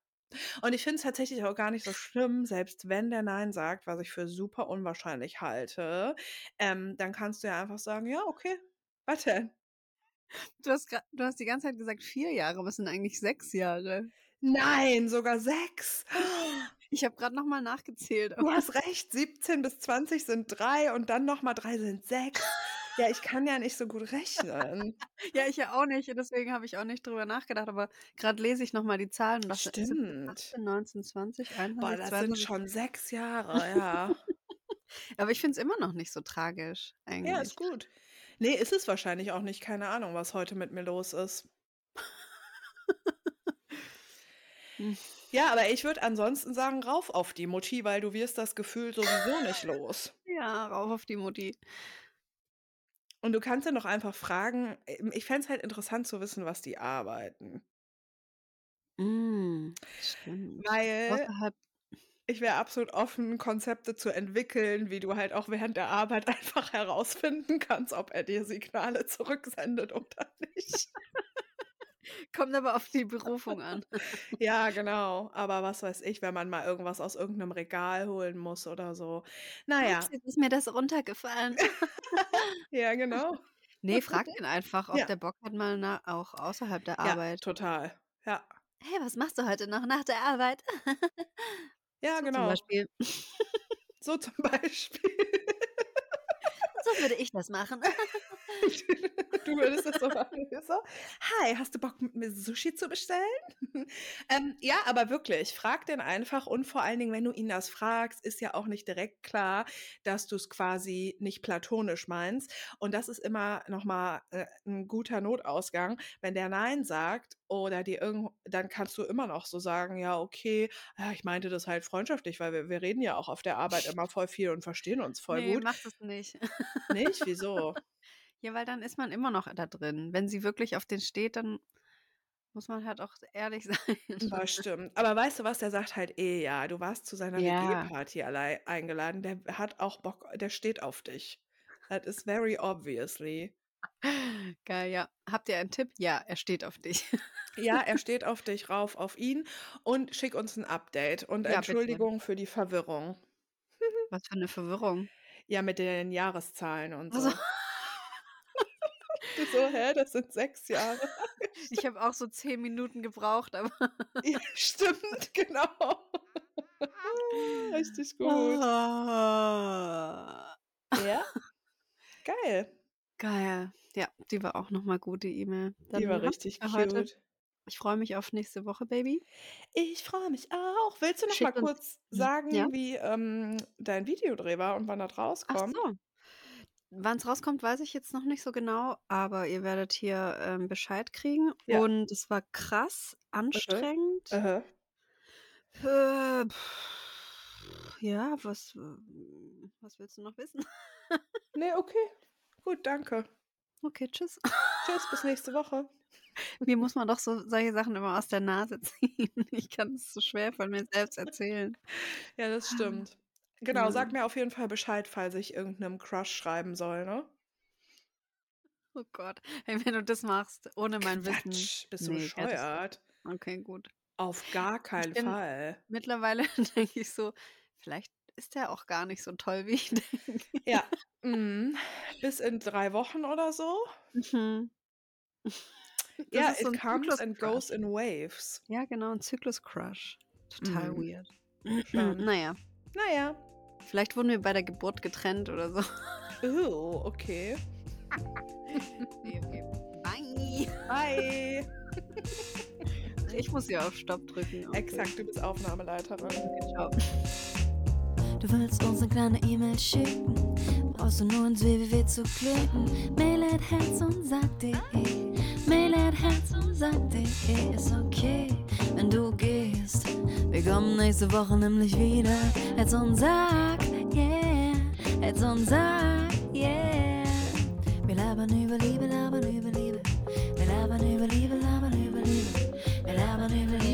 Und ich finde es tatsächlich auch gar nicht so schlimm, selbst wenn der Nein sagt, was ich für super unwahrscheinlich halte, ähm, dann kannst du ja einfach sagen, ja, okay, was denn? Du hast, du hast die ganze Zeit gesagt vier Jahre, es sind eigentlich sechs Jahre. Nein, sogar sechs. Ich habe gerade nochmal nachgezählt. Du hast recht, 17 bis 20 sind drei und dann nochmal drei sind sechs. Ja, ich kann ja nicht so gut rechnen. Ja, ich ja auch nicht. Deswegen habe ich auch nicht drüber nachgedacht. Aber gerade lese ich nochmal die Zahlen. Und 17, Stimmt. 18, 19, 20, 21, Boah, das sind 22. schon sechs Jahre, ja. Aber ich finde es immer noch nicht so tragisch, eigentlich. Ja, ist gut. Nee, ist es wahrscheinlich auch nicht. Keine Ahnung, was heute mit mir los ist. Hm. Ja, aber ich würde ansonsten sagen, rauf auf die Mutti, weil du wirst das Gefühl sowieso nicht los. Ja, rauf auf die Mutti. Und du kannst ja noch einfach fragen, ähm, ich fände es halt interessant zu wissen, was die arbeiten. Mm, stimmt. Weil ich wäre absolut offen, Konzepte zu entwickeln, wie du halt auch während der Arbeit einfach herausfinden kannst, ob er dir Signale zurücksendet oder nicht. Kommt aber auf die Berufung an. Ja, genau. Aber was weiß ich, wenn man mal irgendwas aus irgendeinem Regal holen muss oder so. Naja, Ups, jetzt ist mir das runtergefallen. ja, genau. nee, frag ihn einfach, ob Ja. der Bock hat, mal na, auch außerhalb der Ja, Arbeit. total. Ja, Hey, was machst du heute noch nach der Arbeit? ja, So Zum genau. Beispiel. So zum Beispiel. So würde ich das machen. Du würdest das so machen. So, Hi, hast du Bock mit mir Sushi zu bestellen? ähm, ja, aber wirklich, frag den einfach und vor allen Dingen, wenn du ihn das fragst, ist ja auch nicht direkt klar, dass du es quasi nicht platonisch meinst. Und das ist immer nochmal äh, ein guter Notausgang. Wenn der Nein sagt oder dir irgend, dann kannst du immer noch so sagen, ja, okay, ja, ich meinte das halt freundschaftlich, weil wir, wir reden ja auch auf der Arbeit immer voll viel und verstehen uns voll nee, gut. mach das nicht. Nicht? Wieso? Ja, weil dann ist man immer noch da drin. Wenn sie wirklich auf den steht, dann muss man halt auch ehrlich sein. Das stimmt. Aber weißt du was, der sagt halt eh ja. Du warst zu seiner Ja. WG-Party allei- eingeladen. Der hat auch Bock, der steht auf dich. That is very obviously. Geil, ja. Habt ihr einen Tipp? Ja, er steht auf dich. Ja, er steht auf dich, rauf auf ihn und schick uns ein Update. Und Ja, bitte. Entschuldigung für die Verwirrung. Was für eine Verwirrung. Ja, mit den Jahreszahlen und Ach so. so. Du so, hä, das sind sechs Jahre. Ich habe auch so zehn Minuten gebraucht, aber. Ja, stimmt, genau. Richtig gut. Ah. Ja? Geil. Geil. Ja, die war auch nochmal gut, die E-Mail. Die war richtig für heute. cute. Ich freue mich auf nächste Woche, Baby. Ich freue mich auch. Willst du noch Schickt mal uns- kurz sagen, Ja? wie ähm, dein Videodreh war und wann das Ach rauskommt? so. Wann es rauskommt, weiß ich jetzt noch nicht so genau, aber ihr werdet hier ähm, Bescheid kriegen. Ja. Und es war krass anstrengend. Äh, Äh, pff, ja, was, äh, was willst du noch wissen? nee, okay. Gut, danke. Okay, tschüss. Tschüss, bis nächste Woche. Mir muss man doch so solche Sachen immer aus der Nase ziehen. Ich kann es so schwer von mir selbst erzählen. Ja, das stimmt. Genau, sag mir auf jeden Fall Bescheid, falls ich irgendeinem Crush schreiben soll, ne? Oh Gott. Hey, wenn du das machst, ohne mein Wissen. Quatsch, bist du Nee, bescheuert? Okay, gut. Auf gar keinen Fall. Mittlerweile denke ich so, vielleicht ist der auch gar nicht so toll, wie ich denke. Ja, mm, bis in drei Wochen oder so. Mhm. Ja, so it ein comes and Zyklus-Crush. goes in waves. Ja, genau, ein Zyklus-Crush. Total Mhm. weird. Schon. naja, Naja. vielleicht wurden wir bei der Geburt getrennt oder so. Oh, okay. nee, okay. Bye. Bye. Ich muss ja auf Stopp drücken. Okay. Exakt, du bist Aufnahmeleiterin. Ciao. Du willst uns eine kleine E-Mail schicken, brauchst du nur ins www zu klicken. Mail at herz und sag.de, Mail at herz und sag.de ist okay, wenn du gehst. Wir kommen nächste Woche nämlich wieder. Herz und sag, yeah, Herz und sag, yeah. Wir labern über Liebe, labern über Liebe. Wir labern über Liebe, labern über Liebe. Wir labern über Liebe.